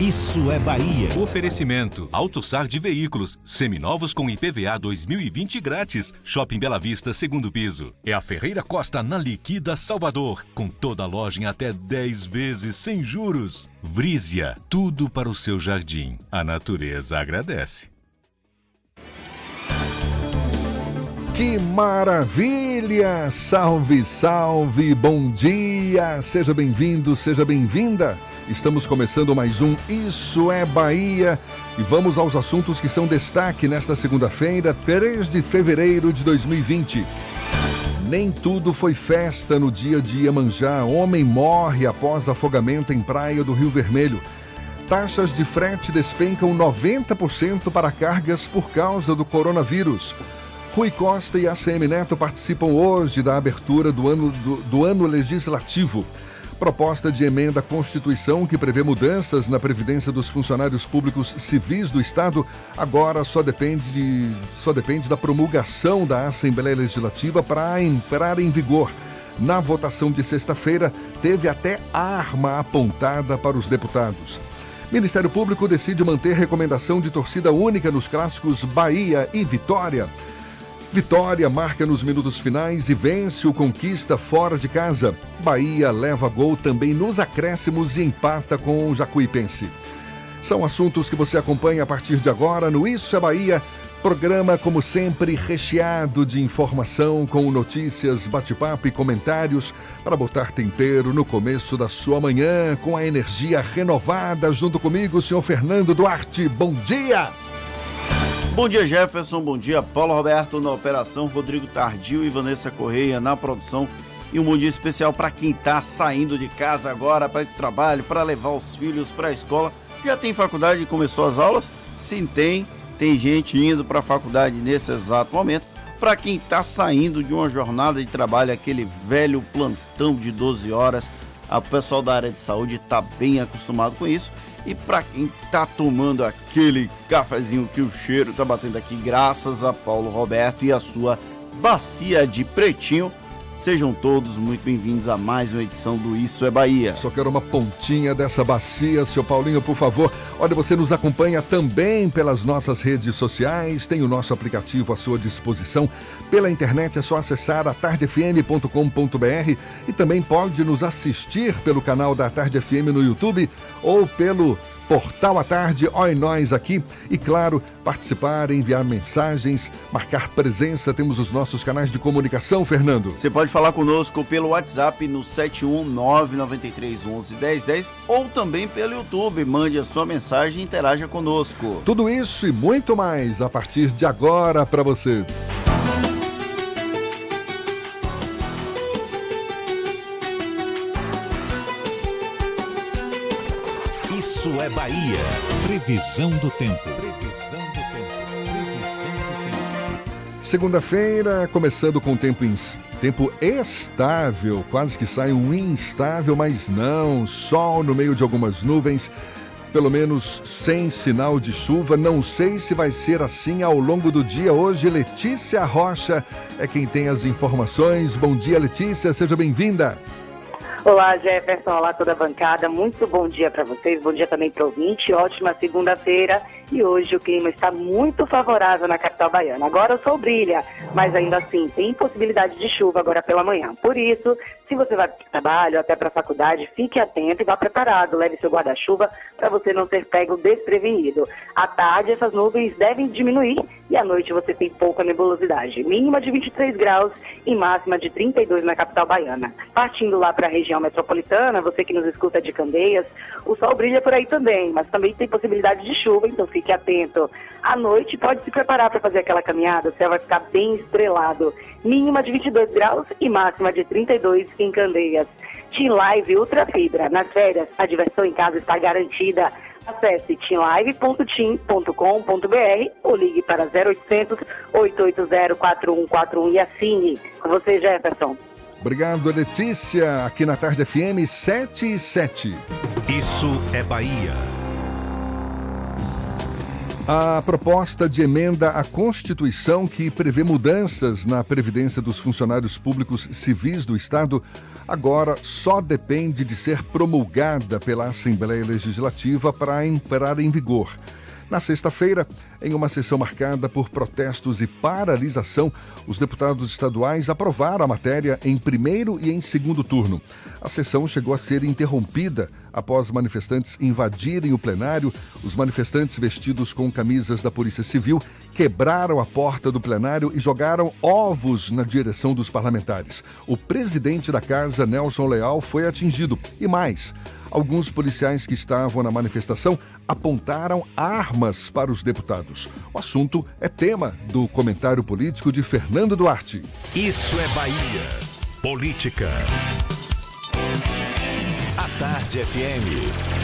Isso é Bahia. Oferecimento: AutoSar de Veículos, seminovos com IPVA 2020 grátis. Shopping Bela Vista, segundo piso. É a Ferreira Costa na Liquida Salvador, com toda a loja em até 10 vezes sem juros. Vrízia, tudo para o seu jardim. A natureza agradece. Que maravilha! Salve, salve, bom dia! Seja bem-vindo, seja bem-vinda! Estamos começando mais um Isso é Bahia e vamos aos assuntos que são destaque nesta segunda-feira, 3 de fevereiro de 2020. Nem tudo foi festa no dia de Iemanjá. Homem morre após afogamento em praia do Rio Vermelho. Taxas de frete despencam 90% para cargas por causa do coronavírus. Rui Costa e ACM Neto participam hoje da abertura do ano, do, do ano legislativo. Proposta de emenda à Constituição que prevê mudanças na Previdência dos funcionários públicos civis do Estado agora só depende, de, só depende da promulgação da Assembleia Legislativa para entrar em vigor. Na votação de sexta-feira, teve até arma apontada para os deputados. Ministério Público decide manter recomendação de torcida única nos clássicos Bahia e Vitória. Vitória marca nos minutos finais e vence o Conquista fora de casa. Bahia leva gol também nos acréscimos e empata com o Jacuipense. São assuntos que você acompanha a partir de agora no Isso é Bahia. Programa, como sempre, recheado de informação com notícias, bate-papo e comentários para botar tempero no começo da sua manhã com a energia renovada. Junto comigo, senhor Fernando Duarte. Bom dia! Bom dia, Jefferson. Bom dia, Paulo Roberto na operação, Rodrigo Tardio e Vanessa Correia na produção. E um bom dia especial para quem está saindo de casa agora para ir trabalho, para levar os filhos para a escola. Já tem faculdade e começou as aulas? Sim, tem. Tem gente indo para a faculdade nesse exato momento. Para quem está saindo de uma jornada de trabalho, aquele velho plantão de 12 horas, o pessoal da área de saúde está bem acostumado com isso. E para quem tá tomando aquele cafezinho que o cheiro tá batendo aqui, graças a Paulo Roberto e a sua bacia de pretinho, Sejam todos muito bem-vindos a mais uma edição do Isso é Bahia. Só quero uma pontinha dessa bacia, seu Paulinho, por favor. Olha, você nos acompanha também pelas nossas redes sociais, tem o nosso aplicativo à sua disposição. Pela internet é só acessar atardefm.com.br e também pode nos assistir pelo canal da Tarde FM no YouTube ou pelo Portal à Tarde, oi nós aqui. E claro, participar, enviar mensagens, marcar presença. Temos os nossos canais de comunicação, Fernando. Você pode falar conosco pelo WhatsApp no 71993111010 ou também pelo YouTube. Mande a sua mensagem e interaja conosco. Tudo isso e muito mais a partir de agora para você. Bahia. Previsão do tempo. Previsão do tempo. Tempo. Segunda-feira, começando com tempo, ins- tempo estável, quase que sai um instável, mas não, sol no meio de algumas nuvens, pelo menos sem sinal de chuva. Não sei se vai ser assim ao longo do dia. Hoje, Letícia Rocha é quem tem as informações. Bom dia, Letícia, seja bem-vinda. Olá, Jefferson. Olá, toda a bancada. Muito bom dia para vocês. Bom dia também para o ouvinte. Ótima segunda-feira. E hoje o clima está muito favorável na capital baiana. Agora o sol brilha, mas ainda assim tem possibilidade de chuva agora pela manhã. Por isso, se você vai para o trabalho, até para a faculdade, fique atento e vá preparado. Leve seu guarda-chuva para você não ser pego desprevenido. À tarde, essas nuvens devem diminuir e à noite você tem pouca nebulosidade. Mínima de 23 graus e máxima de 32 na capital baiana. Partindo lá para a região metropolitana, você que nos escuta de Candeias, o sol brilha por aí também, mas também tem possibilidade de chuva, então fique atento. À noite, pode se preparar para fazer aquela caminhada, o céu vai ficar bem estrelado. Mínima de 22 graus e máxima de 32 em Candeias. Team Live Ultra Fibra. Nas férias, a diversão em casa está garantida. Acesse teamlive.team.com.br ou ligue para 0800 880 4141 e assine. Com você, Jefferson. Obrigado, Letícia. Aqui na Tarde FM 7 e 7. Isso é Bahia. A proposta de emenda à Constituição que prevê mudanças na Previdência dos funcionários públicos civis do Estado agora só depende de ser promulgada pela Assembleia Legislativa para entrar em vigor. Na sexta-feira, em uma sessão marcada por protestos e paralisação, os deputados estaduais aprovaram a matéria em primeiro e em segundo turno. A sessão chegou a ser interrompida após manifestantes invadirem o plenário. Os manifestantes, vestidos com camisas da Polícia Civil, quebraram a porta do plenário e jogaram ovos na direção dos parlamentares. O presidente da casa, Nelson Leal, foi atingido. E mais. Alguns policiais que estavam na manifestação apontaram armas para os deputados. O assunto é tema do comentário político de Fernando Duarte. Isso é Bahia. Política. A Tarde FM.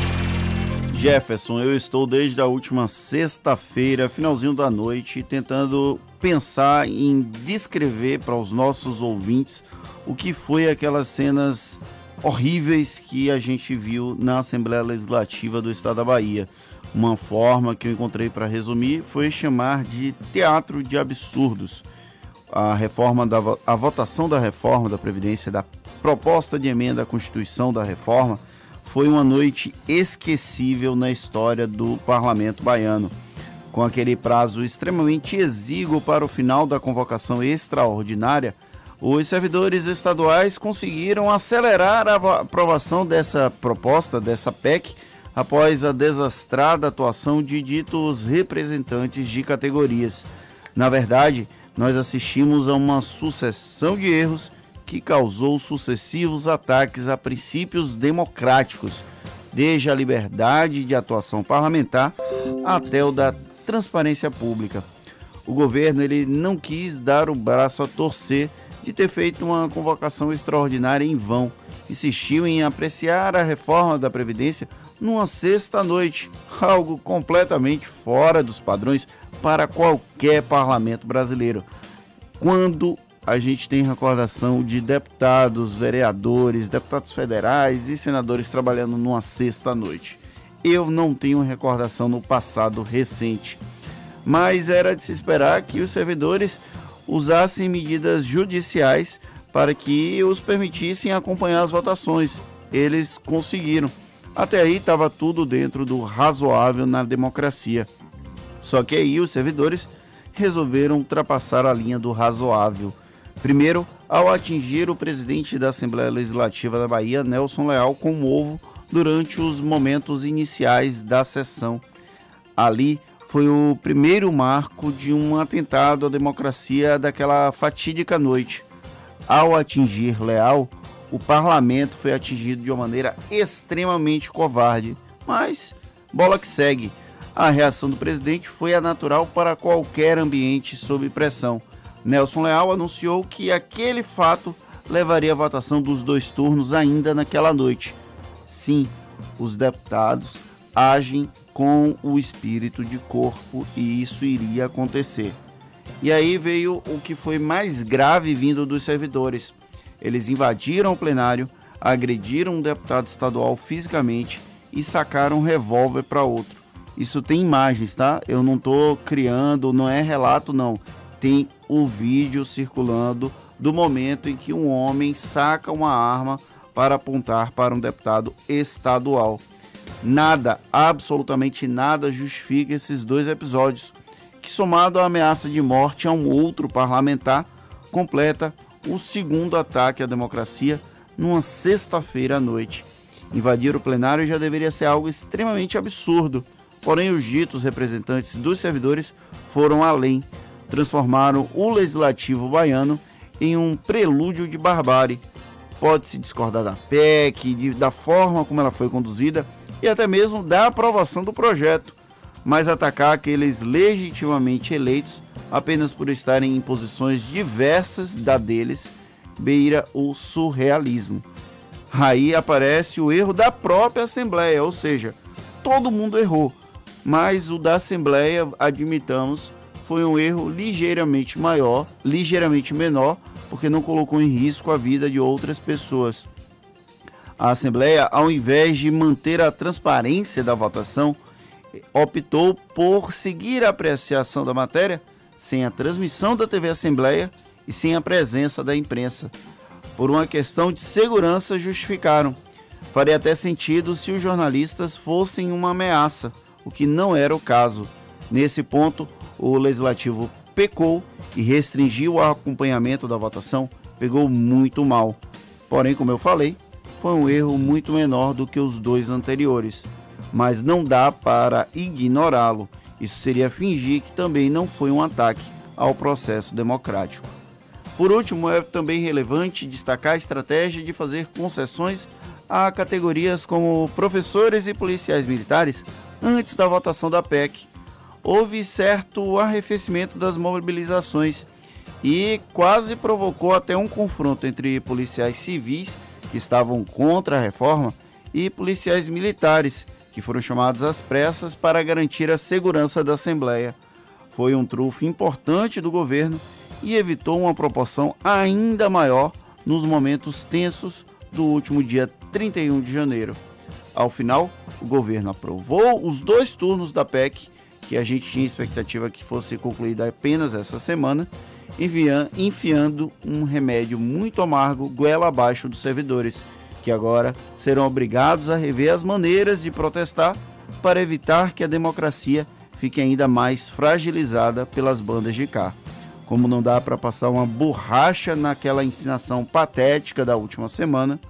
Jefferson, eu estou desde a última sexta-feira, finalzinho da noite, tentando pensar em descrever para os nossos ouvintes o que foi aquelas cenas horríveis que a gente viu na Assembleia Legislativa do Estado da Bahia. Uma forma que eu encontrei para resumir foi chamar de teatro de absurdos. A reforma da a votação da reforma da previdência da proposta de emenda à Constituição da reforma foi uma noite esquecível na história do parlamento baiano. Com aquele prazo extremamente exíguo para o final da convocação extraordinária, os servidores estaduais conseguiram acelerar a aprovação dessa proposta, dessa PEC, após a desastrada atuação de ditos representantes de categorias. Na verdade, nós assistimos a uma sucessão de erros que causou sucessivos ataques a princípios democráticos, desde a liberdade de atuação parlamentar até o da transparência pública. O governo ele não quis dar o braço a torcer de ter feito uma convocação extraordinária em vão. Insistiu em apreciar a reforma da Previdência numa sexta-noite, algo completamente fora dos padrões para qualquer parlamento brasileiro. Quando a gente tem recordação de deputados, vereadores, deputados federais e senadores trabalhando numa sexta-noite. Eu não tenho recordação no passado recente, mas era de se esperar que os servidores usassem medidas judiciais para que os permitissem acompanhar as votações. Eles conseguiram. Até aí estava tudo dentro do razoável na democracia. Só que aí os servidores resolveram ultrapassar a linha do razoável. Primeiro, ao atingir o presidente da Assembleia Legislativa da Bahia, Nelson Leal, com um ovo durante os momentos iniciais da sessão. Ali, foi o primeiro marco de um atentado à democracia daquela fatídica noite. Ao atingir Leal, o parlamento foi atingido de uma maneira extremamente covarde. Mas, bola que segue. A reação do presidente foi a natural para qualquer ambiente sob pressão. Nelson Leal anunciou que aquele fato levaria à votação dos dois turnos ainda naquela noite. Sim, os deputados agem com o espírito de corpo e isso iria acontecer. E aí veio o que foi mais grave vindo dos servidores. Eles invadiram o plenário, agrediram um deputado estadual fisicamente e sacaram um revólver para outro. Isso tem imagens, tá? Eu não estou criando, não é relato não. Tem o vídeo circulando do momento em que um homem saca uma arma para apontar para um deputado estadual. Nada, absolutamente nada justifica esses dois episódios, que somado à ameaça de morte a um outro parlamentar, completa o segundo ataque à democracia numa sexta-feira à noite. Invadir o plenário já deveria ser algo extremamente absurdo, porém os ditos representantes dos servidores foram além, transformaram o legislativo baiano em um prelúdio de barbárie. Pode-se discordar da PEC, de, da forma como ela foi conduzida e até mesmo da aprovação do projeto, mas atacar aqueles legitimamente eleitos apenas por estarem em posições diversas da deles beira o surrealismo. Aí aparece o erro da própria Assembleia, ou seja, todo mundo errou, mas o da Assembleia, admitamos, foi um erro ligeiramente maior, ligeiramente menor, porque não colocou em risco a vida de outras pessoas. A Assembleia, ao invés de manter a transparência da votação, optou por seguir a apreciação da matéria sem a transmissão da TV Assembleia e sem a presença da imprensa. Por uma questão de segurança, justificaram. Faria até sentido se os jornalistas fossem uma ameaça, o que não era o caso. Nesse ponto, o legislativo pecou e restringiu o acompanhamento da votação, pegou muito mal. Porém, como eu falei, foi um erro muito menor do que os dois anteriores, mas não dá para ignorá-lo. Isso seria fingir que também não foi um ataque ao processo democrático. Por último, é também relevante destacar a estratégia de fazer concessões a categorias como professores e policiais militares antes da votação da PEC. Houve certo arrefecimento das mobilizações e quase provocou até um confronto entre policiais civis que estavam contra a reforma e policiais militares que foram chamados às pressas para garantir a segurança da Assembleia. Foi um trunfo importante do governo e evitou uma proporção ainda maior nos momentos tensos do último dia 31 de janeiro. Ao final, o governo aprovou os dois turnos da PEC, que a gente tinha expectativa que fosse concluída apenas essa semana, enfiando um remédio muito amargo goela abaixo dos servidores, que agora serão obrigados a rever as maneiras de protestar para evitar que a democracia fique ainda mais fragilizada pelas bandas de cá como não dá para passar uma borracha naquela ensinação patética da última semana,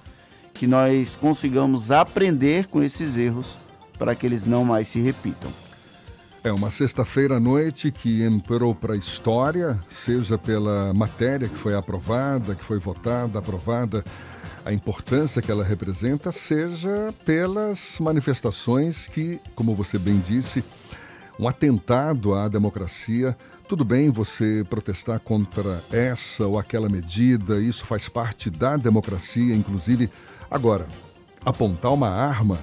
que nós consigamos aprender com esses erros para que eles não mais se repitam. É uma sexta-feira à noite que entrou para a história, seja pela matéria que foi aprovada, que foi votada, aprovada, a importância que ela representa, seja pelas manifestações que, como você bem disse, um atentado à democracia tudo bem você protestar contra essa ou aquela medida, isso faz parte da democracia, inclusive. Agora, apontar uma arma,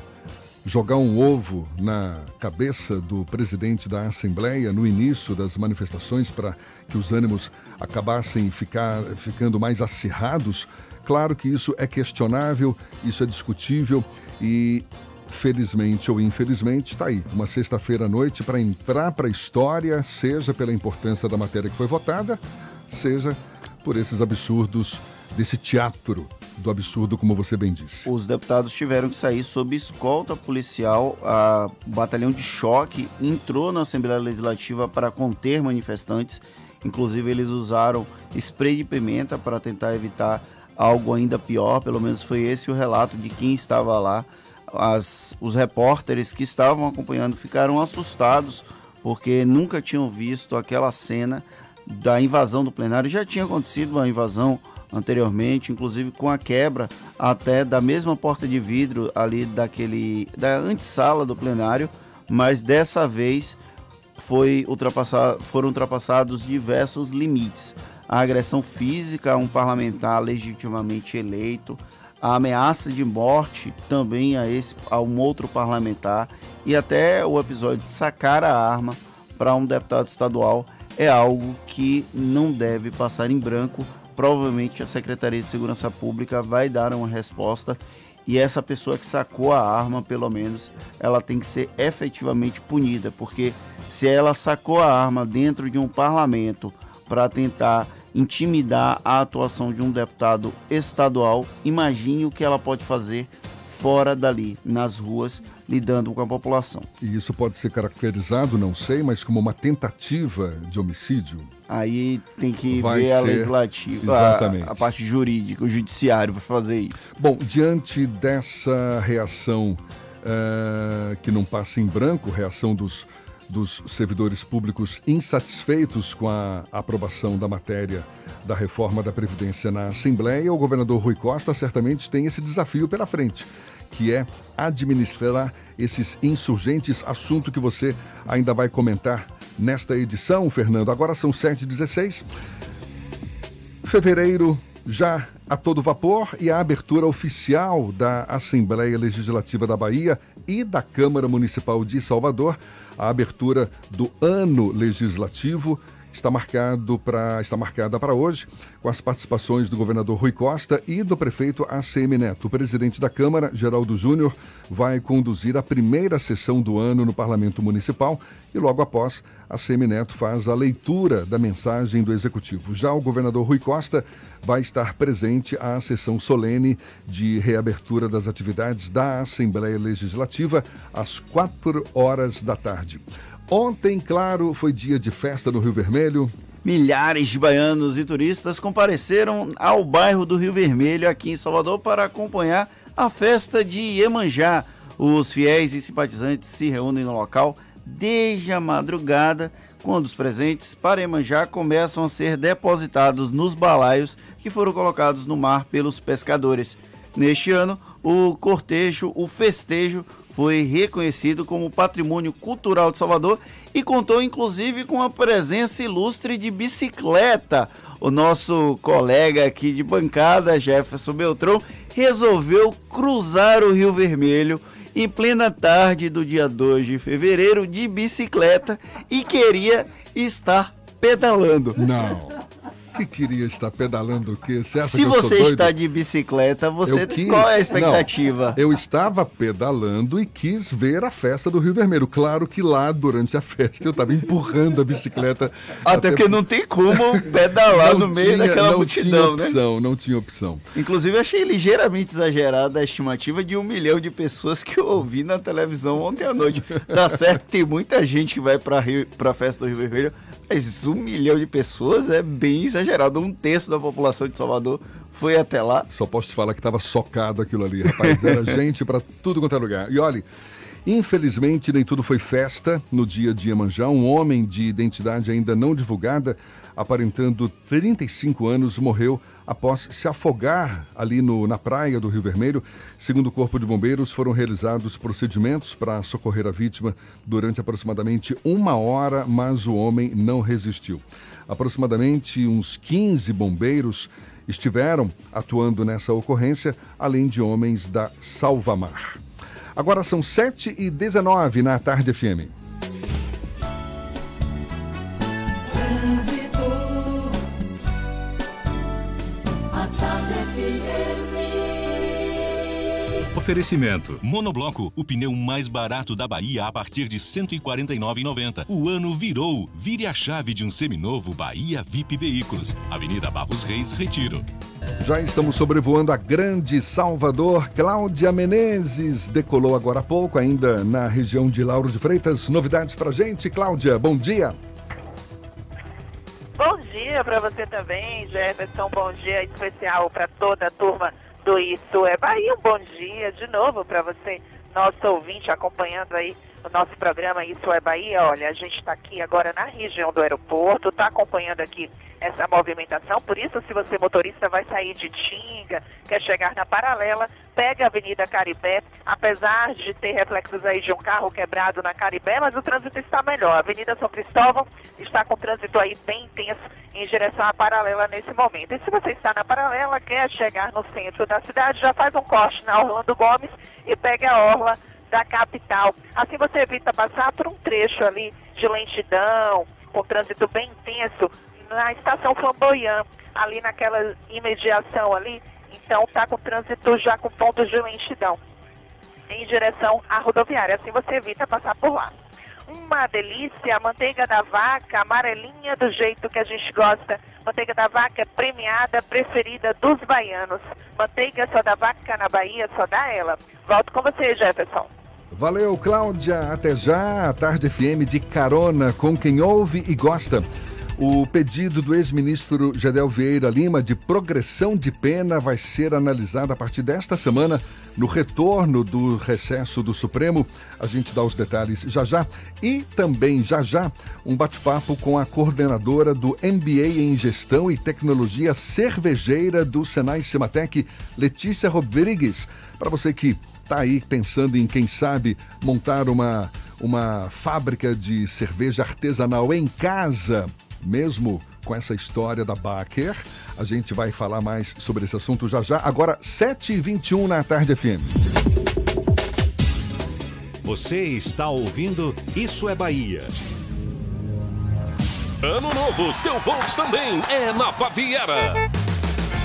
jogar um ovo na cabeça do presidente da Assembleia no início das manifestações para que os ânimos acabassem ficar, ficando mais acirrados, claro que isso é questionável, isso é discutível e felizmente ou infelizmente, está aí, uma sexta-feira à noite para entrar para a história, seja pela importância da matéria que foi votada, seja por esses absurdos desse teatro do absurdo, como você bem disse. Os deputados tiveram que sair sob escolta policial. A batalhão de choque entrou na Assembleia Legislativa para conter manifestantes. Inclusive, eles usaram spray de pimenta para tentar evitar algo ainda pior. Pelo menos foi esse o relato de quem estava lá as, os repórteres que estavam acompanhando ficaram assustados porque nunca tinham visto aquela cena da invasão do plenário. Já tinha acontecido uma invasão anteriormente, inclusive com a quebra até da mesma porta de vidro ali daquele da antessala do plenário, mas dessa vez foi ultrapassar, foram ultrapassados diversos limites. A agressão física a um parlamentar legitimamente eleito, a ameaça de morte também a, esse, a um outro parlamentar e até o episódio de sacar a arma para um deputado estadual é algo que não deve passar em branco. Provavelmente a Secretaria de Segurança Pública vai dar uma resposta e essa pessoa que sacou a arma, pelo menos, ela tem que ser efetivamente punida, porque se ela sacou a arma dentro de um parlamento para tentar intimidar a atuação de um deputado estadual, imagine o que ela pode fazer fora dali, nas ruas, lidando com a população. E isso pode ser caracterizado, não sei, mas como uma tentativa de homicídio? Aí tem que Vai ver a legislativa, Exatamente. A, a parte jurídica, o judiciário para fazer isso. Bom, diante dessa reação eh, que não passa em branco, reação dos, dos servidores públicos insatisfeitos com a aprovação da matéria da reforma da Previdência na Assembleia, o governador Rui Costa certamente tem esse desafio pela frente, que é administrar esses insurgentes, assunto que você ainda vai comentar nesta edição, Fernando. Agora são 7h16. Fevereiro já a todo vapor e a abertura oficial da Assembleia Legislativa da Bahia e da Câmara Municipal de Salvador. A abertura do ano legislativo está, marcado pra, está marcada para hoje, com as participações do governador Rui Costa e do prefeito ACM Neto. O presidente da Câmara, Geraldo Júnior, vai conduzir a primeira sessão do ano no Parlamento Municipal e logo após, ACM Neto faz a leitura da mensagem do Executivo. Já o governador Rui Costa vai estar presente à sessão solene de reabertura das atividades da Assembleia Legislativa às quatro horas da tarde. Ontem, claro, foi dia de festa no Rio Vermelho. Milhares de baianos e turistas compareceram ao bairro do Rio Vermelho, aqui em Salvador, para acompanhar a festa de Iemanjá. Os fiéis e simpatizantes se reúnem no local desde a madrugada, quando os presentes para Iemanjá começam a ser depositados nos balaios que foram colocados no mar pelos pescadores. Neste ano, o cortejo, o festejo, foi reconhecido como Patrimônio Cultural de Salvador e contou inclusive com a presença ilustre de bicicleta. O nosso colega aqui de bancada, Jefferson Beltrão, resolveu cruzar o Rio Vermelho em plena tarde do dia 2 de fevereiro de bicicleta e queria estar pedalando. Não. Que queria estar pedalando o quê? Você Se você está de bicicleta, você quis- qual é a expectativa? Não, eu estava pedalando e quis ver a festa do Rio Vermelho. Claro que lá, durante a festa, eu estava empurrando a bicicleta. Até porque não tem como pedalar no meio tinha- daquela não multidão, tinha né? opção, Não tinha opção. Inclusive, eu achei ligeiramente exagerada a estimativa de um milhão de pessoas que eu ouvi na televisão ontem à noite. Tá certo, tem muita gente que vai Rio, pra festa do Rio Vermelho, mas um milhão de pessoas é bem exagerado. Um terço da população de Salvador foi até lá. Só posso te falar que estava socado aquilo ali, rapaz. Era gente para tudo quanto é lugar. E olha, infelizmente nem tudo foi festa no dia de Iemanjá. Um homem de identidade ainda não divulgada, aparentando 35 anos, morreu após se afogar ali no, na praia do Rio Vermelho. Segundo o Corpo de Bombeiros, foram realizados procedimentos para socorrer a vítima durante aproximadamente uma hora, mas o homem não resistiu. Aproximadamente uns 15 bombeiros estiveram atuando nessa ocorrência, além de homens da Salvamar. Agora são 7 e 19 na Tarde FM. Oferecimento. Monobloco, o pneu mais barato da Bahia a partir de R$ 149,90. O ano virou. Vire a chave de um seminovo Bahia VIP Veículos. Avenida Barros Reis, Retiro. Já estamos sobrevoando a grande Salvador. Cláudia Menezes decolou agora há pouco, ainda na região de Lauro de Freitas. Novidades pra gente, Cláudia. Bom dia. Bom dia para você também, Jefferson. Bom dia especial para toda a turma do Isso é Bahia. Um bom dia de novo para você, nosso ouvinte, acompanhando aí o nosso programa Isso é Bahia. Olha, a gente está aqui agora na região do aeroporto, está acompanhando aqui essa movimentação. Por isso, se você motorista vai sair de Tinga, quer chegar na paralela, pega a Avenida Caribé. Apesar de ter reflexos aí de um carro quebrado na Caribé, mas o trânsito está melhor. A Avenida São Cristóvão está com trânsito aí bem intenso em direção à paralela nesse momento. E se você está na paralela, quer chegar no centro da cidade, já faz um corte na Orlando Gomes e pegue a orla da capital. Assim você evita passar por um trecho ali de lentidão, com trânsito bem intenso na estação Flamboyant, ali naquela imediação ali. Então tá com trânsito já com pontos de lentidão em direção à rodoviária. Assim você evita passar por lá. uma delícia, a manteiga da vaca, amarelinha do jeito que a gente gosta. Manteiga da vaca é premiada, preferida dos baianos. Manteiga só da vaca na Bahia, só dá ela. Volto com você, Jefferson. Valeu, Cláudia. Até já. A Tarde FM de carona com quem ouve e gosta. O pedido do ex-ministro Gedel Vieira Lima de progressão de pena vai ser analisado a partir desta semana no retorno do recesso do Supremo. A gente dá os detalhes já já. E também já já um bate-papo com a coordenadora do MBA em Gestão e Tecnologia Cervejeira do Senai Sematec, Letícia Rodrigues. Para você que está aí pensando em, quem sabe, montar uma, uma fábrica de cerveja artesanal em casa mesmo com essa história da Baker. A gente vai falar mais sobre esse assunto já já. Agora, 7h21 na Tarde FM. Você está ouvindo Isso é Bahia. Ano novo, seu Volks também é na Baviera.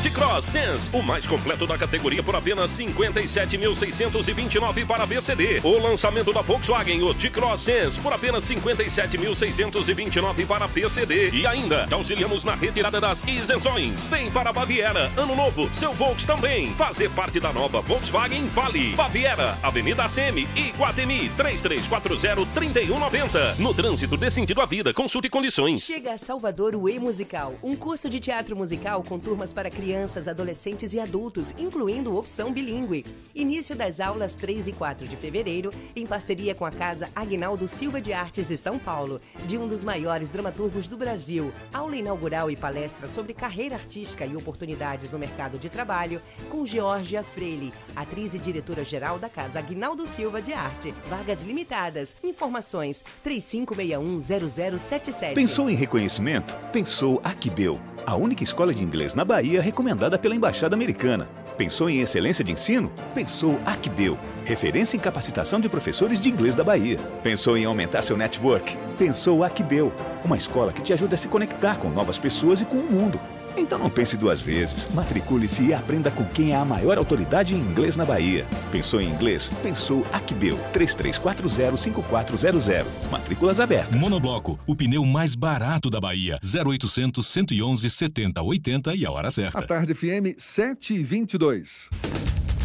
T-Cross Sense, o mais completo da categoria por apenas 57.629 para BCD. O lançamento da Volkswagen, o T-Cross Sense, por apenas 57.629 para PCD. E ainda, auxiliamos na retirada das isenções. Vem para Baviera, ano novo, seu Volks também. Fazer parte da nova Volkswagen Vale. Baviera, Avenida ACM e Guatemi, 3340-3190. No trânsito desse sentido à vida, consulte condições. Chega a Salvador o E-Musical, um curso de teatro musical com turmas para crianças crianças, adolescentes e adultos, incluindo opção bilíngue. Início das aulas 3 e 4 de fevereiro, em parceria com a Casa Agnaldo Silva de Artes de São Paulo, de um dos maiores dramaturgos do Brasil. Aula inaugural e palestra sobre carreira artística e oportunidades no mercado de trabalho, com Georgia Freire, atriz e diretora-geral da Casa Agnaldo Silva de Arte. Vagas limitadas. Informações 35610077. Pensou em reconhecimento? Pensou Aquibeu, a única escola de inglês na Bahia recomendada pela Embaixada Americana. Pensou em excelência de ensino? Pensou Acbeu, referência em capacitação de professores de inglês da Bahia. Pensou em aumentar seu network? Pensou Acbeu, uma escola que te ajuda a se conectar com novas pessoas e com o mundo. Então não pense duas vezes. Matricule-se e aprenda com quem é a maior autoridade em inglês na Bahia. Pensou em inglês? Pensou Acbeu. 33405400. Matrículas abertas. Monobloco, o pneu mais barato da Bahia. 0800 111 7080 e a hora certa. A tarde FM 722.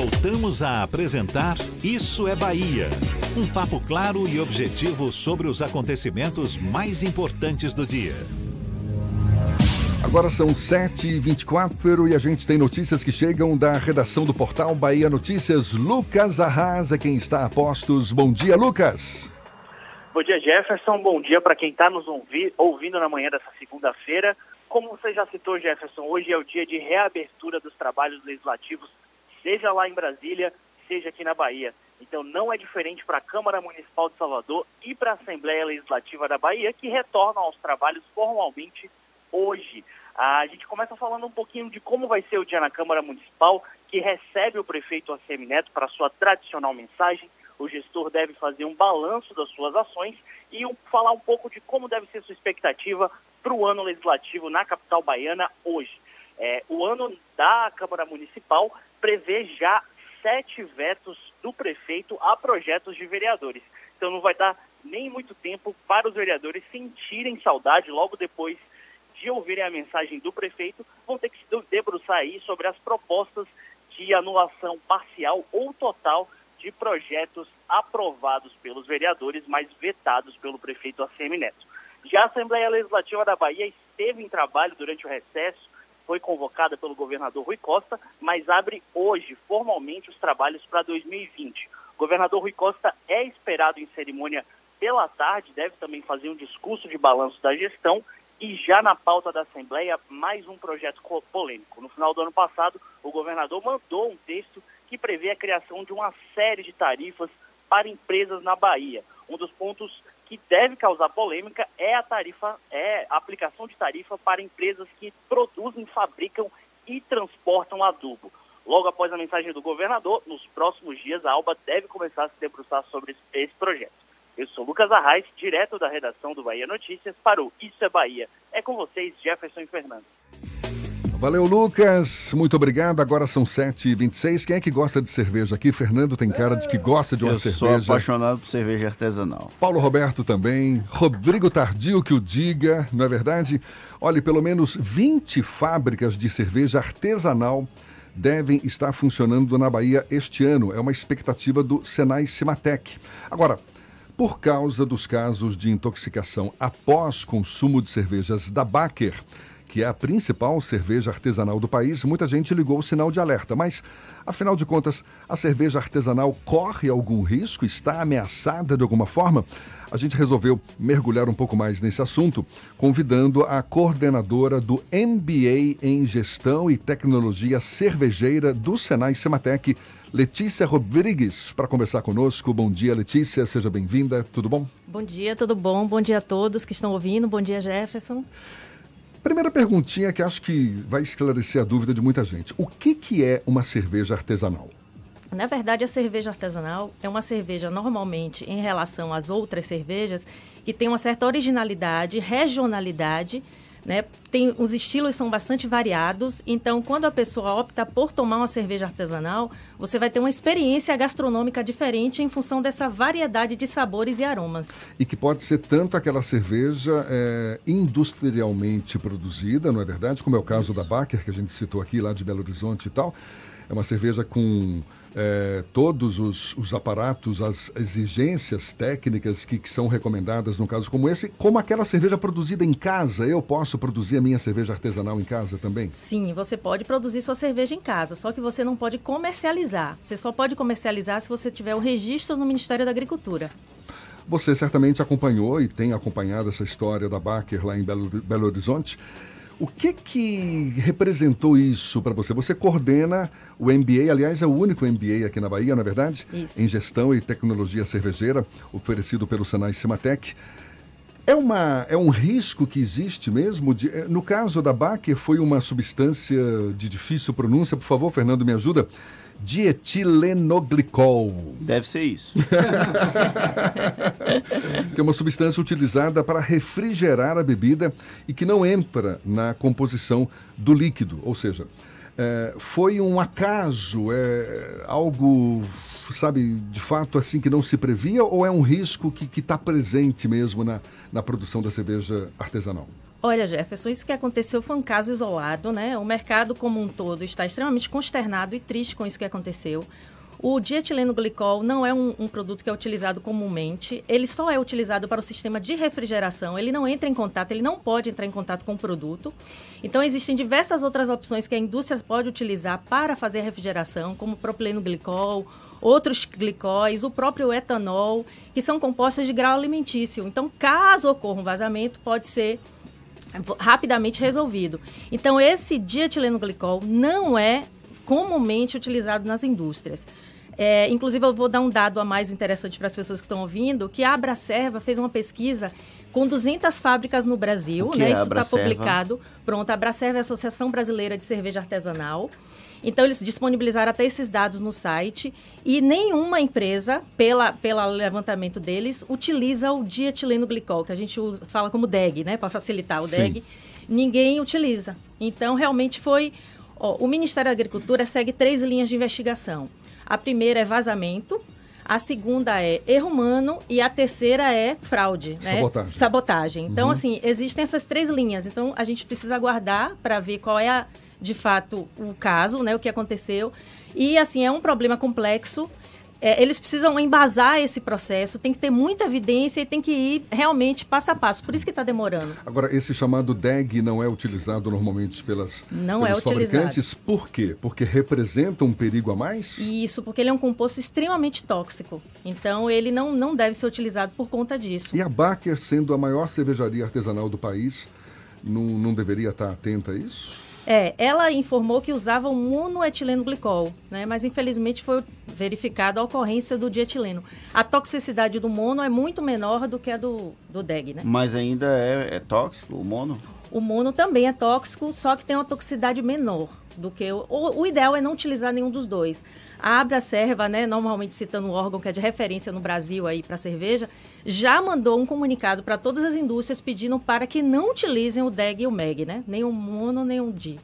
Voltamos a apresentar Isso é Bahia. Um papo claro e objetivo sobre os acontecimentos mais importantes do dia. Agora são 7h24 e a gente tem notícias que chegam da redação do portal Bahia Notícias. Lucas Arrasa, quem está a postos. Bom dia, Lucas. Bom dia, Jefferson. Bom dia para quem está nos ouvindo na manhã dessa segunda-feira. Como você já citou, Jefferson, hoje é o dia de reabertura dos trabalhos legislativos seja lá em Brasília, seja aqui na Bahia. Então não é diferente para a Câmara Municipal de Salvador e para a Assembleia Legislativa da Bahia, que retornam aos trabalhos formalmente hoje. A gente começa falando um pouquinho de como vai ser o dia na Câmara Municipal, que recebe o prefeito ACM Neto para sua tradicional mensagem. O gestor deve fazer um balanço das suas ações e falar um pouco de como deve ser sua expectativa para o ano legislativo na capital baiana hoje. É, o ano da Câmara Municipal prevê já sete vetos do prefeito a projetos de vereadores. Então não vai dar nem muito tempo para os vereadores sentirem saudade logo depois de ouvirem a mensagem do prefeito, vão ter que se debruçar aí sobre as propostas de anulação parcial ou total de projetos aprovados pelos vereadores, mas vetados pelo prefeito ACM Neto. Já a Assembleia Legislativa da Bahia esteve em trabalho durante o recesso foi convocada pelo governador Rui Costa, mas abre hoje formalmente os trabalhos para 2020. O governador Rui Costa é esperado em cerimônia pela tarde, deve também fazer um discurso de balanço da gestão e já na pauta da Assembleia, mais um projeto polêmico. No final do ano passado, o governador mandou um texto que prevê a criação de uma série de tarifas para empresas na Bahia. Um dos pontos que deve causar polêmica é a tarifa, é a aplicação de tarifa para empresas que produzem, fabricam e transportam adubo. Logo após a mensagem do governador, nos próximos dias a Alba deve começar a se debruçar sobre esse projeto. Eu sou Lucas Arraes, direto da redação do Bahia Notícias, para o Isso é Bahia. É com vocês, Jefferson Fernando. Valeu, Lucas. Muito obrigado. Agora são 7h26. Quem é que gosta de cerveja aqui? Fernando tem cara de que gosta de uma Eu cerveja. sou apaixonado por cerveja artesanal. Paulo Roberto também. Rodrigo Tardio que o diga, não é verdade? Olhe, pelo menos 20 fábricas de cerveja artesanal devem estar funcionando na Bahia este ano. É uma expectativa do Senai Cimatec. Agora, por causa dos casos de intoxicação após consumo de cervejas da Baker, que é a principal cerveja artesanal do país, muita gente ligou o sinal de alerta. Mas, afinal de contas, a cerveja artesanal corre algum risco? Está ameaçada de alguma forma? A gente resolveu mergulhar um pouco mais nesse assunto, convidando a coordenadora do MBA em Gestão e Tecnologia Cervejeira do Senai Sematec, Letícia Rodrigues, para conversar conosco. Bom dia, Letícia, seja bem-vinda. Tudo bom? Bom dia, tudo bom? Bom dia a todos que estão ouvindo. Bom dia, Jefferson. Primeira perguntinha que acho que vai esclarecer a dúvida de muita gente. O que, que é uma cerveja artesanal? Na verdade, a cerveja artesanal é uma cerveja normalmente em relação às outras cervejas que tem uma certa originalidade, regionalidade, né? Tem os estilos são bastante variados, então quando a pessoa opta por tomar uma cerveja artesanal, você vai ter uma experiência gastronômica diferente em função dessa variedade de sabores e aromas. E que pode ser tanto aquela cerveja é, industrialmente produzida, não é verdade? Como é o caso da Baker, que a gente citou aqui, lá de Belo Horizonte e tal. É uma cerveja com é, todos os, os, aparatos, as exigências técnicas que, que, são recomendadas num caso como esse, como aquela cerveja produzida em casa. Eu posso produzir a minha cerveja artesanal em casa também? Sim, você pode produzir sua cerveja em casa, só que você não pode comercializar. Você só pode comercializar se você tiver o registro no Ministério da Agricultura. Você certamente acompanhou e tem acompanhado essa história da Baker lá em Belo, Belo Horizonte. O que que representou isso para você? Você coordena o MBA, aliás, é o único MBA aqui na Bahia, na é verdade? Isso. Em Gestão e Tecnologia Cervejeira, oferecido pelo Senai Cimatec. É, uma, é um risco que existe mesmo? De, no caso da Baker, foi uma substância de difícil pronúncia. Por favor, Fernando, me ajuda. Dietilenoglicol. Deve ser isso. que é uma substância utilizada para refrigerar a bebida e que não entra na composição do líquido. Ou seja, é, foi um acaso, é algo, sabe, de fato assim que não se previa ou é um risco que está presente mesmo na, na produção da cerveja artesanal? Olha, Jefferson, isso que aconteceu foi um caso isolado, né? O mercado como um todo está extremamente consternado e triste com isso que aconteceu. O dietileno glicol não é um, um, produto que é utilizado comumente, ele só é utilizado para o sistema de refrigeração, ele não entra em contato, ele não pode entrar em contato com o produto. Então, existem diversas outras opções que a indústria pode utilizar para fazer refrigeração, como propileno glicol, outros glicóis, o próprio etanol, que são compostos de grau alimentício. Então, caso ocorra um vazamento, pode ser rapidamente resolvido. Então, esse dietileno glicol não é comumente utilizado nas indústrias. É, inclusive, eu vou dar um dado a mais interessante para as pessoas que estão ouvindo, que a Abracerva fez uma pesquisa com 200 fábricas no Brasil, né? É Isso está publicado. Pronto, a Abracerva é a Associação Brasileira de Cerveja Artesanal. Então, eles disponibilizaram até esses dados no site e nenhuma empresa, pela, pelo levantamento deles, utiliza o dietileno glicol, que a gente usa, fala como DEG, né, para facilitar o Sim. DEG. Ninguém utiliza. Então, realmente foi... Ó, o Ministério da Agricultura segue três linhas de investigação. A primeira é vazamento, a segunda é erro humano e a terceira é fraude, né? Sabotagem. Sabotagem. Então, Uhum. assim, existem essas três linhas. Então, a gente precisa aguardar para ver qual é, a, de fato, o caso, né? O que aconteceu. E, assim, é um problema complexo. É, eles precisam embasar esse processo, tem que ter muita evidência e tem que ir realmente passo a passo. Por isso que está demorando. Agora, esse chamado DEG não é utilizado normalmente pelas, Não é pelos utilizado. fabricantes. Por quê? Porque representa um perigo a mais? Isso, porque ele é um composto extremamente tóxico. Então, ele não, não deve ser utilizado por conta disso. E a Baker, sendo a maior cervejaria artesanal do país, não, não deveria estar atenta a isso? É, ela informou que usava o monoetileno glicol, né? Mas infelizmente foi verificada a ocorrência do dietileno. A toxicidade do mono é muito menor do que a do, do DEG, né? Mas ainda é, é tóxico o mono? O mono também é tóxico, só que tem uma toxicidade menor do que o, o, ideal é não utilizar nenhum dos dois. A Abracerva, né, normalmente citando um órgão que é de referência no Brasil aí para cerveja, já mandou um comunicado para todas as indústrias pedindo para que não utilizem o DEG e o MEG, né? Nem o mono, nem o DI.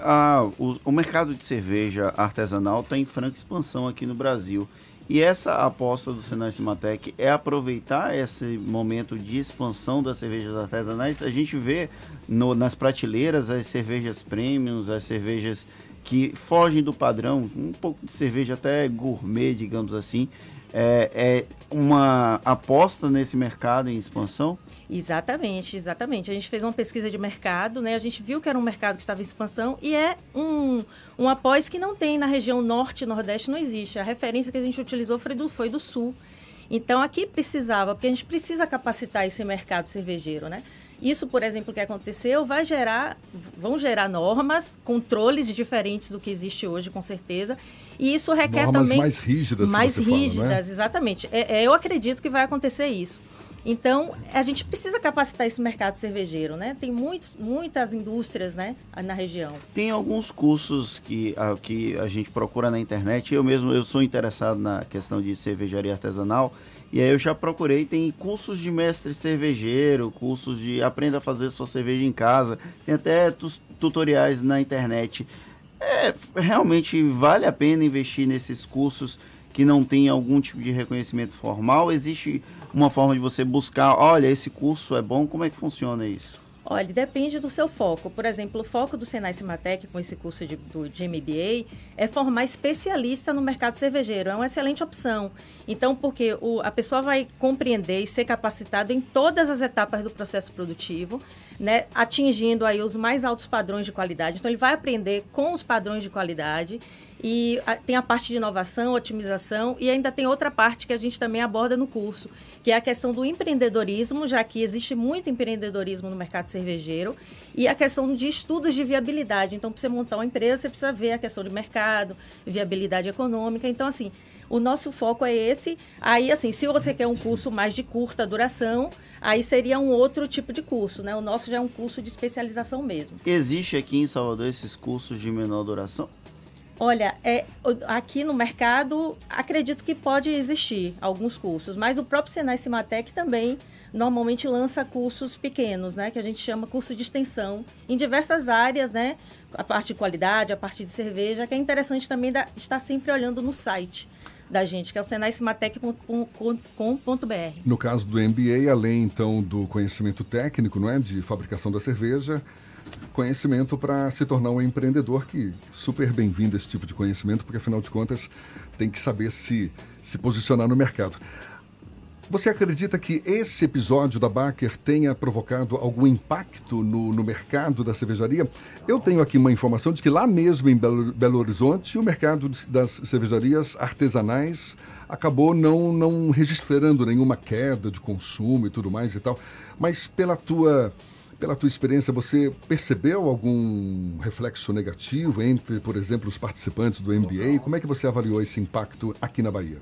Ah, o, o mercado de cerveja artesanal está em franca expansão aqui no Brasil. E essa aposta do Senai Cimatec é aproveitar esse momento de expansão das cervejas artesanais. A gente vê no, nas prateleiras as cervejas premiums, as cervejas que fogem do padrão, um pouco de cerveja até gourmet, digamos assim. É, é uma aposta nesse mercado em expansão? Exatamente, exatamente. A gente fez uma pesquisa de mercado, né? A gente viu que era um mercado que estava em expansão e é um, um após que não tem na região norte e nordeste, não existe. A referência que a gente utilizou foi do, foi do sul. Então aqui precisava, porque a gente precisa capacitar esse mercado cervejeiro, né? Isso, por exemplo, que aconteceu, vai gerar, vão gerar normas, controles diferentes do que existe hoje, com certeza. E isso requer normas também mais rígidas, mais rígidas, fala, né? exatamente. É, é, eu acredito que vai acontecer isso. Então, a gente precisa capacitar esse mercado cervejeiro, né? Tem muitos, muitas indústrias, né, na região. Tem alguns cursos que a, que a gente procura na internet. Eu mesmo eu sou interessado na questão de cervejaria artesanal e aí eu já procurei, tem cursos de mestre cervejeiro, cursos de aprenda a fazer sua cerveja em casa, tem até tutoriais na internet. É, realmente vale a pena investir nesses cursos que não tem algum tipo de reconhecimento formal? Existe uma forma de você buscar, olha, esse curso é bom, como é que funciona isso? Olha, depende do seu foco. Por exemplo, o foco do Senai Cimatec com esse curso de, do, de MBA é formar especialista no mercado cervejeiro. É uma excelente opção. Então, porque o, a pessoa vai compreender e ser capacitado em todas as etapas do processo produtivo, né, atingindo aí os mais altos padrões de qualidade. Então, ele vai aprender com os padrões de qualidade e a, tem a parte de inovação, otimização e ainda tem outra parte que a gente também aborda no curso, que é a questão do empreendedorismo, já que existe muito empreendedorismo no mercado cervejeiro, e a questão de estudos de viabilidade. Então, para você montar uma empresa, você precisa ver a questão de mercado, viabilidade econômica. Então, assim, o nosso foco é esse. Aí, assim, se você quer um curso mais de curta duração, aí seria um outro tipo de curso, né? O nosso já é um curso de especialização mesmo. Existe aqui em Salvador esses cursos de menor duração? Olha, é, aqui no mercado, acredito que pode existir alguns cursos, mas o próprio Senai Cimatec também normalmente lança cursos pequenos, né, que a gente chama curso de extensão, em diversas áreas, né, a parte de qualidade, a parte de cerveja, que é interessante também da, estar sempre olhando no site da gente, que é o senaicimatec.com.br. No caso do MBA, além então do conhecimento técnico, não é, de fabricação da cerveja, conhecimento para se tornar um empreendedor, que super bem-vindo esse tipo de conhecimento, porque afinal de contas tem que saber se, se posicionar no mercado. Você acredita que esse episódio da Baker tenha provocado algum impacto no, no, mercado da cervejaria? Eu tenho aqui uma informação de que lá mesmo em Belo, Belo Horizonte, o mercado das cervejarias artesanais acabou não, não registrando nenhuma queda de consumo e tudo mais e tal. Mas pela tua pela tua experiência, você percebeu algum reflexo negativo entre, por exemplo, os participantes do MBA? Como é que você avaliou esse impacto aqui na Bahia?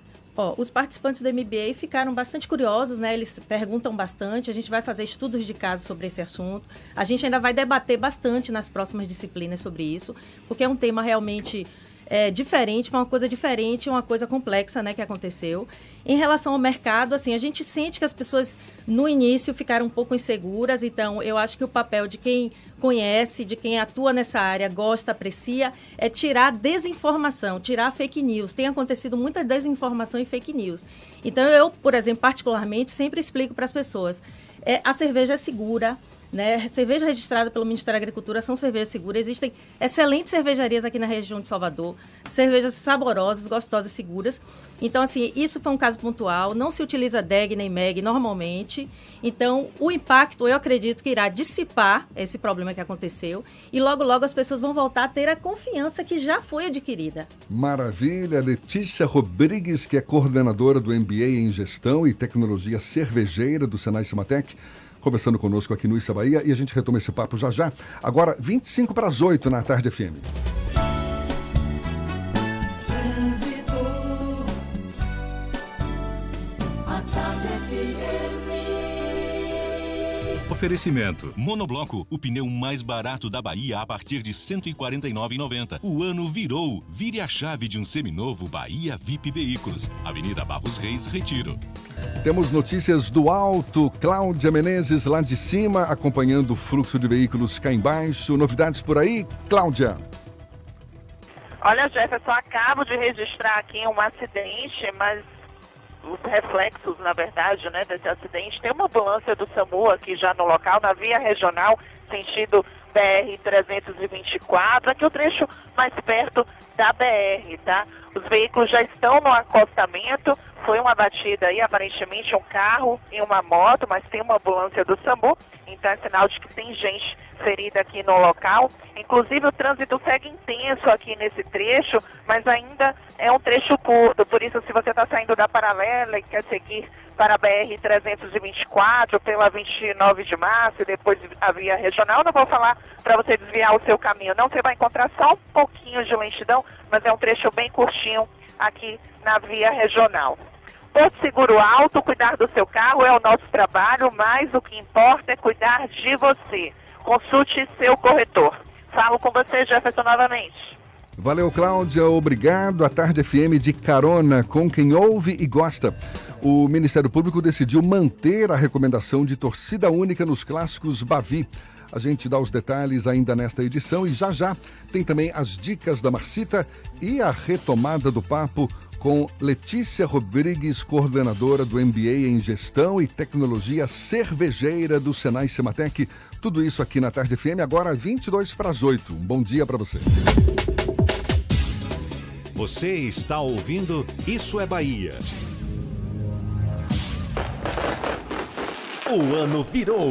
Os participantes do MBA ficaram bastante curiosos, né? Eles perguntam bastante. A gente vai fazer estudos de caso sobre esse assunto. A gente ainda vai debater bastante nas próximas disciplinas sobre isso, porque é um tema realmente é, diferente, foi uma coisa diferente, uma coisa complexa, né, que aconteceu. Em relação ao mercado, assim, a gente sente que as pessoas no início ficaram um pouco inseguras, então eu acho que o papel de quem conhece, de quem atua nessa área, gosta, aprecia, é tirar desinformação, tirar fake news. Tem acontecido muita desinformação e fake news. Então eu, por exemplo, particularmente, sempre explico para as pessoas, é, a cerveja é segura, né? Cerveja registrada pelo Ministério da Agricultura são cervejas seguras. Existem excelentes cervejarias aqui na região de Salvador, cervejas saborosas, gostosas, seguras. Então, assim, isso foi um caso pontual. Não se utiliza DEG nem MEG normalmente. Então, o impacto, eu acredito que irá dissipar esse problema que aconteceu. E logo, logo as pessoas vão voltar a ter a confiança que já foi adquirida. Maravilha. Letícia Rodrigues, que é coordenadora do MBA em Gestão e Tecnologia Cervejeira do Senai Cimatec conversando conosco aqui no Issa Bahia e a gente retoma esse papo já já. Agora, 25 para as 8 na tarde FM. Oferecimento. Monobloco, o pneu mais barato da Bahia a partir de R$ 149,90. O ano virou. Vire a chave de um seminovo Bahia VIP Veículos. Avenida Barros Reis, Retiro. Temos notícias do alto. Cláudia Menezes lá de cima, acompanhando o fluxo de veículos cá embaixo. Novidades por aí, Cláudia? Olha, Jefferson, acabo de registrar aqui um acidente, mas os reflexos, na verdade, né, desse acidente. Tem uma ambulância do SAMU aqui já no local, na via regional, sentido BR-324, aqui o trecho mais perto da BR, tá? Os veículos já estão no acostamento, foi uma batida aí, aparentemente um carro e uma moto, mas tem uma ambulância do SAMU, então é sinal de que tem gente ferida aqui no local. Inclusive o trânsito segue intenso aqui nesse trecho, mas ainda é um trecho curto, por isso se você está saindo da paralela e quer seguir para a BR-324, pela 29 de março e depois a via regional, não vou falar para você desviar o seu caminho, não, você vai encontrar só um pouquinho de lentidão, mas é um trecho bem curtinho aqui na via regional. Porto Seguro Alto, cuidar do seu carro é o nosso trabalho, mas o que importa é cuidar de você. Consulte seu corretor. Falo com você, Jefferson, novamente. Valeu, Cláudia. Obrigado. A Tarde FM de carona com quem ouve e gosta. O Ministério Público decidiu manter a recomendação de torcida única nos clássicos Bavi. A gente dá os detalhes ainda nesta edição e já já tem também as dicas da Marcita e a retomada do papo com Letícia Rodrigues, coordenadora do MBA em Gestão e Tecnologia Cervejeira do Senai Sematec. Tudo isso aqui na Tarde FM, agora 22 para as 8. Um bom dia para você. Você está ouvindo Isso é Bahia. O ano virou.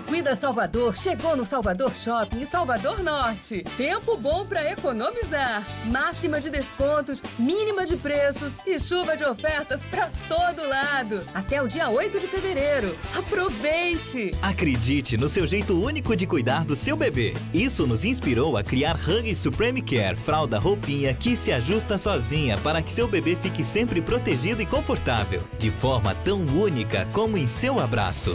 Liquida Salvador chegou no Salvador Shopping Salvador Norte. Tempo bom para economizar. Máxima de descontos, mínima de preços e chuva de ofertas para todo lado. Até o dia 8 de fevereiro. Aproveite! Acredite no seu jeito único de cuidar do seu bebê. Isso nos inspirou a criar Huggies Supreme Care, fralda roupinha que se ajusta sozinha para que seu bebê fique sempre protegido e confortável, de forma tão única como em seu abraço.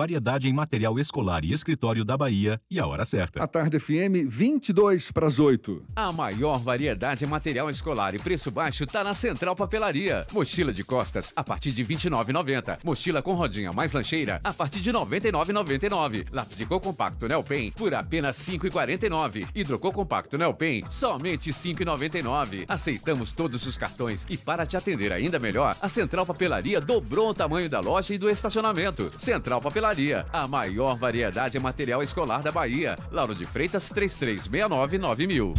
variedade em material escolar e escritório da Bahia e a hora certa. A Tarde FM, 22 para as 8. A maior variedade em material escolar e preço baixo está na Central Papelaria. Mochila de costas a partir de R$ 29,90. Mochila com rodinha mais lancheira a partir de R$ 99,99. Lápis de cor compacto Nelpen por apenas R$ 5,49. Hidrocor compacto Nelpen somente R$ 5,99. Aceitamos todos os cartões e para te atender ainda melhor, a Central Papelaria dobrou o tamanho da loja e do estacionamento. Central Papelaria a maior variedade em material escolar da Bahia. Lauro de Freitas 3369 9000.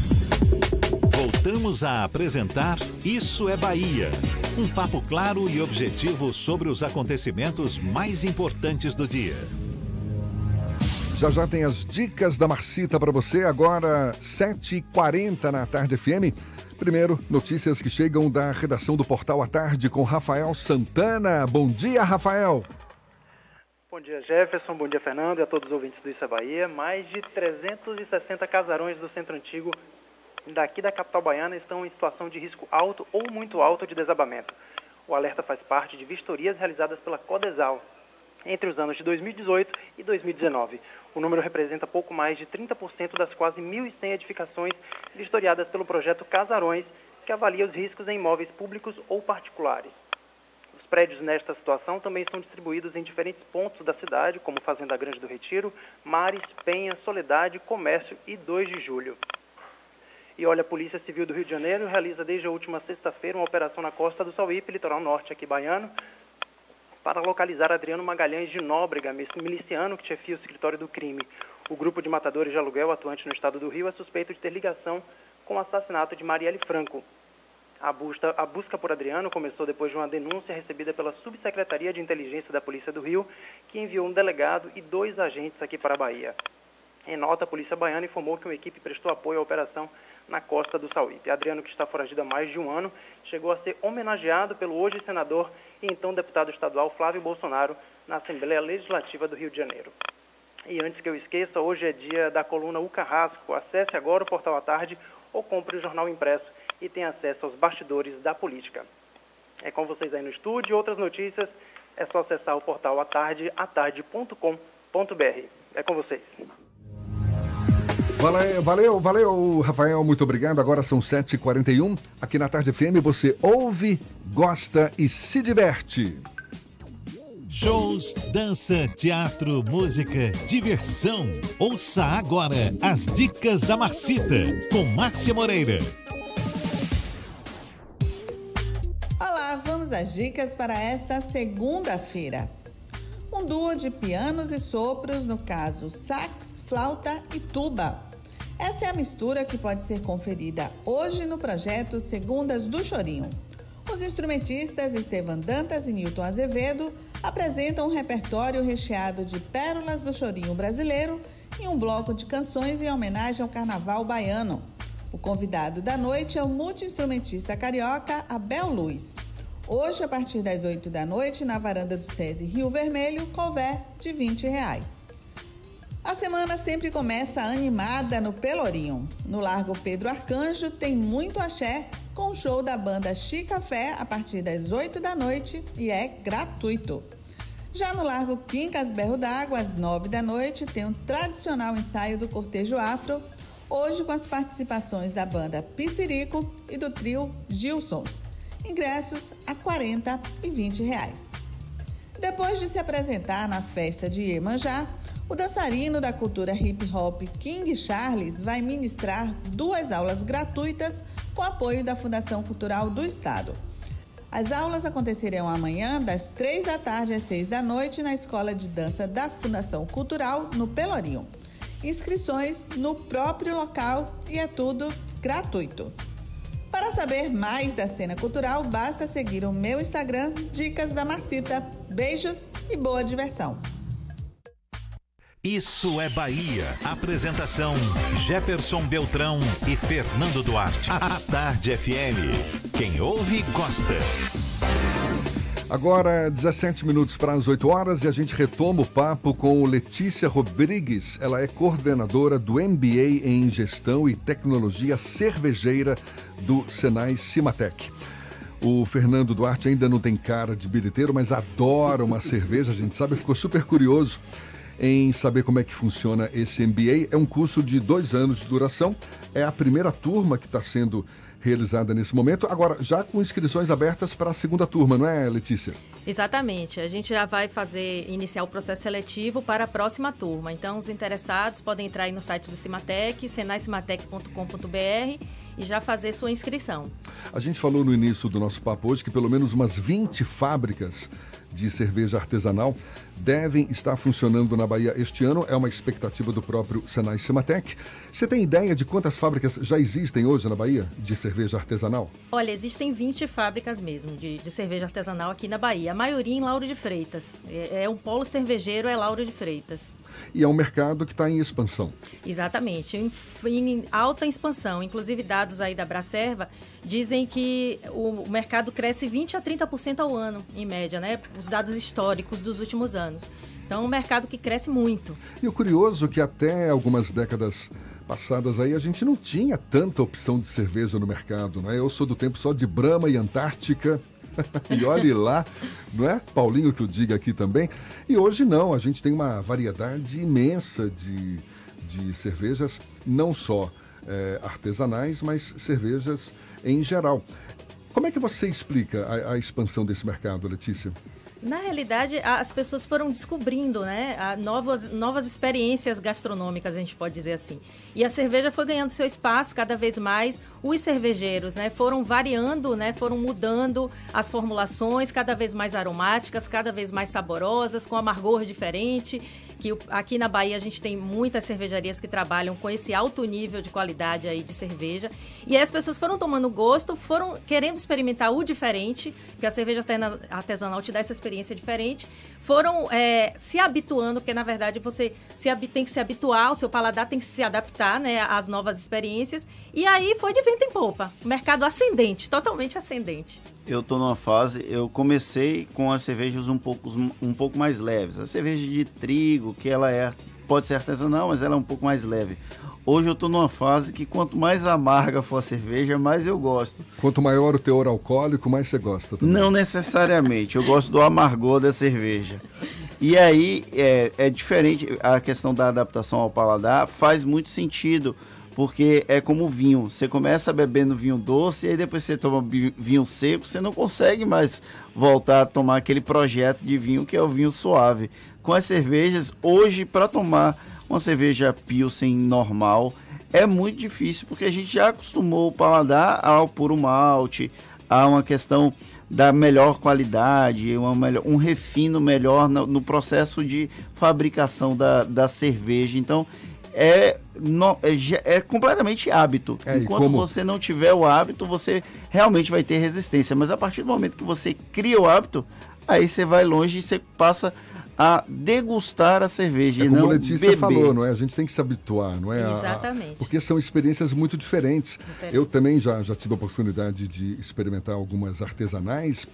Voltamos a apresentar Isso é Bahia. Um papo claro e objetivo sobre os acontecimentos mais importantes do dia. Já já tem as dicas da Marcita para você, agora 7h40 na Tarde FM. Primeiro, notícias que chegam da redação do Portal à Tarde com Rafael Santana. Bom dia, Rafael. Bom dia, Jefferson. Bom dia, Fernando e a todos os ouvintes do Isso é Bahia. Mais de 360 casarões do Centro Antigo daqui da capital baiana estão em situação de risco alto ou muito alto de desabamento. O alerta faz parte de vistorias realizadas pela Codesal. entre os anos de 2018 e 2019. O número representa pouco mais de 30% das quase 1.100 edificações vistoriadas pelo projeto Casarões, que avalia os riscos em imóveis públicos ou particulares. Os prédios nesta situação também estão distribuídos em diferentes pontos da cidade, como Fazenda Grande do Retiro, Mares, Penha, Soledade, Comércio e 2 de Julho. E olha, a Polícia Civil do Rio de Janeiro realiza desde a última sexta-feira uma operação na costa do Sauípe, litoral norte aqui baiano, para localizar Adriano Magalhães de Nóbrega, miliciano que chefia o escritório do crime. O grupo de matadores de aluguel atuante no estado do Rio é suspeito de ter ligação com o assassinato de Marielle Franco. A busca, a busca por Adriano começou depois de uma denúncia recebida pela Subsecretaria de Inteligência da Polícia do Rio, que enviou um delegado e dois agentes aqui para a Bahia. Em nota, a Polícia Baiana informou que uma equipe prestou apoio à operação na costa do Sauípe. Adriano, que está foragido há mais de um ano, chegou a ser homenageado pelo hoje senador e então deputado estadual Flávio Bolsonaro na Assembleia Legislativa do Rio de Janeiro. E antes que eu esqueça, hoje é dia da coluna O Carrasco. Acesse agora o Portal à Tarde ou compre o jornal impresso e tenha acesso aos bastidores da política. É com vocês aí no estúdio. Outras notícias é só acessar o portal atarde.atarde.com.br. É com vocês. Valeu, valeu, valeu, Rafael, muito obrigado. Agora são 7h41. Aqui na Tarde FM você ouve, gosta e se diverte. Shows, dança, teatro, música, diversão. Ouça agora as dicas da Marcita com Márcia Moreira. Às dicas para esta segunda-feira. Um duo de pianos e sopros, no caso sax, flauta e tuba essa é a mistura que pode ser conferida hoje no projeto Segundas do Chorinho. Os instrumentistas Estevan Dantas e Newton Azevedo apresentam um repertório recheado de pérolas do chorinho brasileiro e um bloco de canções em homenagem ao carnaval baiano. O convidado da noite é o multiinstrumentista carioca Abel Luiz. Hoje, a partir das 8 da noite, na varanda do SESI Rio Vermelho, couver de 20 reais. A semana sempre começa animada no Pelourinho. No Largo Pedro Arcanjo tem muito axé com o show da banda Chicafé a partir das 8 da noite e é gratuito. Já no Largo Quincas Berro d'Água, às 9 da noite, tem um tradicional ensaio do cortejo afro, hoje com as participações da banda Piscirico e do trio Gilsons. Ingressos a 40 e 20 reais. Depois de se apresentar na festa de Iemanjá, o dançarino da cultura hip hop King Charles vai ministrar duas aulas gratuitas com apoio da Fundação Cultural do Estado. As aulas acontecerão amanhã, das três da tarde às seis da noite, na Escola de Dança da Fundação Cultural, no Pelourinho. Inscrições no próprio local e é tudo gratuito. Para saber mais da cena cultural, basta seguir o meu Instagram, Dicas da Marcita. Beijos e boa diversão! Isso é Bahia. Apresentação: Jefferson Beltrão e Fernando Duarte. A Tarde FM. Quem ouve, gosta. Agora, 17 minutos para as 8 horas e a gente retoma o papo com Letícia Rodrigues. Ela é coordenadora do MBA em Gestão e Tecnologia Cervejeira do Senai Cimatec. O Fernando Duarte ainda não tem cara de bilheteiro, mas adora uma cerveja, a gente sabe, ficou super curioso em saber como é que funciona esse MBA. É um curso de dois anos de duração. É a primeira turma que está sendo realizada nesse momento. Agora, já com inscrições abertas para a segunda turma, não é, Letícia? Exatamente. A gente já vai fazer, iniciar o processo seletivo para a próxima turma. Então, os interessados podem entrar aí no site do Cimatec, senaicimatec.com.br e já fazer sua inscrição. A gente falou no início do nosso papo hoje que pelo menos umas 20 fábricas de cerveja artesanal devem estar funcionando na Bahia este ano. É uma expectativa do próprio Senai Cimatec. Você tem ideia de quantas fábricas já existem hoje na Bahia de cerveja artesanal? Olha, existem 20 fábricas mesmo de, de cerveja artesanal aqui na Bahia. A maioria em Lauro de Freitas. É, é um polo cervejeiro, é Lauro de Freitas e é um mercado que está em expansão. Exatamente, em, em, alta expansão. Inclusive, dados aí da Bracerva dizem que o, mercado cresce 20 a 30% ao ano, em média, né? Os dados históricos dos últimos anos. Então, é um mercado que cresce muito. E o curioso é que até algumas décadas passadas aí a gente não tinha tanta opção de cerveja no mercado, não é? Eu sou do tempo só de Brahma e Antártica. e olhe lá, não é? Paulinho que eu diga aqui também. E hoje não, a gente tem uma variedade imensa de, de cervejas, não só é, artesanais, mas cervejas em geral. Como é que você explica a, a expansão desse mercado, Letícia? Na realidade, as pessoas foram descobrindo né, novas, novas experiências gastronômicas, a gente pode dizer assim. E a cerveja foi ganhando seu espaço cada vez mais. Os cervejeiros né, foram variando, né, foram mudando as formulações, cada vez mais aromáticas, cada vez mais saborosas, com amargor diferente que aqui na Bahia a gente tem muitas cervejarias que trabalham com esse alto nível de qualidade aí de cerveja. E aí as pessoas foram tomando gosto, foram querendo experimentar o diferente, que a cerveja artesanal te dá essa experiência diferente, foram é, se habituando, porque na verdade você se, tem que se habituar, o seu paladar tem que se adaptar né, às novas experiências. E aí foi de vento em polpa. Mercado ascendente, totalmente ascendente eu estou numa fase, eu comecei com as cervejas um pouco, um pouco mais leves. A cerveja de trigo, que ela é, pode ser artesanal, mas ela é um pouco mais leve. Hoje eu estou numa fase que quanto mais amarga for a cerveja, mais eu gosto. Quanto maior o teor alcoólico, mais você gosta também. Não necessariamente, eu gosto do amargor da cerveja. E aí é, é diferente, a questão da adaptação ao paladar faz muito sentido porque é como vinho. Você começa bebendo vinho doce e aí depois você toma vinho seco, você não consegue mais voltar a tomar aquele projeto de vinho que é o vinho suave. Com as cervejas, hoje para tomar uma cerveja Pilsen normal é muito difícil porque a gente já acostumou o paladar ao puro malte, a uma questão da melhor qualidade, uma melhor, um refino melhor no, no processo de fabricação da, da cerveja. Então, é, no, é, é, completamente hábito. É, Enquanto como... você não tiver o hábito, você realmente vai ter resistência. Mas a partir do momento que você cria o hábito, aí você vai longe e você passa a degustar a cerveja é e como não a Letícia beber. falou, não é? A gente tem que se habituar, não é? Exatamente. A, porque são experiências muito diferentes. Diferente. Eu também já, já tive a oportunidade de experimentar algumas artesanais.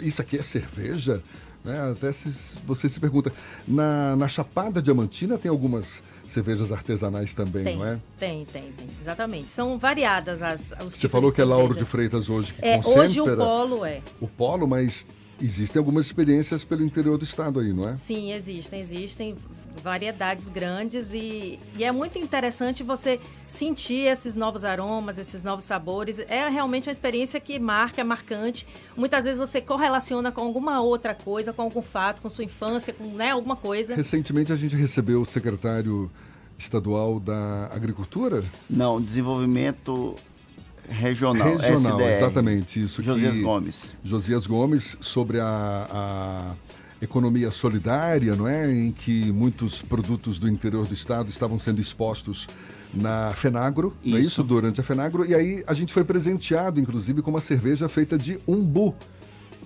Isso aqui é cerveja? Né? Até se você se pergunta. Na, na Chapada Diamantina tem algumas cervejas artesanais também, tem, não é? Tem, tem, tem. Exatamente. São variadas as os Você falou que é Lauro de Freitas hoje que é, Hoje o polo é. O polo, mas Existem algumas experiências pelo interior do estado aí, não é? Sim, existem, existem variedades grandes e, e, é muito interessante você sentir esses novos aromas, esses novos sabores. É realmente uma experiência que marca, é marcante. Muitas vezes você correlaciona com alguma outra coisa, com algum fato, com sua infância, com né, alguma coisa. Recentemente a gente recebeu o secretário estadual da Agricultura? Não, desenvolvimento regional, regional SDR, exatamente isso. Josias Gomes. Josias Gomes sobre a, a, economia solidária, não é, em que muitos produtos do interior do estado estavam sendo expostos na Fenagro, isso. não é isso durante a Fenagro, e aí a gente foi presenteado, inclusive, com uma cerveja feita de umbu.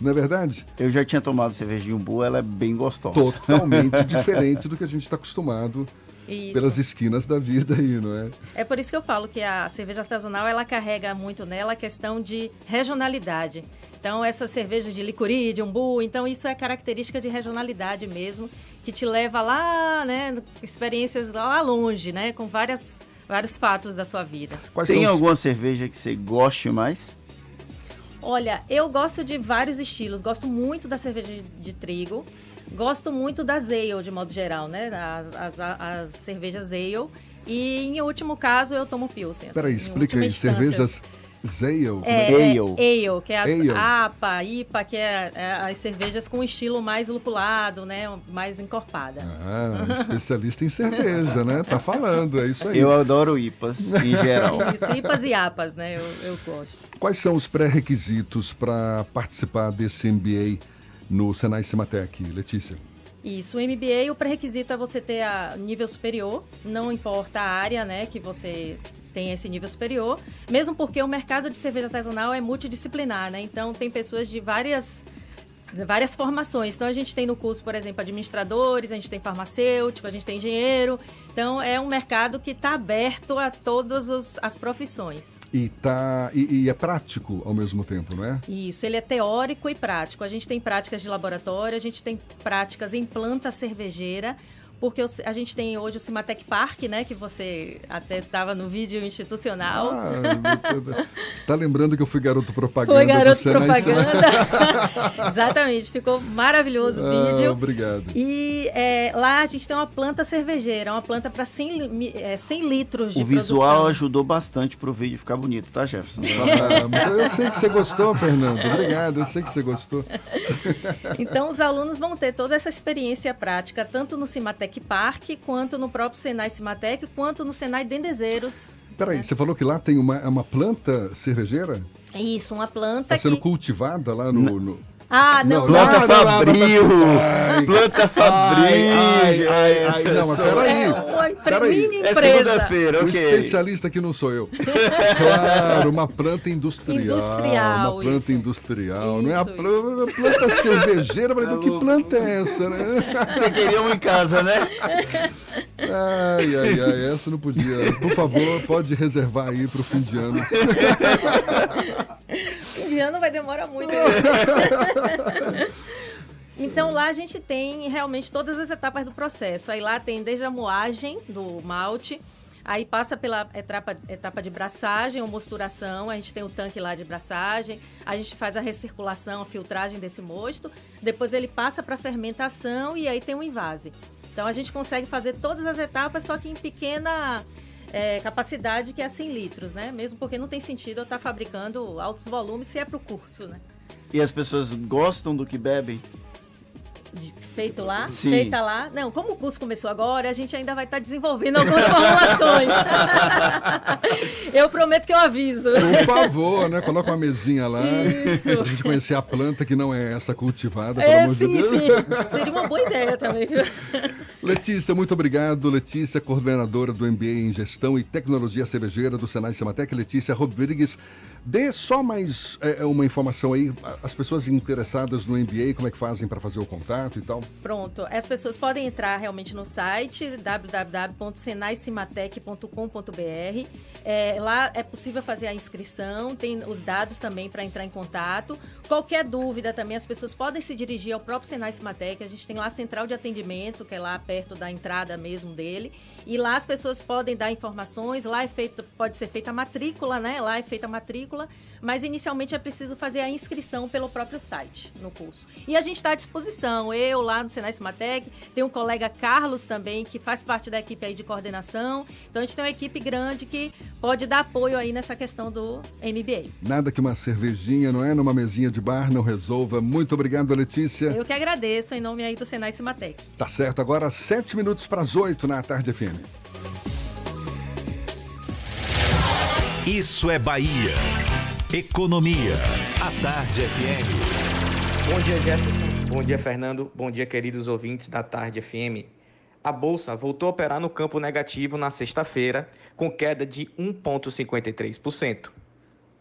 Não é verdade? Eu já tinha tomado cerveja de umbu, ela é bem gostosa. Totalmente diferente do que a gente está acostumado isso. pelas esquinas da vida aí, não é? É por isso que eu falo que a cerveja artesanal ela carrega muito nela a questão de regionalidade. Então, essa cerveja de licuri, de umbu, então isso é característica de regionalidade mesmo, que te leva lá, né, experiências lá longe, né, com várias, vários fatos da sua vida. Quais Tem os... alguma cerveja que você goste mais? Olha, eu gosto de vários estilos. Gosto muito da cerveja de, de trigo. Gosto muito da ale, de modo geral, né? As, as, as cervejas ale. E em último caso, eu tomo Pilsen. Peraí, assim, explica aí, cervejas Zale? É, é, ale. ale, que é as ale. APA, IPA, que é, é, as cervejas com estilo mais lupulado, né? Mais encorpada. Ah, especialista em cerveja, né? Tá falando, é isso aí. Eu adoro IPAs, em geral. Isso, IPAs e APAs, né? Eu, eu gosto. Quais são os pré-requisitos para participar desse MBA no Senai Cimatec, Letícia? Isso, o MBA, o pré-requisito é você ter a nível superior, não importa a área, né, que você tem esse nível superior, mesmo porque o mercado de cerveja artesanal é multidisciplinar, né? Então tem pessoas de várias várias formações. Então a gente tem no curso, por exemplo, administradores, a gente tem farmacêutico, a gente tem engenheiro. Então é um mercado que está aberto a todas as profissões. E, tá, e, e, é prático ao mesmo tempo, não é? Isso, ele é teórico e prático. A gente tem práticas de laboratório, a gente tem práticas em planta cervejeira, porque a gente tem hoje o Cimatec Park, né, que você até estava no vídeo institucional. Ah, tá lembrando que eu fui garoto propaganda Foi garoto propaganda. Exatamente, ficou maravilhoso o ah, vídeo. Obrigado. E é, lá a gente tem uma planta cervejeira, uma planta para 100, é, 100 litros de O visual produção. ajudou bastante pro vídeo ficar bonito, tá, Jefferson? Ah, eu sei que você gostou, Fernando. Obrigado, eu sei que você gostou. Então os alunos vão ter toda essa experiência prática, tanto no Cimatec Cimatec Park, quanto no próprio Senai Cimatec, quanto no Senai Dendezeiros. Peraí, né? você falou que lá tem uma, uma planta cervejeira? Isso, uma planta Está sendo que... cultivada lá no... no... Ah, não. Planta Fabril. Planta Fabril. Ai, não, mas peraí. É peraí. É segunda-feira, ok. O especialista aqui não sou eu. claro, uma planta industrial. Industrial, Uma planta industrial. Não é a planta, planta cervejeira. Falei, que planta é essa, né? Você queria uma em casa, né? Ai, ai, ai, essa não podia. Por favor, pode reservar aí para o fim de ano. De ano vai demorar muito. Então lá a gente tem realmente todas as etapas do processo. Aí lá tem desde a moagem do malte, aí passa pela etapa, etapa de braçagem ou mosturação, a gente tem o tanque lá de braçagem, a gente faz a recirculação, a filtragem desse mosto, depois ele passa para fermentação e aí tem o invase. Então a gente consegue fazer todas as etapas, só que em pequena é, capacidade, que é 100 litros, né? Mesmo porque não tem sentido eu estar fabricando altos volumes se é para o curso, né? E as pessoas gostam do que bebem? Feito lá, Sim. feita lá. Não, como o curso começou agora, a gente ainda vai estar desenvolvendo algumas formulações. eu prometo que eu aviso. Por favor, né? Coloca uma mesinha lá Isso. pra gente conhecer a planta que não é essa cultivada, pelo é, amor sim, de Deus. Sim, seria uma boa ideia também. Letícia, muito obrigado. Letícia, coordenadora do MBA em Gestão e Tecnologia Cervejeira do Senai Sematec. Letícia Rodrigues, dê só mais é, uma informação aí. As pessoas interessadas no MBA, como é que fazem para fazer o contato e tal? Pronto. As pessoas podem entrar realmente no site www.senaicimatec.com.br. É, lá é possível fazer a inscrição, tem os dados também para entrar em contato. Qualquer dúvida também, as pessoas podem se dirigir ao próprio Senai Cimatec. A gente tem lá a central de atendimento, que é lá perto da entrada mesmo dele. E lá as pessoas podem dar informações, lá é feito, pode ser feita a matrícula, né? Lá é feita a matrícula, mas inicialmente é preciso fazer a inscrição pelo próprio site no curso. E a gente está à disposição, eu lá no Senai Cimatec, tem um colega Carlos também, que faz parte da equipe aí de coordenação. Então a gente tem uma equipe grande que pode dar apoio aí nessa questão do MBA. Nada que uma cervejinha, não é? Numa mesinha de bar não resolva. Muito obrigado, Letícia. Eu que agradeço em nome aí do Senai Cimatec. Tá certo, agora sete minutos para as oito na tarde FM. Isso é Bahia. Economia. A Tarde FM. Bom dia, Jefferson. Bom dia, Fernando. Bom dia, queridos ouvintes da Tarde FM. A bolsa voltou a operar no campo negativo na sexta-feira, com queda de 1,53%.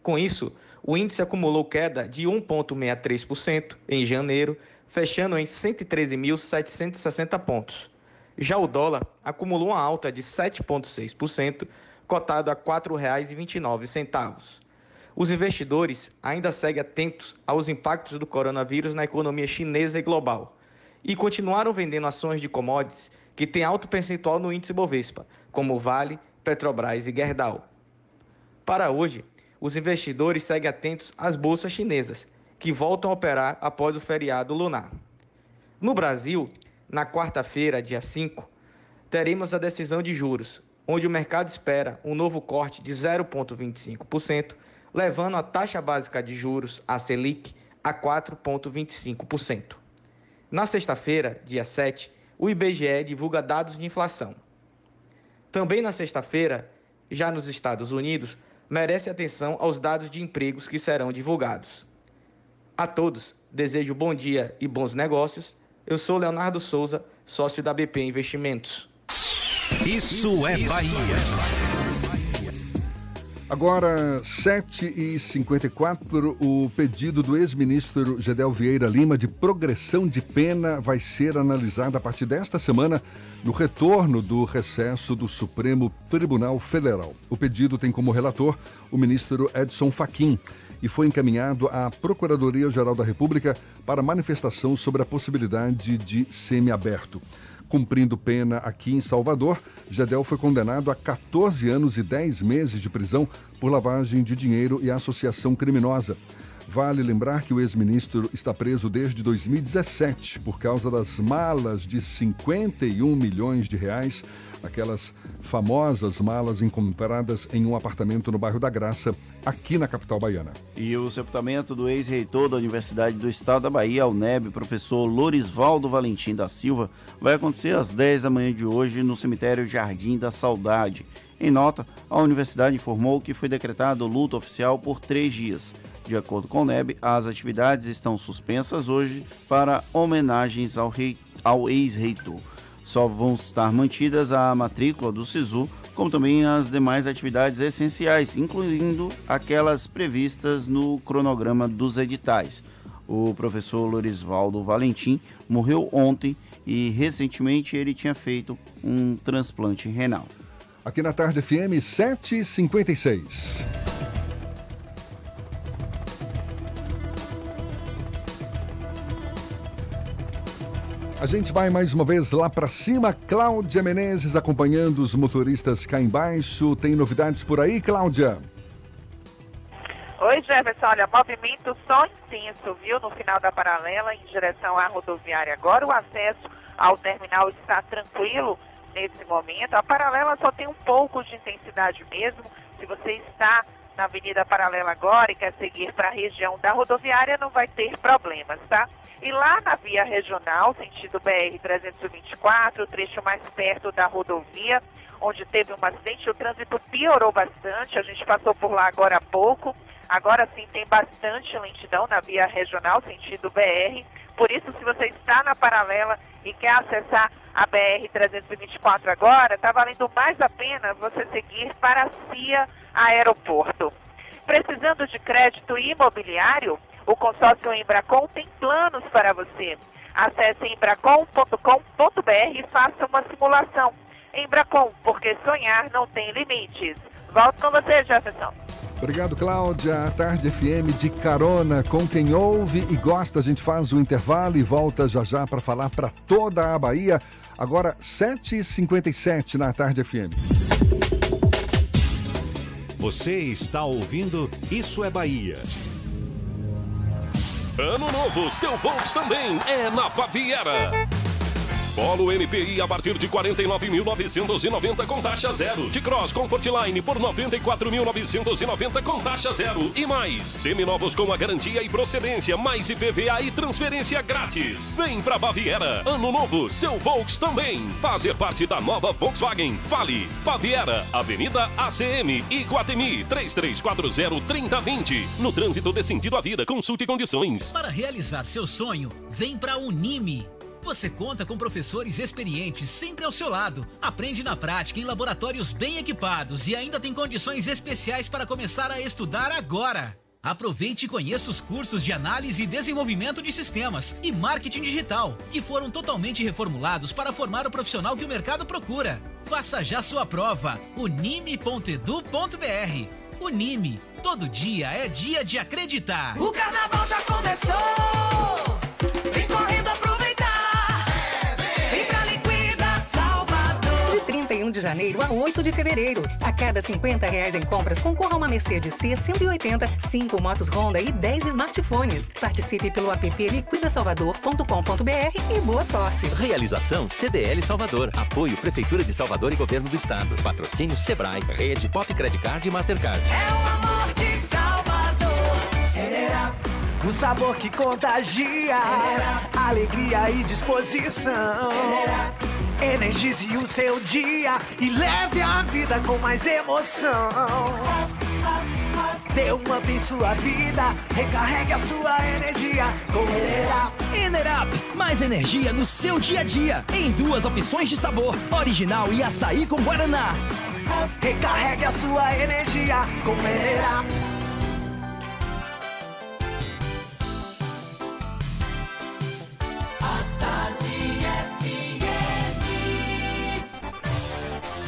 Com isso, o índice acumulou queda de 1,63% em janeiro, fechando em 113.760 pontos. Já o dólar acumulou uma alta de 7,6%, cotado a R$ 4,29. Os investidores ainda seguem atentos aos impactos do coronavírus na economia chinesa e global e continuaram vendendo ações de commodities que têm alto percentual no índice Bovespa, como Vale, Petrobras e Gerdau. Para hoje, os investidores seguem atentos às bolsas chinesas, que voltam a operar após o feriado lunar. No Brasil, na quarta-feira, dia 5, teremos a decisão de juros, onde o mercado espera um novo corte de 0,25%, levando a taxa básica de juros, a Selic, a 4,25%. Na sexta-feira, dia 7, o IBGE divulga dados de inflação. Também na sexta-feira, já nos Estados Unidos, merece atenção aos dados de empregos que serão divulgados. A todos, desejo bom dia e bons negócios eu sou Leonardo Souza, sócio da BP Investimentos. Isso é Bahia. Agora, 7h54, o pedido do ex-ministro Gedel Vieira Lima de progressão de pena vai ser analisado a partir desta semana no retorno do recesso do Supremo Tribunal Federal. O pedido tem como relator o ministro Edson Fachin e foi encaminhado à Procuradoria-Geral da República para manifestação sobre a possibilidade de semiaberto. Cumprindo pena aqui em Salvador, Gedel foi condenado a 14 anos e 10 meses de prisão por lavagem de dinheiro e associação criminosa. Vale lembrar que o ex-ministro está preso desde 2017 por causa das malas de 51 milhões de reais, aquelas famosas malas encontradas em um apartamento no bairro da Graça, aqui na capital baiana. E o sepultamento do ex-reitor da Universidade do Estado da Bahia, UNEB, professor Lorisvaldo Valentim da Silva, vai acontecer às 10 da manhã de hoje no cemitério Jardim da Saudade. Em nota, a universidade informou que foi decretado luto oficial por três dias. De acordo com o NEB, as atividades estão suspensas hoje para homenagens ao, rei, ao ex-reitor. Só vão estar mantidas a matrícula do SISU, como também as demais atividades essenciais, incluindo aquelas previstas no cronograma dos editais. O professor Lorisvaldo Valentim morreu ontem e recentemente ele tinha feito um transplante renal. Aqui na Tarde FM 756. A gente vai mais uma vez lá para cima. Cláudia Menezes acompanhando os motoristas cá embaixo. Tem novidades por aí, Cláudia? Oi, Jefferson. Olha, movimento só intenso, viu? No final da paralela, em direção à rodoviária. Agora o acesso ao terminal está tranquilo nesse momento. A paralela só tem um pouco de intensidade mesmo. Se você está na Avenida Paralela agora e quer seguir para a região da rodoviária, não vai ter problemas, tá? E lá na via regional, sentido BR-324, o trecho mais perto da rodovia, onde teve um acidente, o trânsito piorou bastante, a gente passou por lá agora há pouco. Agora sim tem bastante lentidão na via regional, sentido BR. Por isso, se você está na paralela e quer acessar a BR-324 agora, está valendo mais a pena você seguir para a CIA Aeroporto. Precisando de crédito imobiliário? O consórcio Embracon tem planos para você. Acesse embracon.com.br e faça uma simulação. Embracon, porque sonhar não tem limites. Volto com você, Jefferson. Obrigado, Cláudia. A Tarde FM de carona com quem ouve e gosta. A gente faz o intervalo e volta já já para falar para toda a Bahia. Agora, 7h57 na Tarde FM. Você está ouvindo Isso é Bahia. Ano novo, seu Volks também é na Baviera. Polo MPI a partir de 49.990 com taxa zero. De Cross Comfortline por 94.990 com taxa zero. E mais, seminovos com a garantia e procedência, mais IPVA e transferência grátis. Vem pra Baviera. Ano novo, seu Volks também. Fazer parte da nova Volkswagen. Fale. Baviera, Avenida ACM, Iguatemi, 3340-3020. No trânsito de sentido à vida, consulte condições. Para realizar seu sonho, vem pra Unime. Você conta com professores experientes sempre ao seu lado. Aprende na prática em laboratórios bem equipados e ainda tem condições especiais para começar a estudar agora. Aproveite e conheça os cursos de análise e desenvolvimento de sistemas e marketing digital, que foram totalmente reformulados para formar o profissional que o mercado procura. Faça já sua prova, unime.edu.br. Unime, todo dia é dia de acreditar. O carnaval já começou! 31 de janeiro a 8 de fevereiro. A cada 50 reais em compras, concorra a uma Mercedes C180, 5 motos Honda e 10 smartphones. Participe pelo app liquidasalvador.com.br e boa sorte. Realização CDL Salvador. Apoio Prefeitura de Salvador e Governo do Estado. Patrocínio Sebrae, Rede Pop Credit Card e Mastercard. É o amor de Salvador! O sabor que contagia, alegria e disposição. Energize o seu dia e leve a vida com mais emoção. Dê um up em sua vida, recarregue a sua energia com Enerap. Enerap, mais energia no seu dia a dia. Em duas opções de sabor, original e açaí com guaraná. Recarregue a sua energia com Enerap.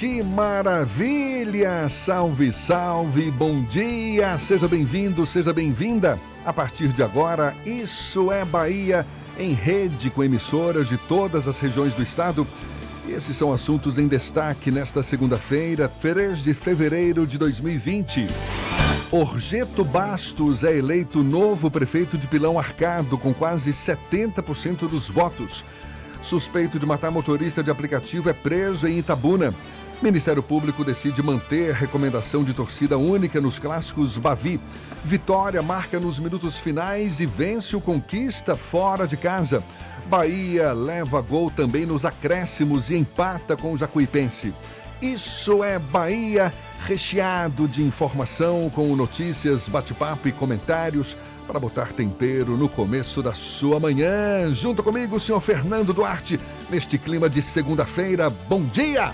Que maravilha! Salve, salve, bom dia! Seja bem-vindo, seja bem-vinda. A partir de agora, Isso é Bahia, em rede com emissoras de todas as regiões do estado. E esses são assuntos em destaque nesta segunda-feira, 3 de fevereiro de 2020. Orgeto Bastos é eleito novo prefeito de Pilão Arcado, com quase 70% dos votos. Suspeito de matar motorista de aplicativo é preso em Itabuna. Ministério Público decide manter recomendação de torcida única nos clássicos Bavi. Vitória marca nos minutos finais e vence o Conquista fora de casa. Bahia leva gol também nos acréscimos e empata com o Jacuipense. Isso é Bahia, recheado de informação com notícias, bate-papo e comentários para botar tempero no começo da sua manhã. Junto comigo, senhor Fernando Duarte, neste clima de segunda-feira. Bom dia!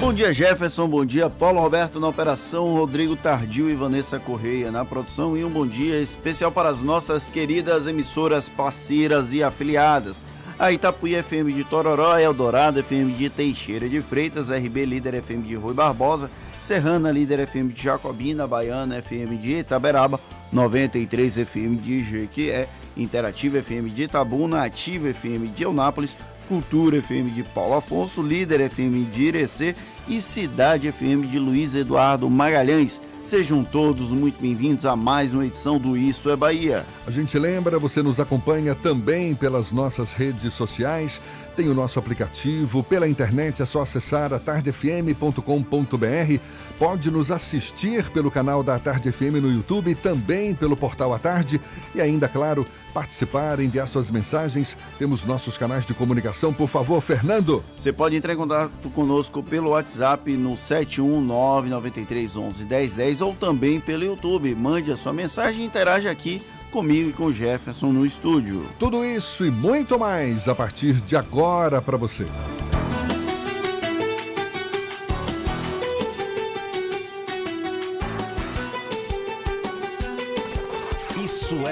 Bom dia, Jefferson. Bom dia, Paulo Roberto na operação, Rodrigo Tardio e Vanessa Correia na produção. E um bom dia especial para as nossas queridas emissoras parceiras e afiliadas. A Itapuí FM de Tororó, Eldorado FM de Teixeira de Freitas, RB Líder FM de Rui Barbosa, Serrana Líder FM de Jacobina, Baiana FM de Itaberaba, 93 FM de Jequié, Interativa FM de Itabuna, Ativa FM de Eunápolis, Cultura FM de Paulo Afonso, Líder FM de Irecê e Cidade FM de Luiz Eduardo Magalhães. Sejam todos muito bem-vindos a mais uma edição do Isso é Bahia. A gente lembra, você nos acompanha também pelas nossas redes sociais, tem o nosso aplicativo, pela internet é só acessar atardefm.com.br. Pode nos assistir pelo canal da Tarde FM no YouTube, também pelo portal A Tarde e ainda, claro, participar, enviar suas mensagens. Temos nossos canais de comunicação. Por favor, Fernando. Você pode entrar em contato conosco pelo WhatsApp no 71993111010 ou também pelo YouTube. Mande a sua mensagem e interaja aqui comigo e com o Jefferson no estúdio. Tudo isso e muito mais a partir de agora para você.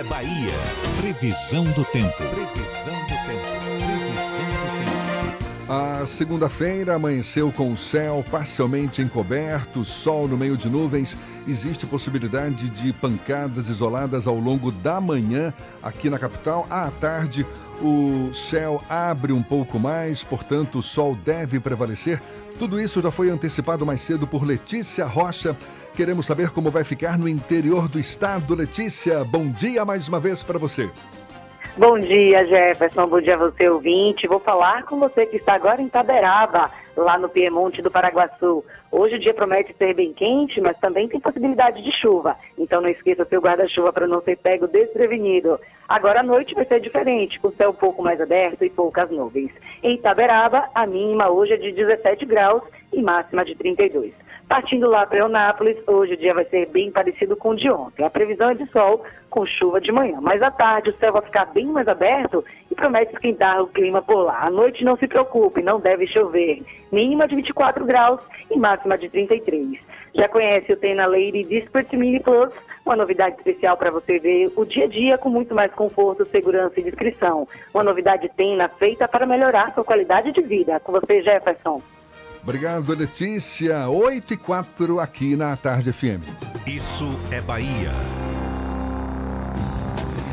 É Bahia. Previsão do tempo. Previsão do tempo. Previsão do tempo. A segunda-feira amanheceu com o céu parcialmente encoberto, sol no meio de nuvens. Existe possibilidade de pancadas isoladas ao longo da manhã aqui na capital. À tarde, o céu abre um pouco mais, portanto, o sol deve prevalecer. Tudo isso já foi antecipado mais cedo por Letícia Rocha. Queremos saber como vai ficar no interior do estado. Letícia, bom dia mais uma vez para você. Bom dia, Jefferson. Bom dia a você, ouvinte. Vou falar com você que está agora em Taberaba, lá no Piemonte do Paraguaçu. Hoje o dia promete ser bem quente, mas também tem possibilidade de chuva. Então não esqueça seu guarda-chuva para não ser pego desprevenido. Agora à noite vai ser diferente, com o céu um pouco mais aberto e poucas nuvens. Em Taberaba, a mínima hoje é de 17 graus e máxima de 32. Partindo lá para Eunápolis, hoje o dia vai ser bem parecido com o de ontem. A previsão é de sol com chuva de manhã, mas à tarde o céu vai ficar bem mais aberto e promete esquentar o clima por lá. À noite não se preocupe, não deve chover. Mínima de 24 graus e máxima de 33. Já conhece o Tena Lady Dispert Mini Plus, uma novidade especial para você ver o dia a dia com muito mais conforto, segurança e discrição. Uma novidade Tena feita para melhorar sua qualidade de vida. Com você, Jefferson. Obrigado, Letícia. 8 e 4 aqui na Tarde FM. Isso é Bahia.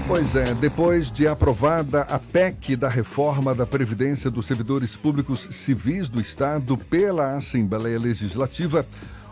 Pois é, depois de aprovada a PEC da reforma da Previdência dos Servidores Públicos Civis do Estado pela Assembleia Legislativa,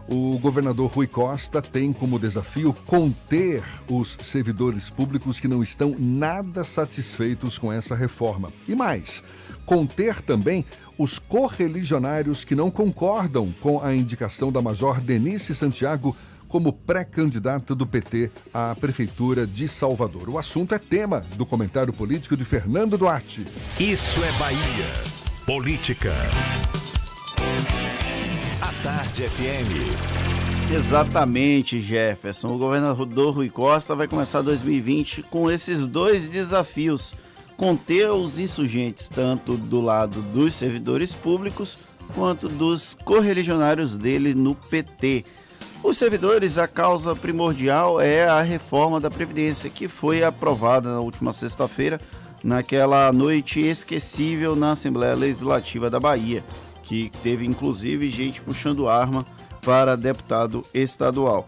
o governador Rui Costa tem como desafio conter os servidores públicos que não estão nada satisfeitos com essa reforma. E mais, conter também os correligionários que não concordam com a indicação da Major Denise Santiago como pré-candidata do PT à Prefeitura de Salvador. O assunto é tema do comentário político de Fernando Duarte. Isso é Bahia. Política. A Tarde FM. Exatamente, Jefferson. O governador Rui Costa vai começar 2020 com esses dois desafios: conter os insurgentes, tanto do lado dos servidores públicos quanto dos correligionários dele no PT. Os servidores, a causa primordial é a reforma da Previdência, que foi aprovada na última sexta-feira, naquela noite esquecível na Assembleia Legislativa da Bahia, que teve inclusive gente puxando arma para deputado estadual.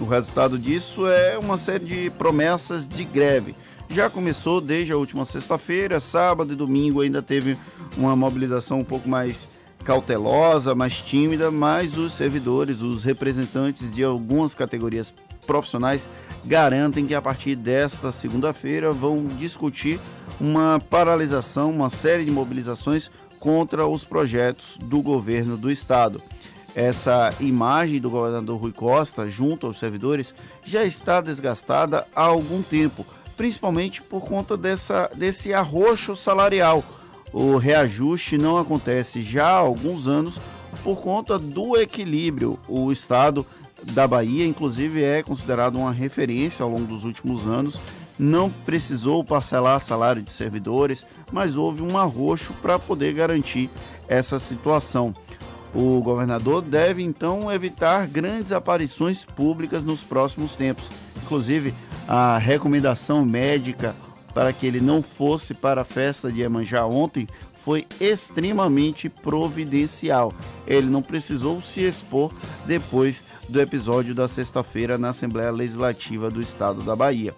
O resultado disso é uma série de promessas de greve. Já começou desde a última sexta-feira, sábado e domingo ainda teve uma mobilização um pouco mais cautelosa, mais tímida, mas os servidores, os representantes de algumas categorias profissionais garantem que a partir desta segunda-feira vão discutir uma paralisação, uma série de mobilizações contra os projetos do governo do estado. Essa imagem do governador Rui Costa junto aos servidores já está desgastada há algum tempo, principalmente por conta dessa, desse arroxo salarial. O reajuste não acontece já há alguns anos por conta do equilíbrio. O estado da Bahia, inclusive, é considerado uma referência ao longo dos últimos anos. Não precisou parcelar salário de servidores, mas houve um arroxo para poder garantir essa situação. O governador deve então evitar grandes aparições públicas nos próximos tempos. Inclusive, a recomendação médica para que ele não fosse para a festa de Iemanjá ontem foi extremamente providencial. Ele não precisou se expor depois do episódio da sexta-feira na Assembleia Legislativa do Estado da Bahia.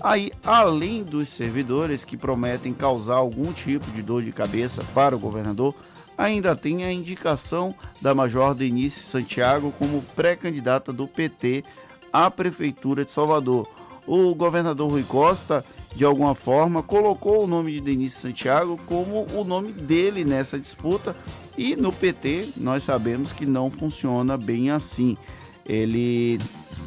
Aí, além dos servidores que prometem causar algum tipo de dor de cabeça para o governador, ainda tem a indicação da Major Denise Santiago como pré-candidata do PT à Prefeitura de Salvador. O governador Rui Costa, de alguma forma, colocou o nome de Denise Santiago como o nome dele nessa disputa e no PT nós sabemos que não funciona bem assim. Ele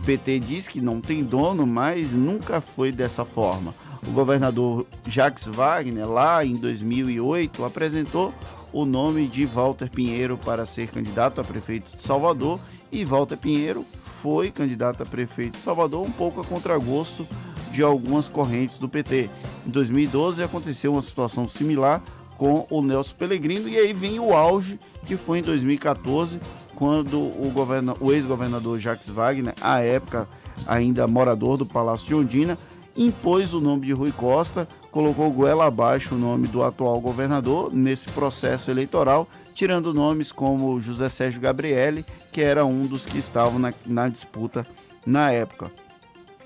PT diz que não tem dono, mas nunca foi dessa forma. O governador Jacques Wagner, lá em 2008, apresentou o nome de Walter Pinheiro para ser candidato a prefeito de Salvador e Walter Pinheiro foi candidato a prefeito de Salvador um pouco a contragosto de algumas correntes do PT. Em 2012 aconteceu uma situação similar com o Nelson Pellegrino e aí vem o auge que foi em 2014 quando o, o ex-governador Jacques Wagner, à época ainda morador do Palácio de Ondina, impôs o nome de Rui Costa colocou goela abaixo o nome do atual governador nesse processo eleitoral, tirando nomes como José Sérgio Gabrielli, que era um dos que estavam na, na disputa na época.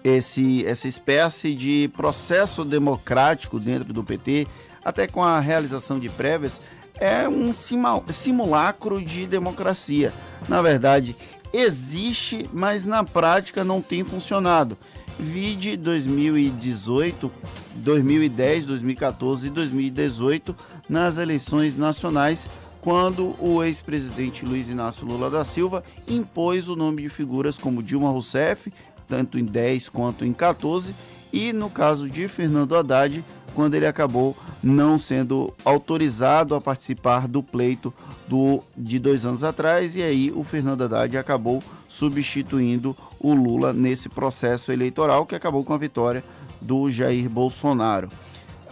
Esse, essa espécie de processo democrático dentro do PT, até com a realização de prévias, é um simulacro de democracia. Na verdade, existe, mas na prática não tem funcionado. Vide 2018, 2010, 2014 e 2018 nas eleições nacionais, quando o ex-presidente Luiz Inácio Lula da Silva impôs o nome de figuras como Dilma Rousseff, tanto em 10 quanto em 14, e no caso de Fernando Haddad, quando ele acabou não sendo autorizado a participar do pleito do, de dois anos atrás, e aí o Fernando Haddad acabou substituindo o Lula nesse processo eleitoral que acabou com a vitória do Jair Bolsonaro.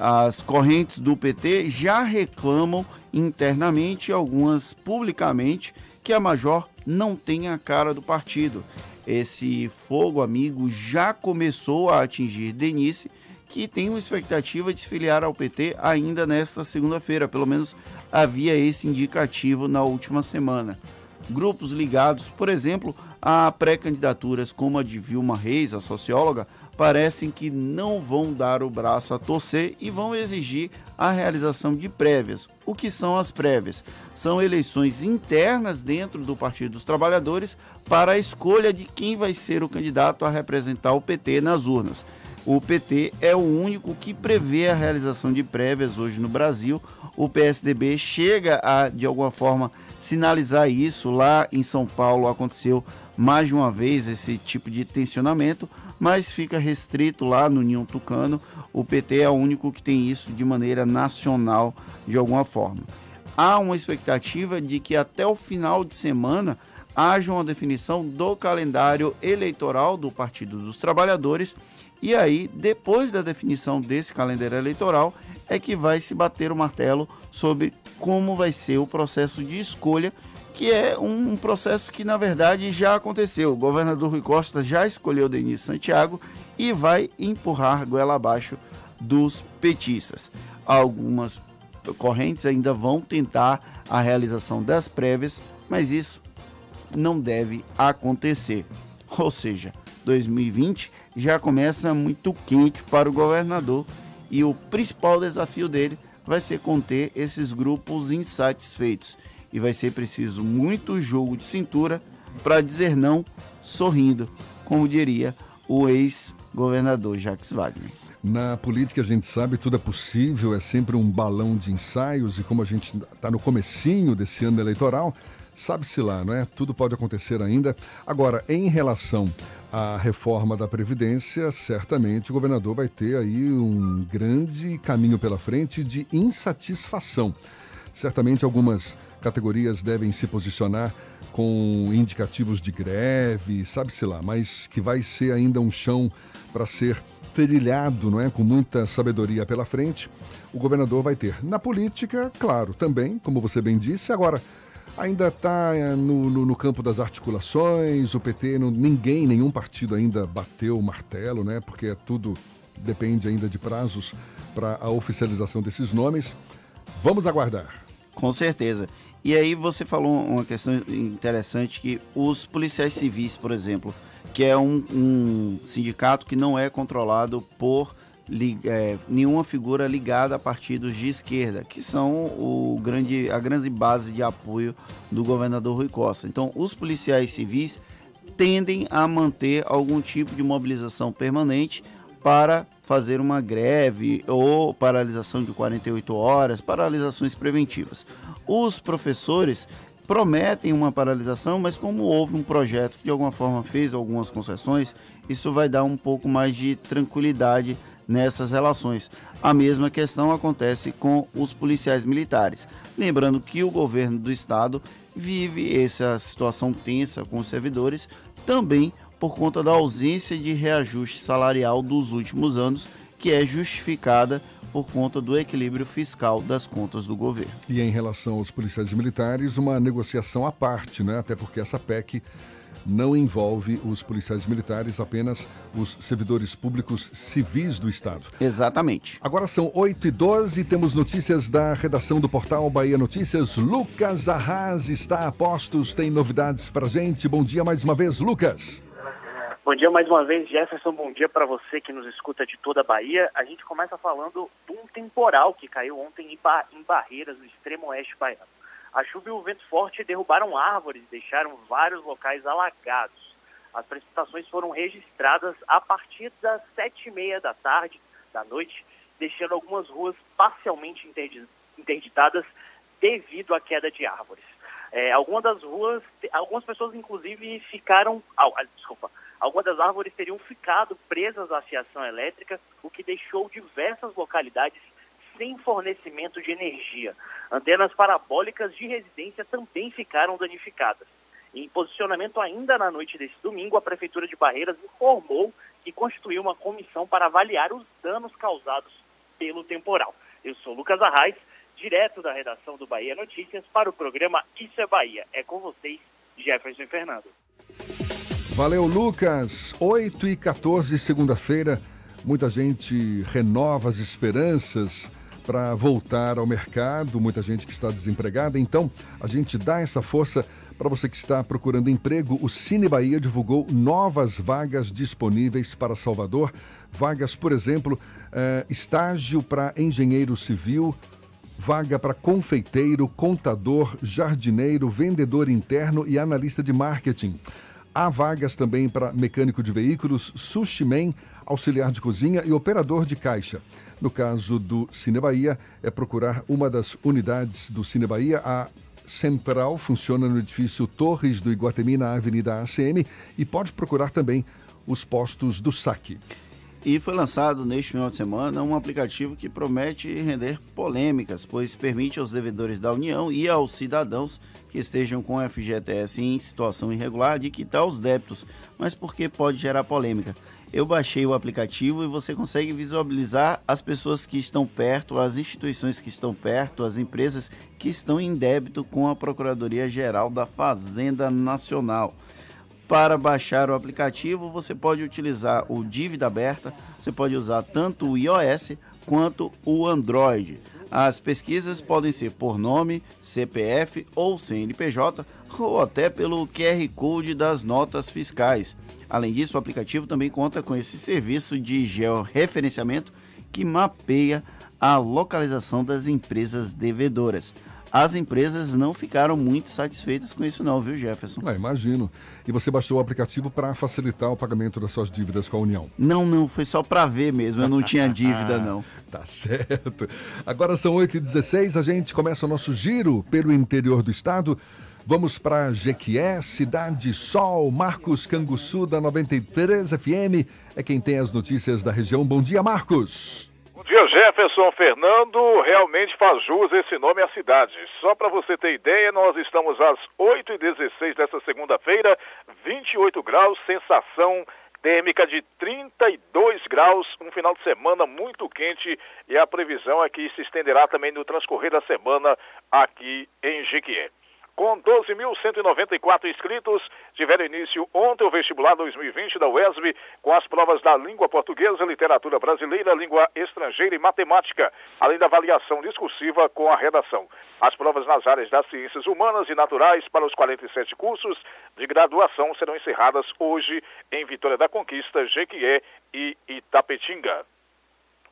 As correntes do PT já reclamam internamente, algumas publicamente, que a Major não tem a cara do partido. Esse fogo amigo já começou a atingir Denise, que tem uma expectativa de se filiar ao PT ainda nesta segunda-feira. Pelo menos havia esse indicativo na última semana. Grupos ligados, por exemplo, a pré-candidaturas como a de Vilma Reis, a socióloga, parecem que não vão dar o braço a torcer e vão exigir a realização de prévias. O que são as prévias? São eleições internas dentro do Partido dos Trabalhadores para a escolha de quem vai ser o candidato a representar o PT nas urnas. O PT é o único que prevê a realização de prévias hoje no Brasil. O PSDB chega a, de alguma forma, sinalizar isso. Lá em São Paulo aconteceu mais de uma vez esse tipo de tensionamento, mas fica restrito lá no Ninho Tucano. O PT é o único que tem isso de maneira nacional, de alguma forma. Há uma expectativa de que até o final de semana haja uma definição do calendário eleitoral do Partido dos Trabalhadores e aí, depois da definição desse calendário eleitoral, é que vai se bater o martelo sobre como vai ser o processo de escolha, que é um processo que na verdade já aconteceu. O governador Rui Costa já escolheu Denise Santiago e vai empurrar goela abaixo dos petistas. Algumas correntes ainda vão tentar a realização das prévias, mas isso não deve acontecer. Ou seja, 2020 já começa muito quente para o governador e o principal desafio dele vai ser conter esses grupos insatisfeitos. E vai ser preciso muito jogo de cintura para dizer não sorrindo, como diria o ex-governador Jacques Wagner. Na política a gente sabe tudo é possível, é sempre um balão de ensaios e como a gente está no comecinho desse ano eleitoral, sabe-se lá, não é? Tudo pode acontecer ainda. Agora, em relação à reforma da Previdência, certamente o governador vai ter aí um grande caminho pela frente de insatisfação. Certamente algumas categorias devem se posicionar com indicativos de greve, sabe-se lá, mas que vai ser ainda um chão para ser trilhado, não é? Com muita sabedoria pela frente, o governador vai ter. Na política, claro, também, como você bem disse, agora ainda está eh, no, no, no, campo das articulações, o PT, não, ninguém, nenhum partido ainda bateu o martelo, né? Porque é tudo depende ainda de prazos para a oficialização desses nomes. Vamos aguardar. Com certeza. E aí você falou uma questão interessante que os policiais civis, por exemplo, que é um, um sindicato que não é controlado por é, nenhuma figura ligada a partidos de esquerda, que são o grande, a grande base de apoio do governador Rui Costa. Então, os policiais civis tendem a manter algum tipo de mobilização permanente para fazer uma greve ou paralisação de 48 horas, paralisações preventivas. Os professores prometem uma paralisação, mas como houve um projeto que de alguma forma fez algumas concessões, isso vai dar um pouco mais de tranquilidade nessas relações. A mesma questão acontece com os policiais militares. Lembrando que o governo do estado vive essa situação tensa com os servidores também por conta da ausência de reajuste salarial dos últimos anos, que é justificada por conta do equilíbrio fiscal das contas do governo. E em relação aos policiais militares, uma negociação à parte, né? até porque essa PEC não envolve os policiais militares, apenas os servidores públicos civis do Estado. Exatamente. Agora são 8 e 12 temos notícias da redação do portal Bahia Notícias. Lucas Arras está a postos, tem novidades para gente. Bom dia mais uma vez, Lucas. Bom dia mais uma vez, Jefferson. Bom dia para você que nos escuta de toda a Bahia. A gente começa falando de um temporal que caiu ontem em, ba em Barreiras, no extremo oeste baiano. A chuva e o vento forte derrubaram árvores e deixaram vários locais alagados. As precipitações foram registradas a partir das sete e meia da tarde, da noite, deixando algumas ruas parcialmente interditadas devido à queda de árvores. É, algumas das ruas, algumas pessoas inclusive ficaram, ah, desculpa, Algumas das árvores teriam ficado presas à fiação elétrica, o que deixou diversas localidades sem fornecimento de energia. Antenas parabólicas de residência também ficaram danificadas. Em posicionamento ainda na noite desse domingo, a Prefeitura de Barreiras informou que constituiu uma comissão para avaliar os danos causados pelo temporal. Eu sou Lucas Arraes, direto da redação do Bahia Notícias, para o programa Isso é Bahia. É com vocês, Jefferson Fernando. Valeu, Lucas. 8 e 14, segunda-feira. Muita gente renova as esperanças para voltar ao mercado, muita gente que está desempregada. Então, a gente dá essa força para você que está procurando emprego. O Cine Bahia divulgou novas vagas disponíveis para Salvador. Vagas, por exemplo, eh, estágio para engenheiro civil, vaga para confeiteiro, contador, jardineiro, vendedor interno e analista de marketing. Há vagas também para mecânico de veículos, sushi man, auxiliar de cozinha e operador de caixa. No caso do Cine Bahia, é procurar uma das unidades do Cine Bahia. A central funciona no edifício Torres do Iguatemi, na Avenida ACM, e pode procurar também os postos do SAC. E foi lançado neste final de semana um aplicativo que promete render polêmicas, pois permite aos devedores da União e aos cidadãos que estejam com FGTS em situação irregular de quitar os débitos, mas porque pode gerar polêmica. Eu baixei o aplicativo e você consegue visualizar as pessoas que estão perto, as instituições que estão perto, as empresas que estão em débito com a Procuradoria Geral da Fazenda Nacional. Para baixar o aplicativo, você pode utilizar o Dívida Aberta, você pode usar tanto o iOS quanto o Android. As pesquisas podem ser por nome, CPF ou CNPJ, ou até pelo QR Code das notas fiscais. Além disso, o aplicativo também conta com esse serviço de georreferenciamento que mapeia a localização das empresas devedoras. As empresas não ficaram muito satisfeitas com isso não, viu Jefferson? Ah, imagino. E você baixou o aplicativo para facilitar o pagamento das suas dívidas com a União? Não, não, foi só para ver mesmo, eu não tinha dívida não. Tá certo. Agora são 8h16, a gente começa o nosso giro pelo interior do estado. Vamos para Jequié, Cidade Sol, Marcos Canguçu da 93 FM. É quem tem as notícias da região. Bom dia, Marcos. Bom dia, Jefferson Fernando. Realmente faz jus esse nome à cidade. Só para você ter ideia, nós estamos às 8h16 dessa segunda-feira, 28 graus, sensação térmica de 32 graus, um final de semana muito quente e a previsão é que se estenderá também no transcorrer da semana aqui em Jequié. Com 12.194 inscritos, tiveram início ontem o vestibular 2020 da UESB, com as provas da língua portuguesa, literatura brasileira, língua estrangeira e matemática, além da avaliação discursiva com a redação. As provas nas áreas das ciências humanas e naturais para os 47 cursos de graduação serão encerradas hoje em Vitória da Conquista, Jequié e Itapetinga.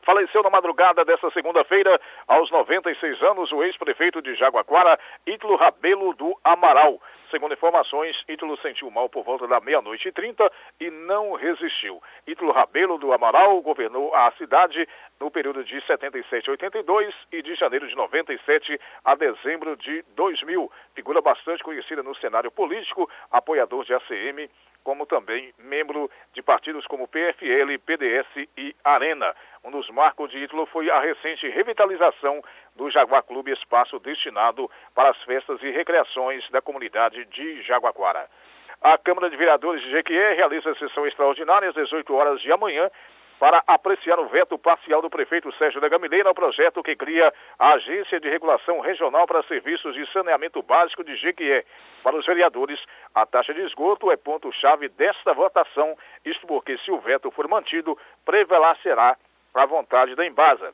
Faleceu na madrugada desta segunda-feira, aos 96 anos, o ex-prefeito de Jaguaquara, Ítalo Rabelo do Amaral. Segundo informações, Ítalo sentiu mal por volta da meia-noite e trinta e não resistiu. Ítalo Rabelo do Amaral governou a cidade no período de 77 a 82 e de janeiro de 97 a dezembro de 2000. Figura bastante conhecida no cenário político, apoiador de ACM, como também membro de partidos como PFL, PDS e Arena. Um dos marcos de Ítalo foi a recente revitalização do Jaguar Clube, espaço destinado para as festas e recreações da comunidade de Jaguaquara. A Câmara de Vereadores de Jequié realiza sessão extraordinária às 18 horas de amanhã para apreciar o veto parcial do prefeito Sérgio da Gamileira ao projeto que cria a Agência de Regulação Regional para Serviços de Saneamento Básico de Jequié. Para os vereadores, a taxa de esgoto é ponto-chave desta votação, isto porque se o veto for mantido, prevalecerá a vontade da Embasa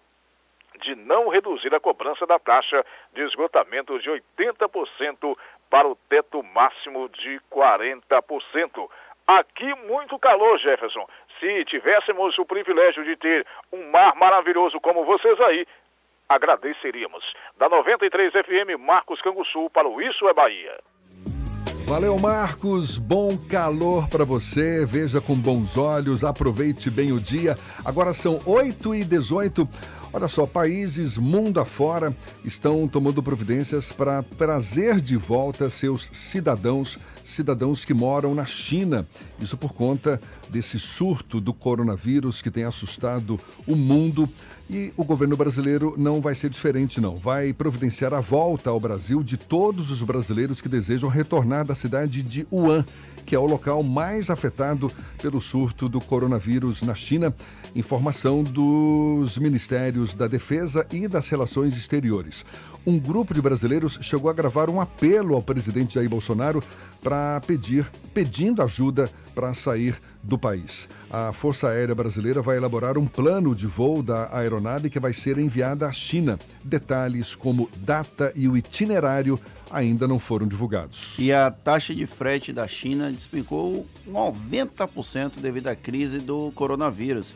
de não reduzir a cobrança da taxa de esgotamento de 80% para o teto máximo de 40%. Aqui muito calor, Jefferson. Se tivéssemos o privilégio de ter um mar maravilhoso como vocês aí, agradeceríamos. Da 93 FM, Marcos Canguçu para o Isso é Bahia. Valeu, Marcos. Bom calor para você. Veja com bons olhos, aproveite bem o dia. Agora são 8 e 18 Olha só, países mundo afora estão tomando providências para trazer de volta seus cidadãos, cidadãos que moram na China. Isso por conta desse surto do coronavírus que tem assustado o mundo. E o governo brasileiro não vai ser diferente, não. Vai providenciar a volta ao Brasil de todos os brasileiros que desejam retornar da cidade de Wuhan que é o local mais afetado pelo surto do coronavírus na China. Informação dos Ministérios da Defesa e das Relações Exteriores. Um grupo de brasileiros chegou a gravar um apelo ao presidente Jair Bolsonaro para pedir, pedindo ajuda para sair do país. A Força Aérea Brasileira vai elaborar um plano de voo da aeronave que vai ser enviada à China. Detalhes como data e o itinerário ainda não foram divulgados. E a taxa de frete da China despencou 90% devido à crise do coronavírus.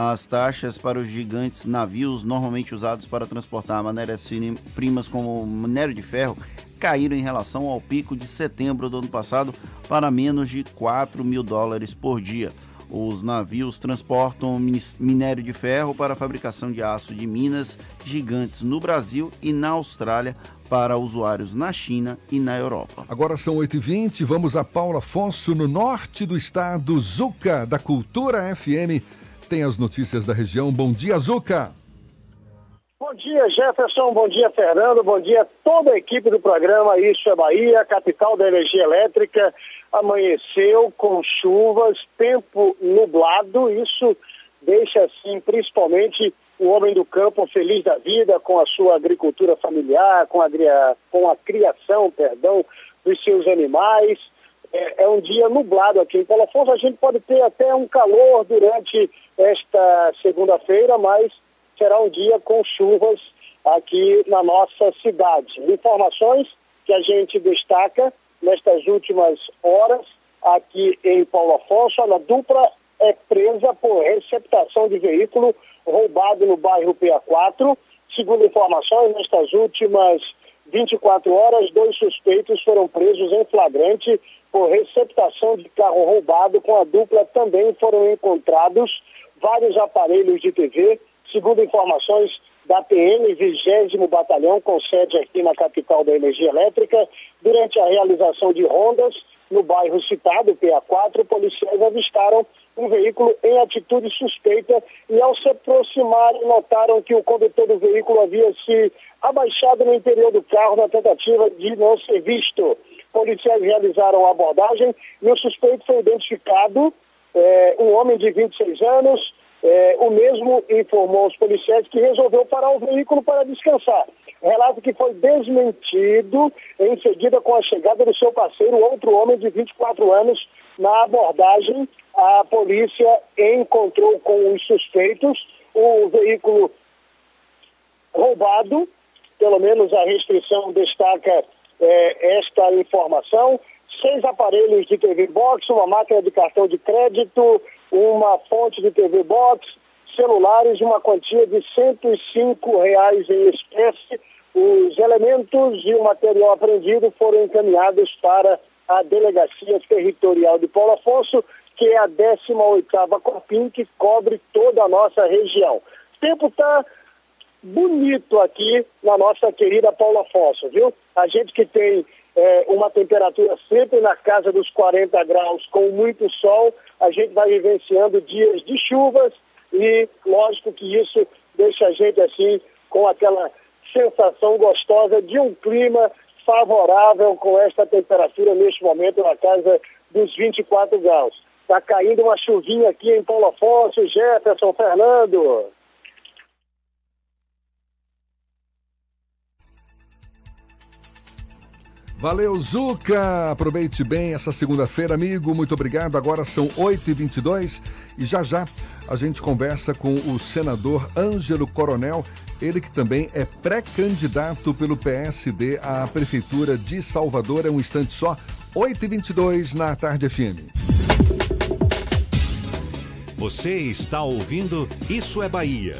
As taxas para os gigantes navios normalmente usados para transportar matérias-primas como minério de ferro caíram em relação ao pico de setembro do ano passado para menos de 4 mil dólares por dia. Os navios transportam minério de ferro para a fabricação de aço de minas gigantes no Brasil e na Austrália para usuários na China e na Europa. Agora são 8h20, vamos a Paula Afonso, no norte do estado, Zuca, da Cultura FM tem as notícias da região. Bom dia, Zuca. Bom dia, Jefferson. Bom dia, Fernando. Bom dia toda a equipe do programa Isso é Bahia, capital da energia elétrica. Amanheceu com chuvas, tempo nublado. Isso deixa, assim, principalmente o homem do campo feliz da vida com a sua agricultura familiar, com a, com a criação, perdão, dos seus animais. É, é um dia nublado aqui em Afonso. A gente pode ter até um calor durante esta segunda-feira, mas será um dia com chuvas aqui na nossa cidade. Informações que a gente destaca nestas últimas horas aqui em Paulo Afonso, a dupla é presa por receptação de veículo roubado no bairro PA4. Segundo informações, nestas últimas 24 horas, dois suspeitos foram presos em flagrante por receptação de carro roubado. Com a dupla também foram encontrados vários aparelhos de TV, segundo informações da PM, 20 Batalhão, com sede aqui na capital da energia elétrica, durante a realização de rondas no bairro citado, PA4, policiais avistaram um veículo em atitude suspeita e ao se aproximarem notaram que o condutor do veículo havia se abaixado no interior do carro na tentativa de não ser visto. Policiais realizaram a abordagem e o suspeito foi identificado, é, um homem de 26 anos, é, o mesmo informou aos policiais que resolveu parar o veículo para descansar. Relato que foi desmentido em seguida com a chegada do seu parceiro, outro homem de 24 anos. Na abordagem, a polícia encontrou com os suspeitos o veículo roubado, pelo menos a restrição destaca é, esta informação. Seis aparelhos de TV Box, uma máquina de cartão de crédito, uma fonte de TV Box, celulares uma quantia de 105 reais em espécie. Os elementos e o material apreendido foram encaminhados para a Delegacia Territorial de Paulo Afonso, que é a 18ª Copim, que cobre toda a nossa região. O tempo está bonito aqui na nossa querida Paulo Afonso, viu? A gente que tem é, uma temperatura sempre na casa dos 40 graus, com muito sol, a gente vai vivenciando dias de chuvas e lógico que isso deixa a gente assim com aquela sensação gostosa de um clima favorável com esta temperatura neste momento na casa dos 24 graus. Está caindo uma chuvinha aqui em Paulo Afonso, Jefferson, Fernando. Valeu, Zuca! Aproveite bem essa segunda-feira, amigo. Muito obrigado. Agora são 8h22 e já já a gente conversa com o senador Ângelo Coronel, ele que também é pré-candidato pelo PSD à Prefeitura de Salvador. É um instante só, 8h22 na Tarde FM. Você está ouvindo Isso é Bahia.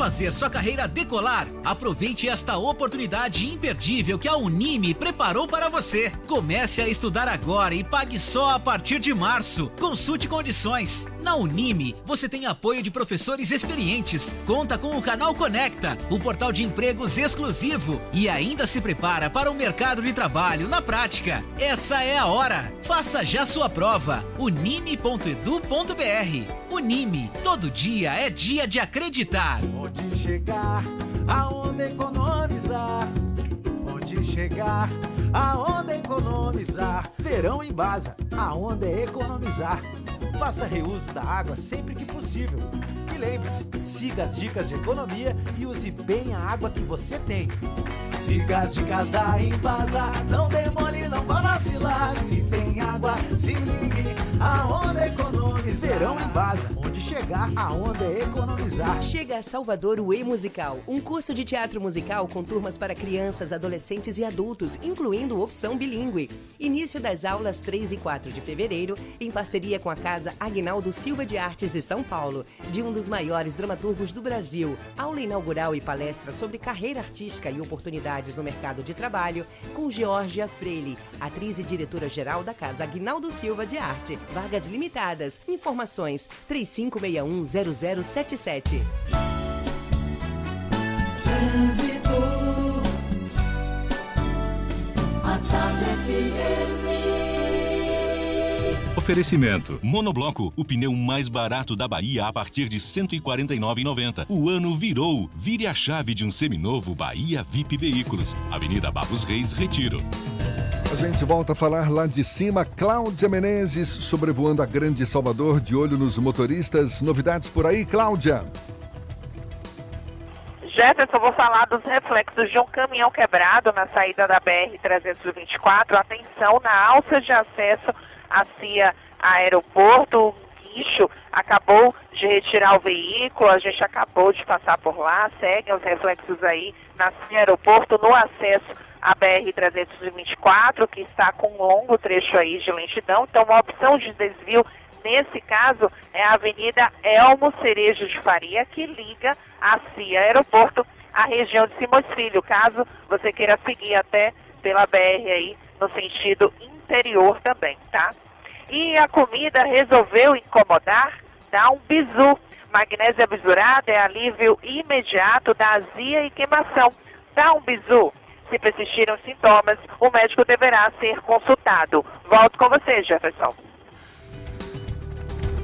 Fazer sua carreira decolar? Aproveite esta oportunidade imperdível que a Unime preparou para você. Comece a estudar agora e pague só a partir de março. Consulte condições. Na Unime, você tem apoio de professores experientes, conta com o canal Conecta, o portal de empregos exclusivo e ainda se prepara para o mercado de trabalho na prática. Essa é a hora. Faça já sua prova. unime.edu.br. Unime, todo dia é dia de acreditar. Onde chegar, aonde economizar? Onde chegar, aonde economizar? Verão em Baza, aonde economizar? Faça reuso da água sempre que possível. E lembre-se, siga as dicas de economia e use bem a água que você tem. Siga as dicas da Embasa, não demole, não vá vacilar. Se tem água, se ligue, aonde economizar. Verão Embasa, onde chegar, aonde economizar. Chega a Salvador o E-Musical, um curso de teatro musical com turmas para crianças, adolescentes e adultos, incluindo opção bilíngue. Início das aulas 3 e 4 de fevereiro, em parceria com a Casa Agnaldo Silva de Artes de São Paulo, de um dos maiores dramaturgos do Brasil. Aula inaugural e palestra sobre carreira artística e oportunidades no mercado de trabalho, com Georgia Freire, atriz e diretora-geral da Casa Agnaldo Silva de Arte. Vagas limitadas. Informações 35610077. Oferecimento. Monobloco, o pneu mais barato da Bahia a partir de R$ 149,90. O ano virou. Vire a chave de um seminovo Bahia VIP Veículos. Avenida Barros Reis, Retiro. A gente volta a falar lá de cima. Cláudia Menezes sobrevoando a grande Salvador, de olho nos motoristas. Novidades por aí, Cláudia? Jefferson, vou falar dos reflexos de um caminhão quebrado na saída da BR-324. Atenção na alça de acesso à CIA Aeroporto. O guincho acabou de retirar o veículo, a gente acabou de passar por lá. Seguem os reflexos aí na CIA Aeroporto, no acesso à BR-324, que está com um longo trecho aí de lentidão. Então, uma opção de desvio Nesse caso, é a Avenida Elmo Cerejo de Faria, que liga a CIA Aeroporto à região de Simões Filho, caso você queira seguir até pela BR aí no sentido interior também, tá? E a comida resolveu incomodar? Dá um bizu. Magnésia bisurada é alívio imediato da azia e queimação. Dá um bizu. Se persistirem os sintomas, o médico deverá ser consultado. Volto com você, Jefferson.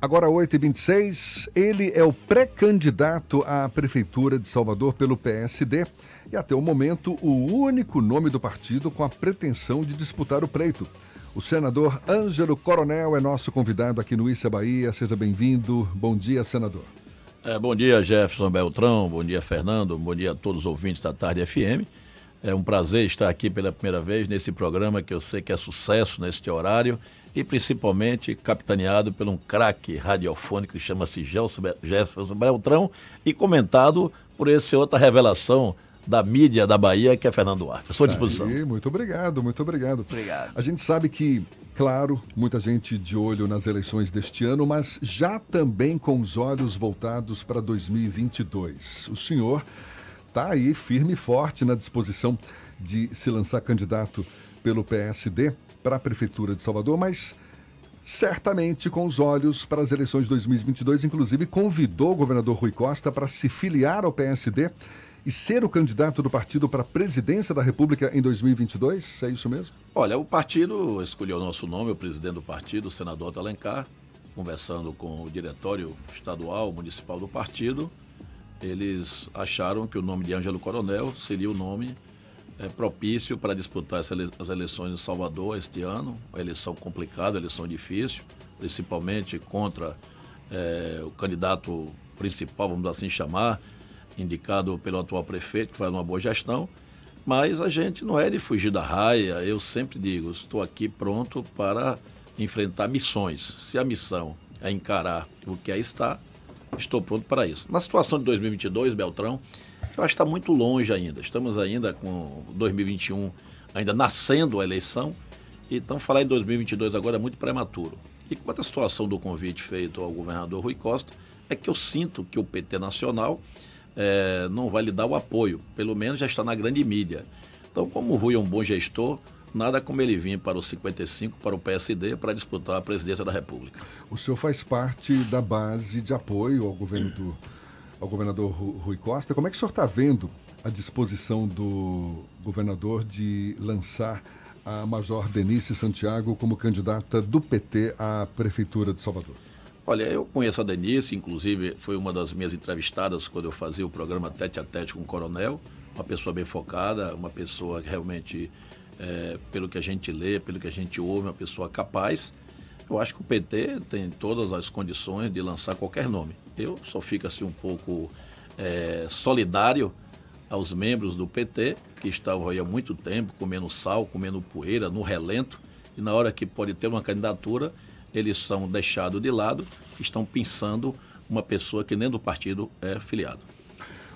Agora 8h26, ele é o pré-candidato à Prefeitura de Salvador pelo PSD e até o momento o único nome do partido com a pretensão de disputar o pleito. O senador Ângelo Coronel é nosso convidado aqui no Issa Bahia. Seja bem-vindo. Bom dia, senador. É, bom dia, Jefferson Beltrão. Bom dia, Fernando. Bom dia a todos os ouvintes da Tarde FM. É um prazer estar aqui pela primeira vez nesse programa que eu sei que é sucesso neste horário e principalmente capitaneado por um craque radiofônico que chama-se Jefferson Beltrão e comentado por esse outra revelação da mídia da Bahia, que é Fernando Duarte. À sua disposição. Aí, muito obrigado, muito obrigado. Obrigado. A gente sabe que, claro, muita gente de olho nas eleições deste ano, mas já também com os olhos voltados para 2022. O senhor está aí firme e forte na disposição de se lançar candidato pelo PSD para a Prefeitura de Salvador, mas certamente com os olhos para as eleições de 2022, inclusive convidou o governador Rui Costa para se filiar ao PSD e ser o candidato do partido para a presidência da República em 2022? É isso mesmo? Olha, o partido escolheu nosso nome, o presidente do partido, o senador Alencar, conversando com o diretório estadual, municipal do partido, eles acharam que o nome de Ângelo Coronel seria o nome é, propício para disputar as eleições em Salvador este ano. Uma eleição complicada, eleição difícil, principalmente contra é, o candidato principal, vamos assim chamar, indicado pelo atual prefeito, que faz uma boa gestão. Mas a gente não é de fugir da raia. Eu sempre digo, estou aqui pronto para enfrentar missões. Se a missão é encarar o que é estar, estou pronto para isso. Na situação de 2022, Beltrão, eu acho que está muito longe ainda. Estamos ainda com 2021 ainda nascendo a eleição. Então falar em 2022 agora é muito prematuro. E quanto à situação do convite feito ao governador Rui Costa, é que eu sinto que o PT Nacional é, não vai lhe dar o apoio. Pelo menos já está na grande mídia. Então, como o Rui é um bom gestor, nada como ele vir para o 55, para o PSD, para disputar a presidência da República. O senhor faz parte da base de apoio ao governo do ao governador Rui Costa. Como é que o senhor está vendo a disposição do governador de lançar a Major Denise Santiago como candidata do PT à Prefeitura de Salvador? Olha, eu conheço a Denise, inclusive foi uma das minhas entrevistadas quando eu fazia o programa Tete a Tete com o Coronel. Uma pessoa bem focada, uma pessoa realmente, é, pelo que a gente lê, pelo que a gente ouve, uma pessoa capaz. Eu acho que o PT tem todas as condições de lançar qualquer nome. Eu só fico assim um pouco é, solidário aos membros do PT, que estavam aí há muito tempo comendo sal, comendo poeira, no relento, e na hora que pode ter uma candidatura, eles são deixados de lado, estão pensando uma pessoa que nem do partido é filiado.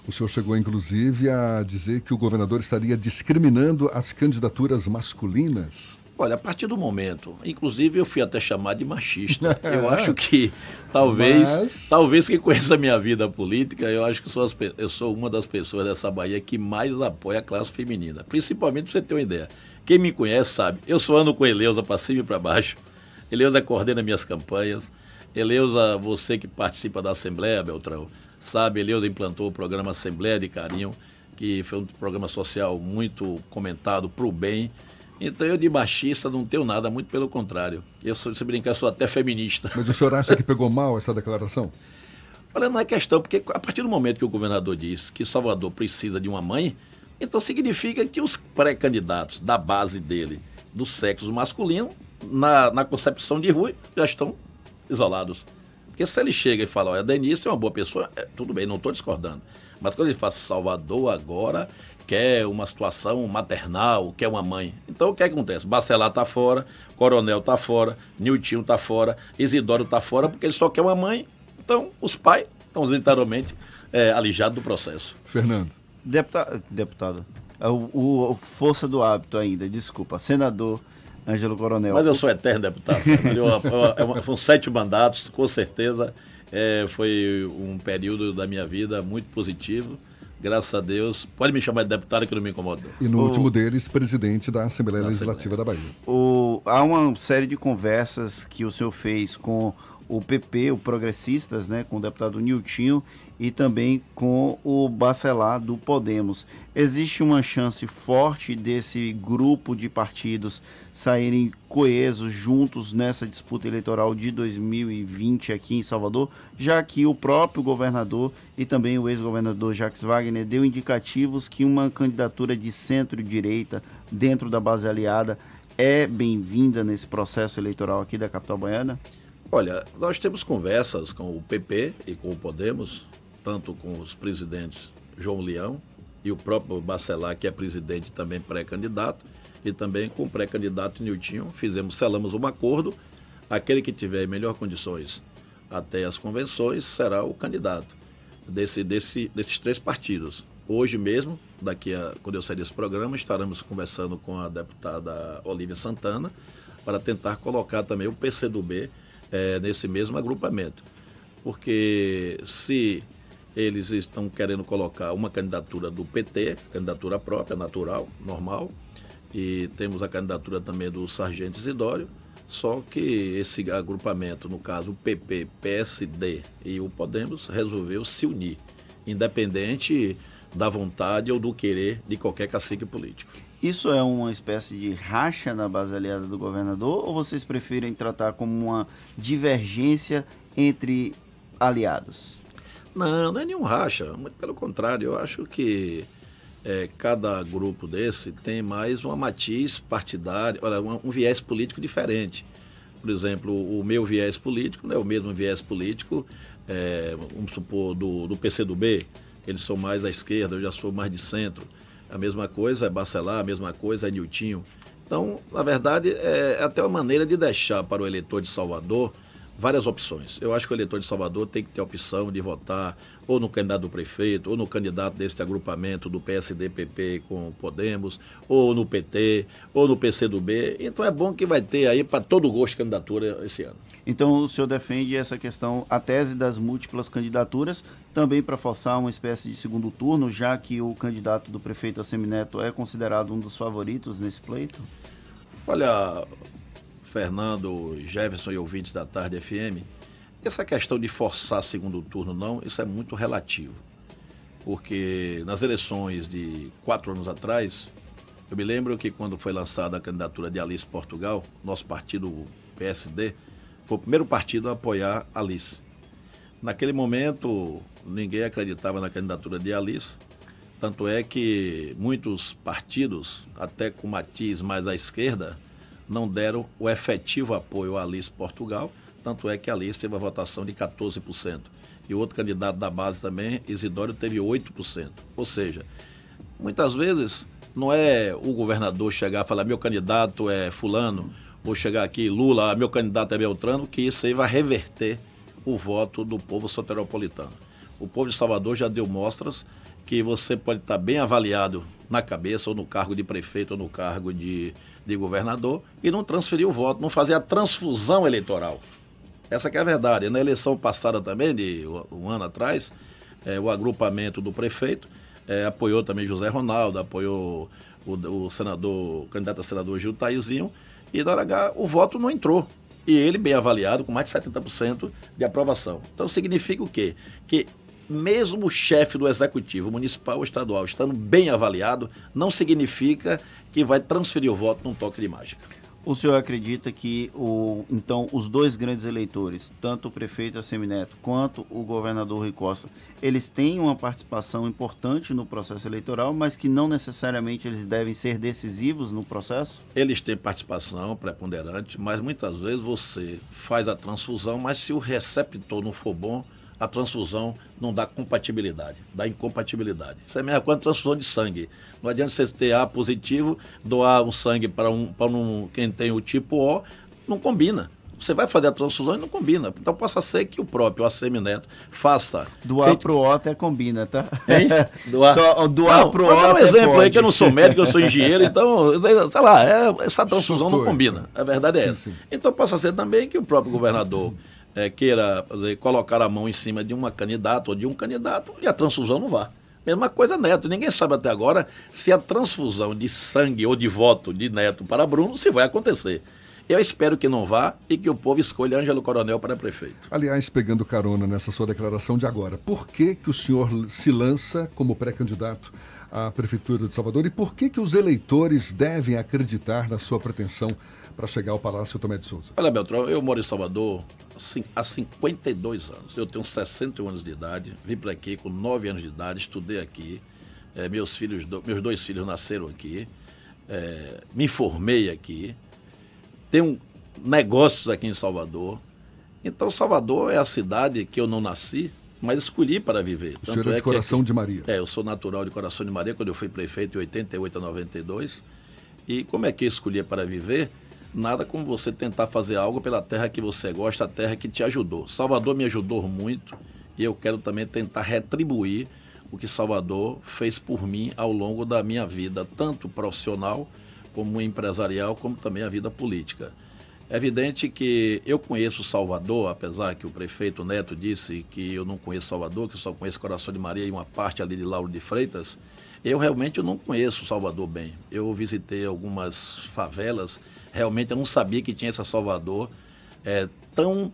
O senhor chegou, inclusive, a dizer que o governador estaria discriminando as candidaturas masculinas. Olha, a partir do momento, inclusive eu fui até chamado de machista. Eu acho que talvez, Mas... talvez quem conheça a minha vida política, eu acho que sou as, eu sou uma das pessoas dessa Bahia que mais apoia a classe feminina. Principalmente para você ter uma ideia. Quem me conhece sabe, eu sou ando com Eleusa para cima e para baixo. Eleusa coordena minhas campanhas. Eleusa, você que participa da Assembleia, Beltrão, sabe, Eleusa implantou o programa Assembleia de Carinho, que foi um programa social muito comentado para o bem então eu de machista não tenho nada, muito pelo contrário. Eu, se brincar, sou até feminista. Mas o senhor acha que pegou mal essa declaração? Olha, não é questão, porque a partir do momento que o governador diz que Salvador precisa de uma mãe, então significa que os pré-candidatos da base dele, do sexo masculino, na, na concepção de Rui, já estão isolados. Porque se ele chega e fala, olha, Denise é uma boa pessoa, é, tudo bem, não estou discordando. Mas quando ele fala Salvador agora quer uma situação maternal, quer uma mãe. Então o que, acontece? Bacelar está fora, Coronel está fora, Niltinho está fora, Isidoro está fora, porque ele só quer uma mãe. Então os pais estão literalmente é, alijados do processo. Fernando. Deputado, deputado o, o, força do hábito ainda, desculpa, senador Ângelo Coronel. Mas eu sou eterno deputado. Foram sete mandatos, com certeza. É, foi um período da minha vida muito positivo graças a Deus. Pode me chamar de deputado que não me incomoda. E no o... último deles, presidente da Assembleia da Legislativa Assembleia. da Bahia. O... Há uma série de conversas que o senhor fez com o PP, o Progressistas, né, com o deputado Niltinho e também com o Bacelar do Podemos. Existe uma chance forte desse grupo de partidos saírem coesos juntos nessa disputa eleitoral de 2020 aqui em Salvador, já que o próprio governador e também o ex-governador Jacques Wagner deu indicativos que uma candidatura de centro-direita dentro da base aliada é bem-vinda nesse processo eleitoral aqui da capital baiana? Olha, nós temos conversas com o PP e com o Podemos, tanto com os presidentes João Leão e o próprio Bacelar, que é presidente também pré-candidato, e também com o pré-candidato Niltinho. Fizemos, selamos um acordo. Aquele que tiver melhor condições até as convenções será o candidato desse, desse, desses três partidos. Hoje mesmo, daqui a quando eu sair desse programa, estaremos conversando com a deputada Olívia Santana para tentar colocar também o PCdoB é, nesse mesmo agrupamento. Porque se eles estão querendo colocar uma candidatura do PT, candidatura própria, natural, normal, e temos a candidatura também do Sargento Isidório, só que esse agrupamento, no caso o PP, PSD e o Podemos, resolveu se unir, independente da vontade ou do querer de qualquer cacique político. Isso é uma espécie de racha na base aliada do governador ou vocês preferem tratar como uma divergência entre aliados? Não, não é nenhum racha. Muito pelo contrário, eu acho que é, cada grupo desse tem mais uma matiz partidária, olha, um, viés político diferente. Por exemplo, o meu viés político não é o mesmo viés político, é, vamos supor, do, do PCdoB, eles são mais à esquerda, eu já sou mais de centro. A mesma coisa é Bacelar, a mesma coisa é Niltinho. Então, na verdade, é, é até uma maneira de deixar para o eleitor de Salvador várias opções. Eu acho que o eleitor de Salvador tem que ter a opção de votar ou no candidato do prefeito, ou no candidato deste agrupamento do PSD-PP com Podemos, ou no PT, ou no PCdoB. Então é bom que vai ter aí para todo gosto de candidatura esse ano. Então o senhor defende essa questão, a tese das múltiplas candidaturas, também para forçar uma espécie de segundo turno, já que o candidato do prefeito Assemineto é considerado um dos favoritos nesse pleito? Olha, Fernando, Jefferson e ouvintes da Tarde FM, essa questão de forçar segundo turno, não, isso é muito relativo. Porque nas eleições de quatro anos atrás, eu me lembro que quando foi lançada a candidatura de Alice Portugal, nosso partido, PSD, foi o primeiro partido a apoiar Alice. Naquele momento, ninguém acreditava na candidatura de Alice, tanto é que muitos partidos, até com matiz mais à esquerda, não deram o efetivo apoio a Alice Portugal, tanto é que a lista teve uma votação de 14%. E outro candidato da base também, Isidório, teve 8%. Ou seja, muitas vezes não é o governador chegar e falar meu candidato é fulano, ou chegar aqui Lula, meu candidato é Beltrano, que isso aí vai reverter o voto do povo soteropolitano. O povo de Salvador já deu mostras que você pode estar bem avaliado na cabeça, ou no cargo de prefeito, ou no cargo de, de governador, e não transferir o voto, não fazer a transfusão eleitoral. Essa é a verdade. Na eleição passada também, de um ano atrás, é, o agrupamento do prefeito é, apoiou também José Ronaldo, apoiou o, o, senador, o candidato a senador Gil Taizinho, e na hora H o voto não entrou. E ele bem avaliado, com mais de 70% de aprovação. Então significa o quê? Que mesmo o chefe do executivo municipal ou estadual estando bem avaliado, não significa que vai transferir o voto num toque de mágica. O senhor acredita que o, então os dois grandes eleitores, tanto o prefeito Assemineto quanto o governador Rui Costa, eles têm uma participação importante no processo eleitoral, mas que não necessariamente eles devem ser decisivos no processo? Eles têm participação preponderante, mas muitas vezes você faz a transfusão, mas se o receptor não for bom, a transfusão não dá compatibilidade, dá incompatibilidade. Isso é a mesma coisa transfusão de sangue. Não adianta você ter A positivo, doar um sangue para um, um, quem tem o tipo O, não combina. Você vai fazer a transfusão e não combina. Então possa ser que o próprio Assemineto faça. Doar para o O até combina, tá? Hein? Doar, Só, doar para o O. Vou dar um exemplo pode. aí que eu não sou médico, eu sou engenheiro, então, sei lá, é, essa transfusão Chutou, não combina. A verdade é sim, essa. Sim. Então possa ser também que o próprio governador é, queira dizer, colocar a mão em cima de uma candidata ou de um candidato e a transfusão não vá. Mesma coisa Neto. Ninguém sabe até agora se a transfusão de sangue ou de voto de Neto para Bruno se vai acontecer. Eu espero que não vá e que o povo escolha Ângelo Coronel para prefeito. Aliás, pegando carona nessa sua declaração de agora, por que, que o senhor se lança como pré-candidato à Prefeitura de Salvador e por que, que os eleitores devem acreditar na sua pretensão para chegar ao Palácio Tomé de Souza? Olha, Beltrão, eu moro em Salvador há 52 anos. Eu tenho 61 anos de idade, vim para aqui com 9 anos de idade, estudei aqui. É, meus, filhos, meus dois filhos nasceram aqui. É, me formei aqui. Tenho negócios aqui em Salvador. Então, Salvador é a cidade que eu não nasci, mas escolhi para viver. O senhor é de é Coração aqui, de Maria? É, eu sou natural de Coração de Maria, quando eu fui prefeito em 88 a 92. E como é que eu escolhi para viver? Nada como você tentar fazer algo pela terra que você gosta, a terra que te ajudou. Salvador me ajudou muito e eu quero também tentar retribuir o que Salvador fez por mim ao longo da minha vida, tanto profissional como empresarial, como também a vida política. É evidente que eu conheço Salvador, apesar que o prefeito Neto disse que eu não conheço Salvador, que eu só conheço Coração de Maria e uma parte ali de Lauro de Freitas. Eu realmente não conheço Salvador bem. Eu visitei algumas favelas Realmente eu não sabia que tinha essa Salvador é, tão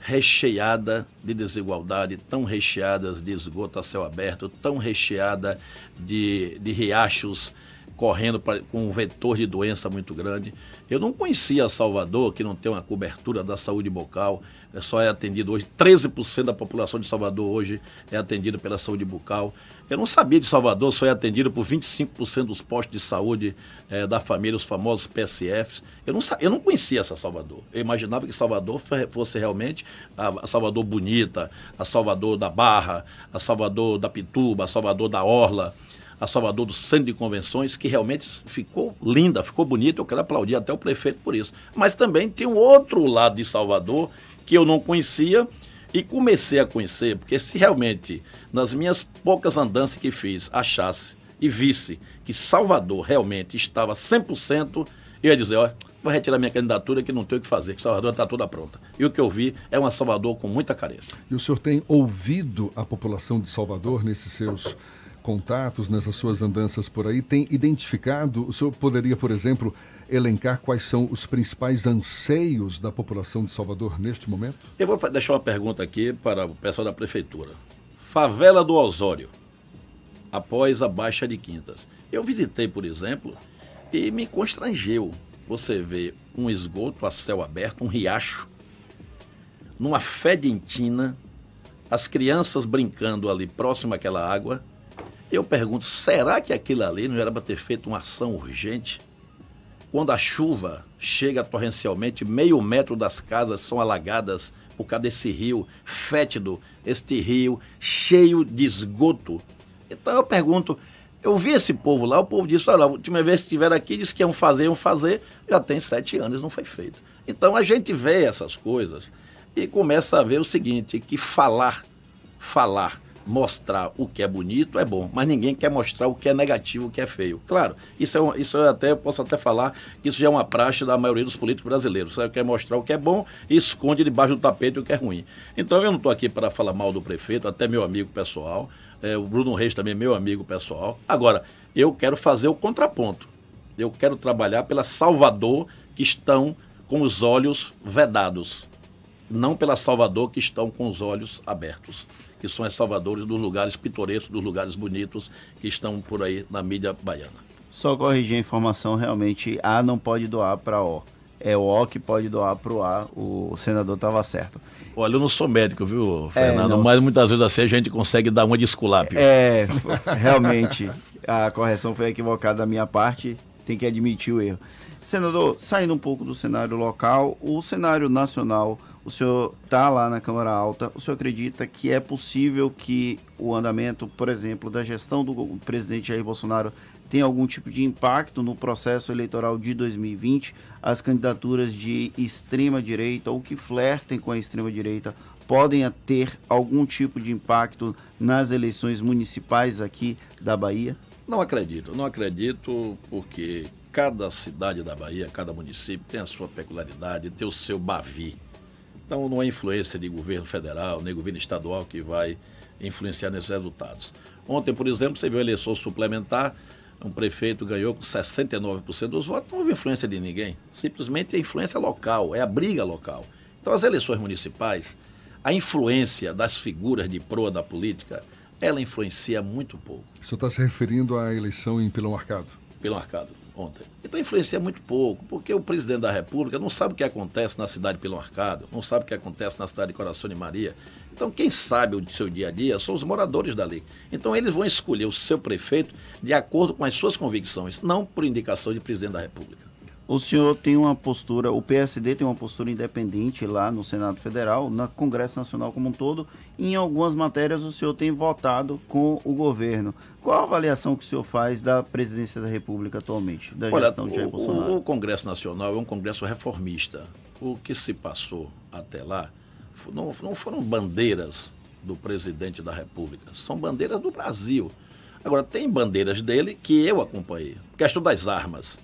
recheada de desigualdade, tão recheada de esgoto a céu aberto, tão recheada de, de riachos correndo pra, com um vetor de doença muito grande. Eu não conhecia Salvador, que não tem uma cobertura da saúde bucal, só é atendido hoje, 13% da população de Salvador hoje é atendida pela saúde bucal. Eu não sabia de Salvador, só é atendido por 25% dos postos de saúde é, da família, os famosos PSFs. Eu não, eu não conhecia essa Salvador. Eu imaginava que Salvador fosse realmente a, a Salvador bonita, a Salvador da Barra, a Salvador da Pituba, a Salvador da Orla a Salvador do Centro de Convenções, que realmente ficou linda, ficou bonita. Eu quero aplaudir até o prefeito por isso. Mas também tem um outro lado de Salvador que eu não conhecia e comecei a conhecer, porque se realmente nas minhas poucas andanças que fiz achasse e visse que Salvador realmente estava 100%, eu ia dizer, ó, vou retirar minha candidatura que não tenho o que fazer, que Salvador está toda pronta. E o que eu vi é uma Salvador com muita carência. E o senhor tem ouvido a população de Salvador nesses seus contatos, nessas suas andanças por aí? Tem identificado? O senhor poderia, por exemplo, elencar quais são os principais anseios da população de Salvador neste momento? Eu vou deixar uma pergunta aqui para o pessoal da prefeitura. Favela do Osório, após a Baixa de Quintas. Eu visitei, por exemplo, e me constrangeu. Você vê um esgoto a céu aberto, um riacho, numa fedentina, as crianças brincando ali próximo àquela água. Eu pergunto, será que aquilo ali não era para ter feito uma ação urgente? Quando a chuva chega torrencialmente, meio metro das casas são alagadas por causa desse rio fétido, este rio cheio de esgoto. Então eu pergunto, eu vi esse povo lá, o povo disse, olha, a última vez que estiveram aqui, disse que iam fazer, iam fazer, já tem sete anos, não foi feito. Então a gente vê essas coisas e começa a ver o seguinte, que falar, falar, mostrar o que é bonito é bom, mas ninguém quer mostrar o que é negativo, o que é feio. Claro, isso é, um, isso é até, posso até falar que isso já é uma praxe da maioria dos políticos brasileiros. Você quer mostrar o que é bom e esconde debaixo do tapete o que é ruim. Então eu não estou aqui para falar mal do prefeito, até meu amigo pessoal. É, o Bruno Reis também é meu amigo pessoal. Agora, eu quero fazer o contraponto. Eu quero trabalhar pela Salvador que estão com os olhos vedados, não pela Salvador que estão com os olhos abertos que são as salvadores dos lugares pitorescos, dos lugares bonitos que estão por aí na mídia baiana. Só corrigir a informação, realmente A não pode doar para O. É o O que pode doar para o A, o senador estava certo. Olha, eu não sou médico, viu, Fernando? É, não... Mas muitas vezes assim a gente consegue dar uma desculapa. É, realmente, a correção foi equivocada da minha parte, tem que admitir o erro. Senador, saindo um pouco do cenário local, o cenário nacional o senhor está lá na Câmara Alta, o senhor acredita que é possível que o andamento, por exemplo, da gestão do presidente Jair Bolsonaro tenha algum tipo de impacto no processo eleitoral de 2020? As candidaturas de extrema direita ou que flertem com a extrema direita podem ter algum tipo de impacto nas eleições municipais aqui da Bahia? Não acredito, não acredito porque cada cidade da Bahia, cada município tem a sua peculiaridade, tem o seu bavi. Então não é influência de governo federal, nem governo estadual que vai influenciar nesses resultados. Ontem, por exemplo, você viu a eleição suplementar, um prefeito ganhou com 69% dos votos, não houve influência de ninguém. Simplesmente a influência local, é a briga local. Então as eleições municipais, a influência das figuras de proa da política, ela influencia muito pouco. O senhor está se referindo à eleição em Pilão Arcado? Pilão Arcado ontem. Então influencia muito pouco, porque o presidente da República não sabe o que acontece na cidade de Pilão Arcado, não sabe o que acontece na cidade de Coração de Maria. Então quem sabe o seu dia a dia são os moradores dali. Então eles vão escolher o seu prefeito de acordo com as suas convicções, não por indicação de presidente da República. O senhor tem uma postura, o PSD tem uma postura independente lá no Senado Federal, no Congresso Nacional como um todo. Em algumas matérias o senhor tem votado com o governo. Qual a avaliação que o senhor faz da presidência da República atualmente, da Olha, gestão de Jair Bolsonaro? O, o Congresso Nacional é um Congresso reformista. O que se passou até lá não, não foram bandeiras do presidente da República, são bandeiras do Brasil. Agora, tem bandeiras dele que eu acompanhei. Questão das armas.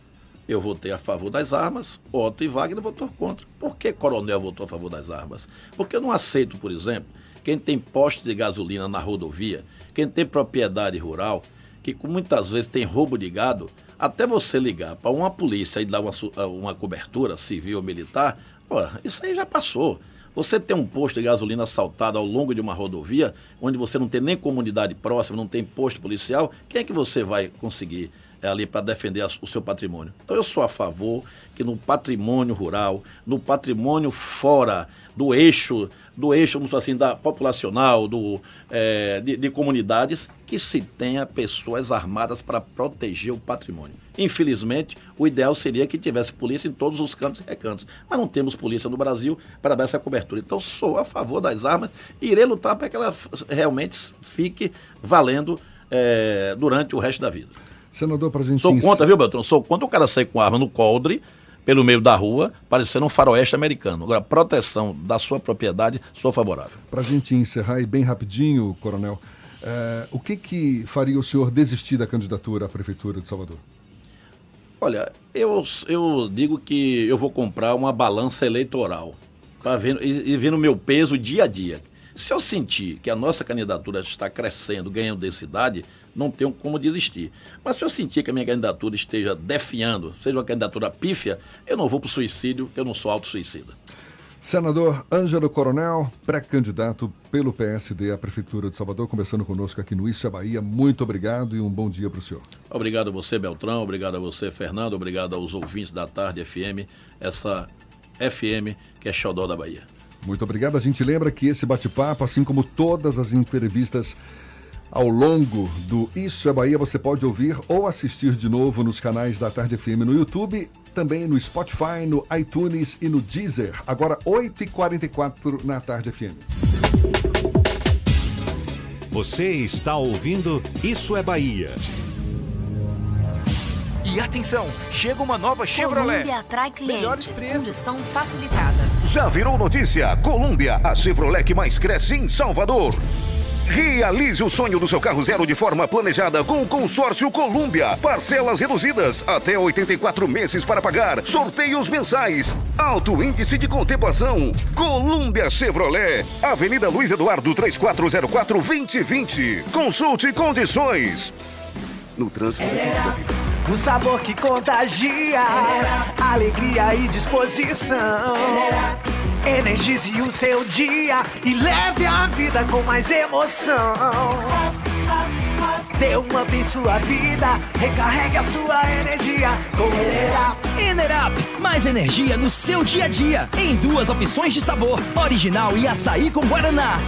Eu votei a favor das armas, Otto e Wagner votou contra. Por que Coronel votou a favor das armas? Porque eu não aceito, por exemplo, quem tem postos de gasolina na rodovia, quem tem propriedade rural, que muitas vezes tem roubo de gado, até você ligar para uma polícia e dar uma, uma cobertura civil ou militar, isso aí já passou. Você tem um posto de gasolina assaltado ao longo de uma rodovia, onde você não tem nem comunidade próxima, não tem posto policial, quem é que você vai conseguir ali para defender o seu patrimônio. Então eu sou a favor que no patrimônio rural, no patrimônio fora do eixo, do eixo, vamos assim, da populacional, do, é, de, de comunidades, que se tenha pessoas armadas para proteger o patrimônio. Infelizmente, o ideal seria que tivesse polícia em todos os cantos e recantos, mas não temos polícia no Brasil para dar essa cobertura. Então sou a favor das armas e irei lutar para que ela realmente fique valendo é, durante o resto da vida. Senador, para a gente... Sou contra, viu, Beltrão? Sou contra o cara sair com arma no coldre, pelo meio da rua, parecendo um faroeste americano. Agora, proteção da sua propriedade, sou favorável. Para a gente encerrar e bem rapidinho, coronel, é, o que, que faria o senhor desistir da candidatura à Prefeitura de Salvador? Olha, eu, eu digo que eu vou comprar uma balança eleitoral ver, e, e ver no meu peso dia a dia. Se eu sentir que a nossa candidatura está crescendo, ganhando densidade, não tenho como desistir. Mas se eu sentir que a minha candidatura esteja definhando, seja uma candidatura pífia, eu não vou para o suicídio, eu não sou auto-suicida. Senador Ângelo Coronel, pré-candidato pelo PSD à Prefeitura de Salvador, conversando conosco aqui no Isso é Bahia. Muito obrigado e um bom dia para o senhor. Obrigado a você, Beltrão. Obrigado a você, Fernando. Obrigado aos ouvintes da Tarde FM, essa FM que é xodó da Bahia. Muito obrigado. A gente lembra que esse bate-papo, assim como todas as entrevistas ao longo do Isso é Bahia, você pode ouvir ou assistir de novo nos canais da Tarde FM no YouTube, também no Spotify, no iTunes e no Deezer. Agora, 8h44 na Tarde FM. Você está ouvindo Isso é Bahia. E atenção, chega uma nova Chevrolet. Colômbia atrai clientes. Melhores preços. Condição facilitada. Já virou notícia? Colômbia, a Chevrolet que mais cresce em Salvador. Realize o sonho do seu carro zero de forma planejada com o consórcio Colúmbia. Parcelas reduzidas, até 84 meses para pagar. Sorteios mensais. Alto índice de contemplação. Colúmbia Chevrolet. Avenida Luiz Eduardo 3404 2020. Consulte condições. No trânsito desse vida. O sabor que contagia, alegria e disposição. Energize o seu dia e leve a vida com mais emoção. Dê um up em sua vida, recarregue a sua energia com Enerap. Enerap, mais energia no seu dia a dia. Em duas opções de sabor, original e açaí com guaraná.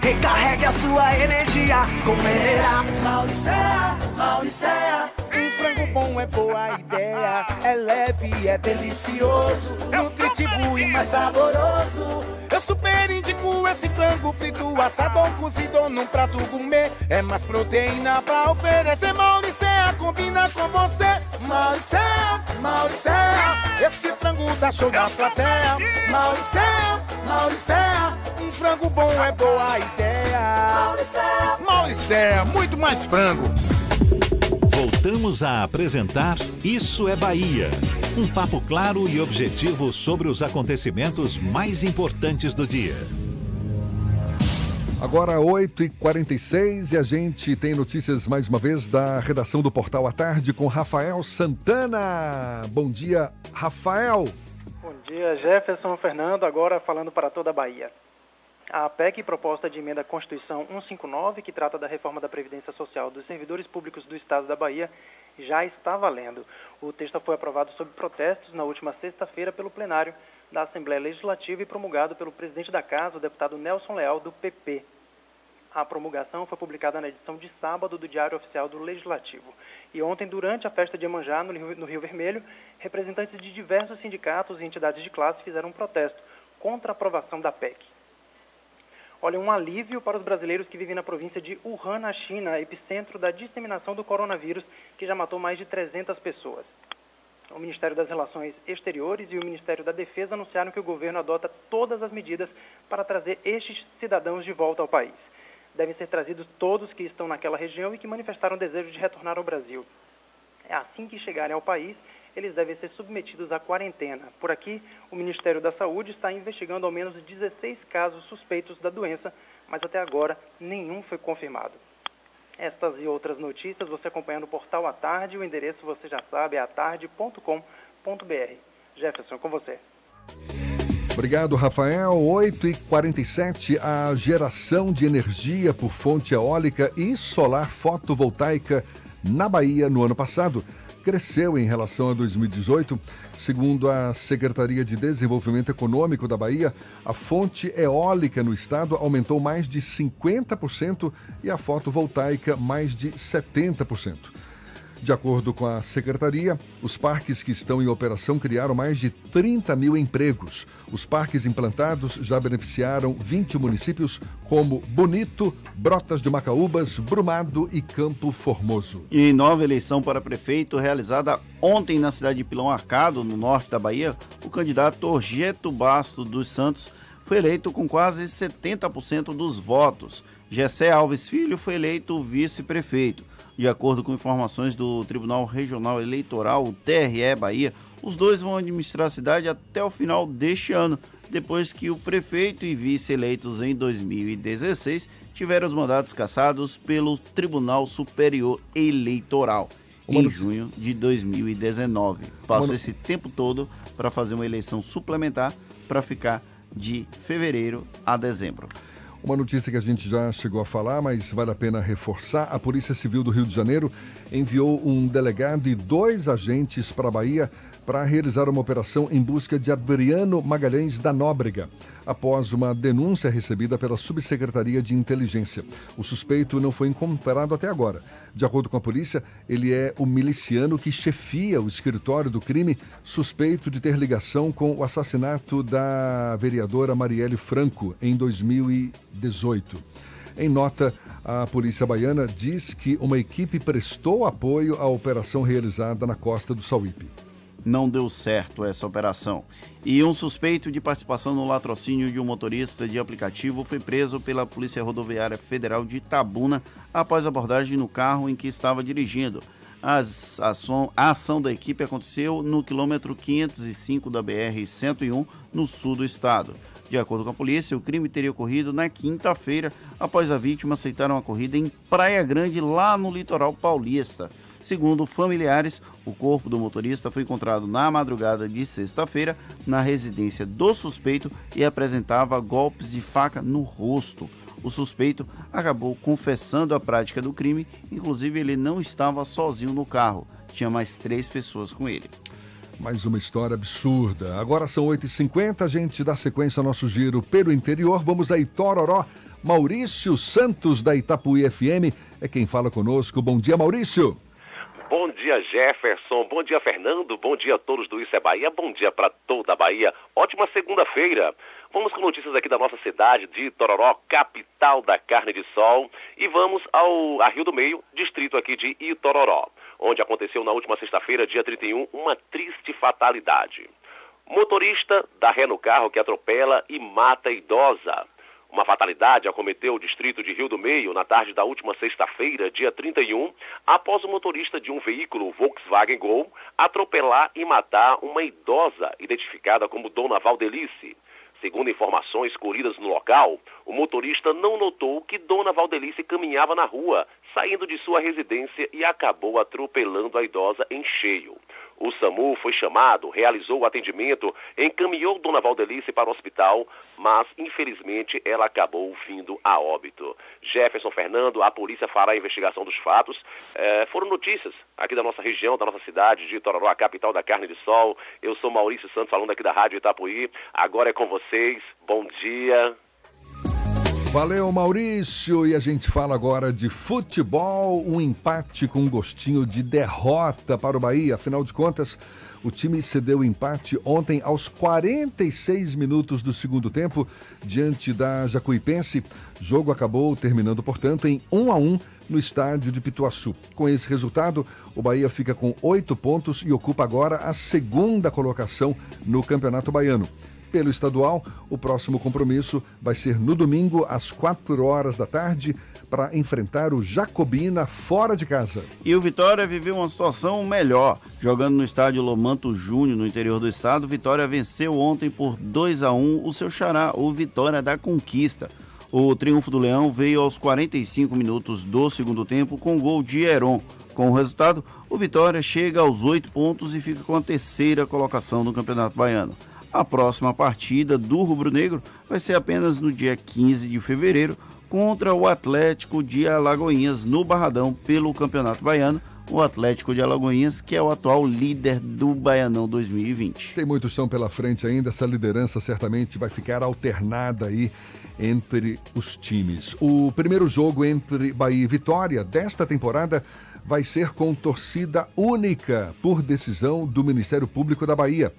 Recarregue a sua energia com Enerap. Mauricéia, Mauricéia. Um frango bom é boa ideia, é leve é delicioso, nutritivo e mais saboroso. Eu super indico esse frango frito, assado ou cozido num prato gourmet. É mais proteína pra oferecer, Mauricéia combina com você. Mauricéia, Mauricéia, esse frango dá show na plateia. Mauricéia, Mauricéia, um frango bom é boa ideia. Mauricéia, Mauricéia, muito mais frango. Voltamos a apresentar Isso é Bahia. Um papo claro e objetivo sobre os acontecimentos mais importantes do dia. Agora 8h46 e a gente tem notícias mais uma vez da redação do Portal à Tarde com Rafael Santana. Bom dia, Rafael. Bom dia, Jefferson Fernando, agora falando para toda a Bahia. A PEC, proposta de emenda à Constituição 159, que trata da reforma da Previdência Social dos servidores públicos do Estado da Bahia, já está valendo. O texto foi aprovado sob protestos na última sexta-feira pelo plenário da Assembleia Legislativa e promulgado pelo presidente da Casa, o deputado Nelson Leal, do PP. A promulgação foi publicada na edição de sábado do Diário Oficial do Legislativo. E ontem, durante a festa de Iemanjá, no Rio, no Rio Vermelho, representantes de diversos sindicatos e entidades de classe fizeram um protesto contra a aprovação da PEC. Olha, um alívio para os brasileiros que vivem na província de Wuhan, na China, epicentro da disseminação do coronavírus, que já matou mais de 300 pessoas. O Ministério das Relações Exteriores e o Ministério da Defesa anunciaram que o governo adota todas as medidas para trazer estes cidadãos de volta ao país. Devem ser trazidos todos que estão naquela região e que manifestaram desejo de retornar ao Brasil. É assim que chegarem ao país, eles devem ser submetidos à quarentena. Por aqui, o Ministério da Saúde está investigando ao menos 16 casos suspeitos da doença, mas até agora nenhum foi confirmado. Estas e outras notícias você acompanha no portal à tarde, o endereço você já sabe é atarde.com.br. Jefferson, com você. Obrigado, Rafael. 8h47, a geração de energia por fonte eólica e solar fotovoltaica na Bahia no ano passado cresceu em relação a 2018. Segundo a Secretaria de Desenvolvimento Econômico da Bahia, a fonte eólica no estado aumentou mais de 50% e a fotovoltaica mais de 70%. De acordo com a secretaria, os parques que estão em operação criaram mais de 30 mil empregos. Os parques implantados já beneficiaram 20 municípios, como Bonito, Brotas de Macaúbas, Brumado e Campo Formoso. E nova eleição para prefeito realizada ontem na cidade de Pilão Arcado, no norte da Bahia, o candidato Orgeto Basto dos Santos foi eleito com quase 70% dos votos. Gessé Alves Filho foi eleito vice-prefeito. De acordo com informações do Tribunal Regional Eleitoral, o TRE Bahia, os dois vão administrar a cidade até o final deste ano, depois que o prefeito e vice eleitos em 2016 tiveram os mandatos cassados pelo Tribunal Superior Eleitoral em junho de 2019. Passou esse tempo todo para fazer uma eleição suplementar para ficar de fevereiro a dezembro. Uma notícia que a gente já chegou a falar, mas vale a pena reforçar: a Polícia Civil do Rio de Janeiro enviou um delegado e dois agentes para a Bahia para realizar uma operação em busca de Adriano Magalhães da Nóbrega, após uma denúncia recebida pela Subsecretaria de Inteligência. O suspeito não foi encontrado até agora. De acordo com a polícia, ele é o miliciano que chefia o escritório do crime, suspeito de ter ligação com o assassinato da vereadora Marielle Franco em 2018. Em nota, a polícia baiana diz que uma equipe prestou apoio à operação realizada na costa do Sauípe. Não deu certo essa operação. E um suspeito de participação no latrocínio de um motorista de aplicativo foi preso pela Polícia Rodoviária Federal de Itabuna após abordagem no carro em que estava dirigindo. As, a, ação da equipe aconteceu no quilômetro 505 da BR-101, no sul do estado. De acordo com a polícia, o crime teria ocorrido na quinta-feira, após a vítima aceitar uma corrida em Praia Grande, lá no litoral paulista. Segundo familiares, o corpo do motorista foi encontrado na madrugada de sexta-feira na residência do suspeito e apresentava golpes de faca no rosto. O suspeito acabou confessando a prática do crime, inclusive ele não estava sozinho no carro, tinha mais três pessoas com ele. Mais uma história absurda. Agora são 8h50, a gente dá sequência ao nosso giro pelo interior. Vamos a Itororó. Maurício Santos, da Itapuí FM, é quem fala conosco. Bom dia, Maurício. Bom dia, Jefferson. Bom dia, Fernando. Bom dia a todos do Isso é Bahia. Bom dia para toda a Bahia. Ótima segunda-feira. Vamos com notícias aqui da nossa cidade de Itororó, capital da carne de sol. E vamos ao a Rio do Meio, distrito aqui de Itororó onde aconteceu na última sexta-feira, dia 31, uma triste fatalidade. Motorista dá ré no carro que atropela e mata idosa. Uma fatalidade acometeu o distrito de Rio do Meio na tarde da última sexta-feira, dia 31, após o motorista de um veículo Volkswagen Gol atropelar e matar uma idosa identificada como Dona Valdelice. Segundo informações colhidas no local, o motorista não notou que Dona Valdelice caminhava na rua, saindo de sua residência e acabou atropelando a idosa em cheio. O SAMU foi chamado, realizou o atendimento, encaminhou Dona Valdelice para o hospital, mas infelizmente ela acabou vindo a óbito. Jefferson Fernando, a polícia fará a investigação dos fatos. É, foram notícias aqui da nossa região, da nossa cidade de Tororó, a capital da carne de sol. Eu sou Maurício Santos, falando aqui da Rádio Itapuí. Agora é com vocês. Bom dia. Valeu, Maurício. E a gente fala agora de futebol. Um empate com um gostinho de derrota para o Bahia. Afinal de contas, o time cedeu o empate ontem aos 46 minutos do segundo tempo diante da Jacuipense. O jogo acabou terminando, portanto, em 1 a 1 no estádio de Pituaçu. Com esse resultado, o Bahia fica com oito pontos e ocupa agora a segunda colocação no Campeonato Baiano pelo estadual. O próximo compromisso vai ser no domingo, às 4 horas da tarde, para enfrentar o Jacobina fora de casa. E o Vitória viveu uma situação melhor. Jogando no estádio Lomanto Júnior, no interior do estado, Vitória venceu ontem por 2 a 1 o seu xará, o Vitória da Conquista. O triunfo do Leão veio aos 45 minutos do segundo tempo com o gol de Heron. Com o resultado, o Vitória chega aos oito pontos e fica com a terceira colocação no Campeonato Baiano. A próxima partida do Rubro Negro vai ser apenas no dia 15 de fevereiro contra o Atlético de Alagoinhas no Barradão pelo Campeonato Baiano. O Atlético de Alagoinhas, que é o atual líder do Baianão 2020. Tem muito chão pela frente ainda, essa liderança certamente vai ficar alternada aí entre os times. O primeiro jogo entre Bahia e Vitória desta temporada vai ser com torcida única, por decisão do Ministério Público da Bahia.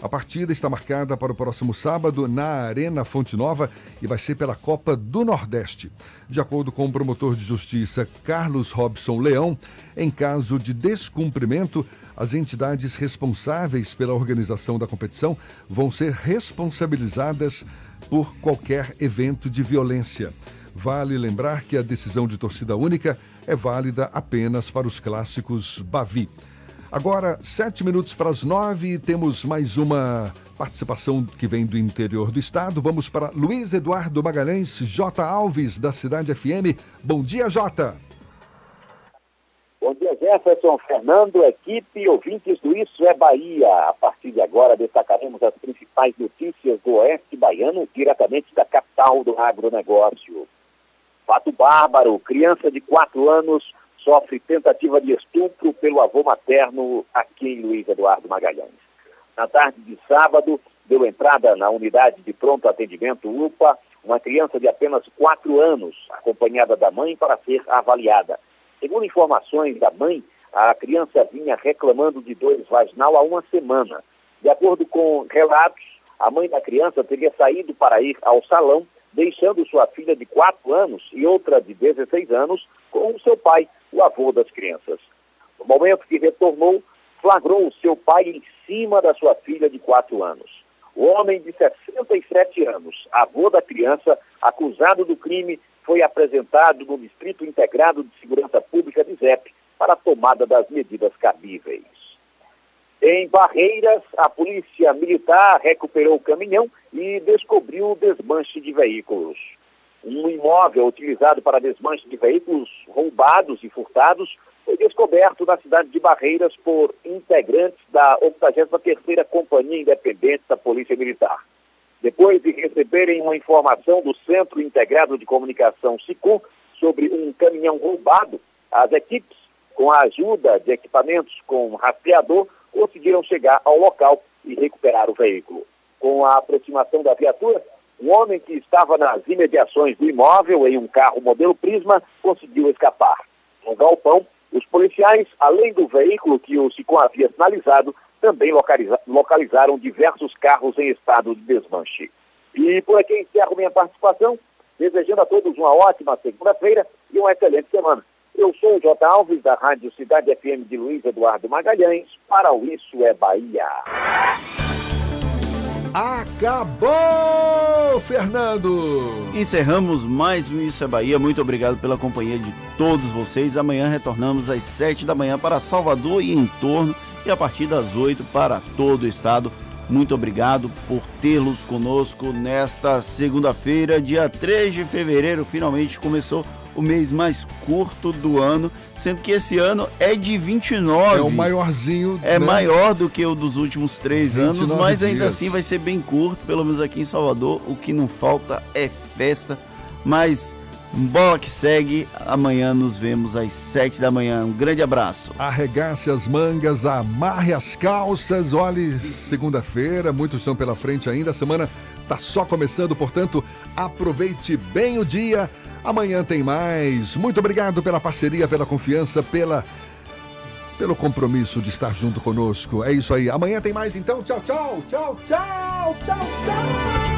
A partida está marcada para o próximo sábado na Arena Fonte Nova e vai ser pela Copa do Nordeste. De acordo com o promotor de justiça Carlos Robson Leão, em caso de descumprimento, as entidades responsáveis pela organização da competição vão ser responsabilizadas por qualquer evento de violência. Vale lembrar que a decisão de torcida única é válida apenas para os clássicos Bavi. Agora, sete minutos para as nove, temos mais uma participação que vem do interior do estado. Vamos para Luiz Eduardo Magalhães, J. Alves, da Cidade FM. Bom dia, Jota. Bom dia, Jefferson, Fernando, equipe ouvintes do Isso é Bahia. A partir de agora, destacaremos as principais notícias do Oeste Baiano, diretamente da capital do agronegócio. Fato bárbaro, criança de quatro anos sofre tentativa de estupro pelo avô materno aqui em Luiz Eduardo Magalhães. Na tarde de sábado, deu entrada na unidade de pronto atendimento UPA uma criança de apenas quatro anos, acompanhada da mãe para ser avaliada. Segundo informações da mãe, a criança vinha reclamando de dores vaginal há uma semana. De acordo com relatos, a mãe da criança teria saído para ir ao salão, deixando sua filha de quatro anos e outra de 16 anos com o seu pai, o avô das crianças. No momento que retornou, flagrou seu pai em cima da sua filha de 4 anos. O homem de 67 anos, avô da criança, acusado do crime, foi apresentado no Distrito Integrado de Segurança Pública de ZEP para a tomada das medidas cabíveis. Em Barreiras, a polícia militar recuperou o caminhão e descobriu o desmanche de veículos. Um imóvel utilizado para desmanche de veículos roubados e furtados foi descoberto na cidade de Barreiras por integrantes da 83ª Companhia Independente da Polícia Militar. Depois de receberem uma informação do Centro Integrado de Comunicação SICOM sobre um caminhão roubado, as equipes, com a ajuda de equipamentos com rastreador, conseguiram chegar ao local e recuperar o veículo. Com a aproximação da viatura, um homem que estava nas imediações do imóvel em um carro modelo Prisma conseguiu escapar. No galpão, os policiais, além do veículo que o SICOM havia sinalizado, também localiza localizaram diversos carros em estado de desmanche. E por aqui encerro minha participação, desejando a todos uma ótima segunda-feira e uma excelente semana. Eu sou o J. Alves, da Rádio Cidade FM de Luiz Eduardo Magalhães, para o Isso é Bahia. Acabou, Fernando! Encerramos mais um Isso é Bahia. Muito obrigado pela companhia de todos vocês. Amanhã retornamos às 7 da manhã para Salvador e em torno e a partir das 8 para todo o estado. Muito obrigado por tê-los conosco nesta segunda-feira, dia 3 de fevereiro. Finalmente começou o mês mais curto do ano, sendo que esse ano é de 29. É o maiorzinho. É né? maior do que o dos últimos três anos, 29 mas ainda dias. assim vai ser bem curto, pelo menos aqui em Salvador. O que não falta é festa. Mas bola que segue, amanhã nos vemos às 7 da manhã. Um grande abraço. Arregace as mangas, amarre as calças. Olhe, segunda-feira, muitos estão pela frente ainda. A semana está só começando, portanto, aproveite bem o dia. Amanhã tem mais. Muito obrigado pela parceria, pela confiança, pela pelo compromisso de estar junto conosco. É isso aí. Amanhã tem mais então. Tchau, tchau. Tchau, tchau. Tchau, tchau.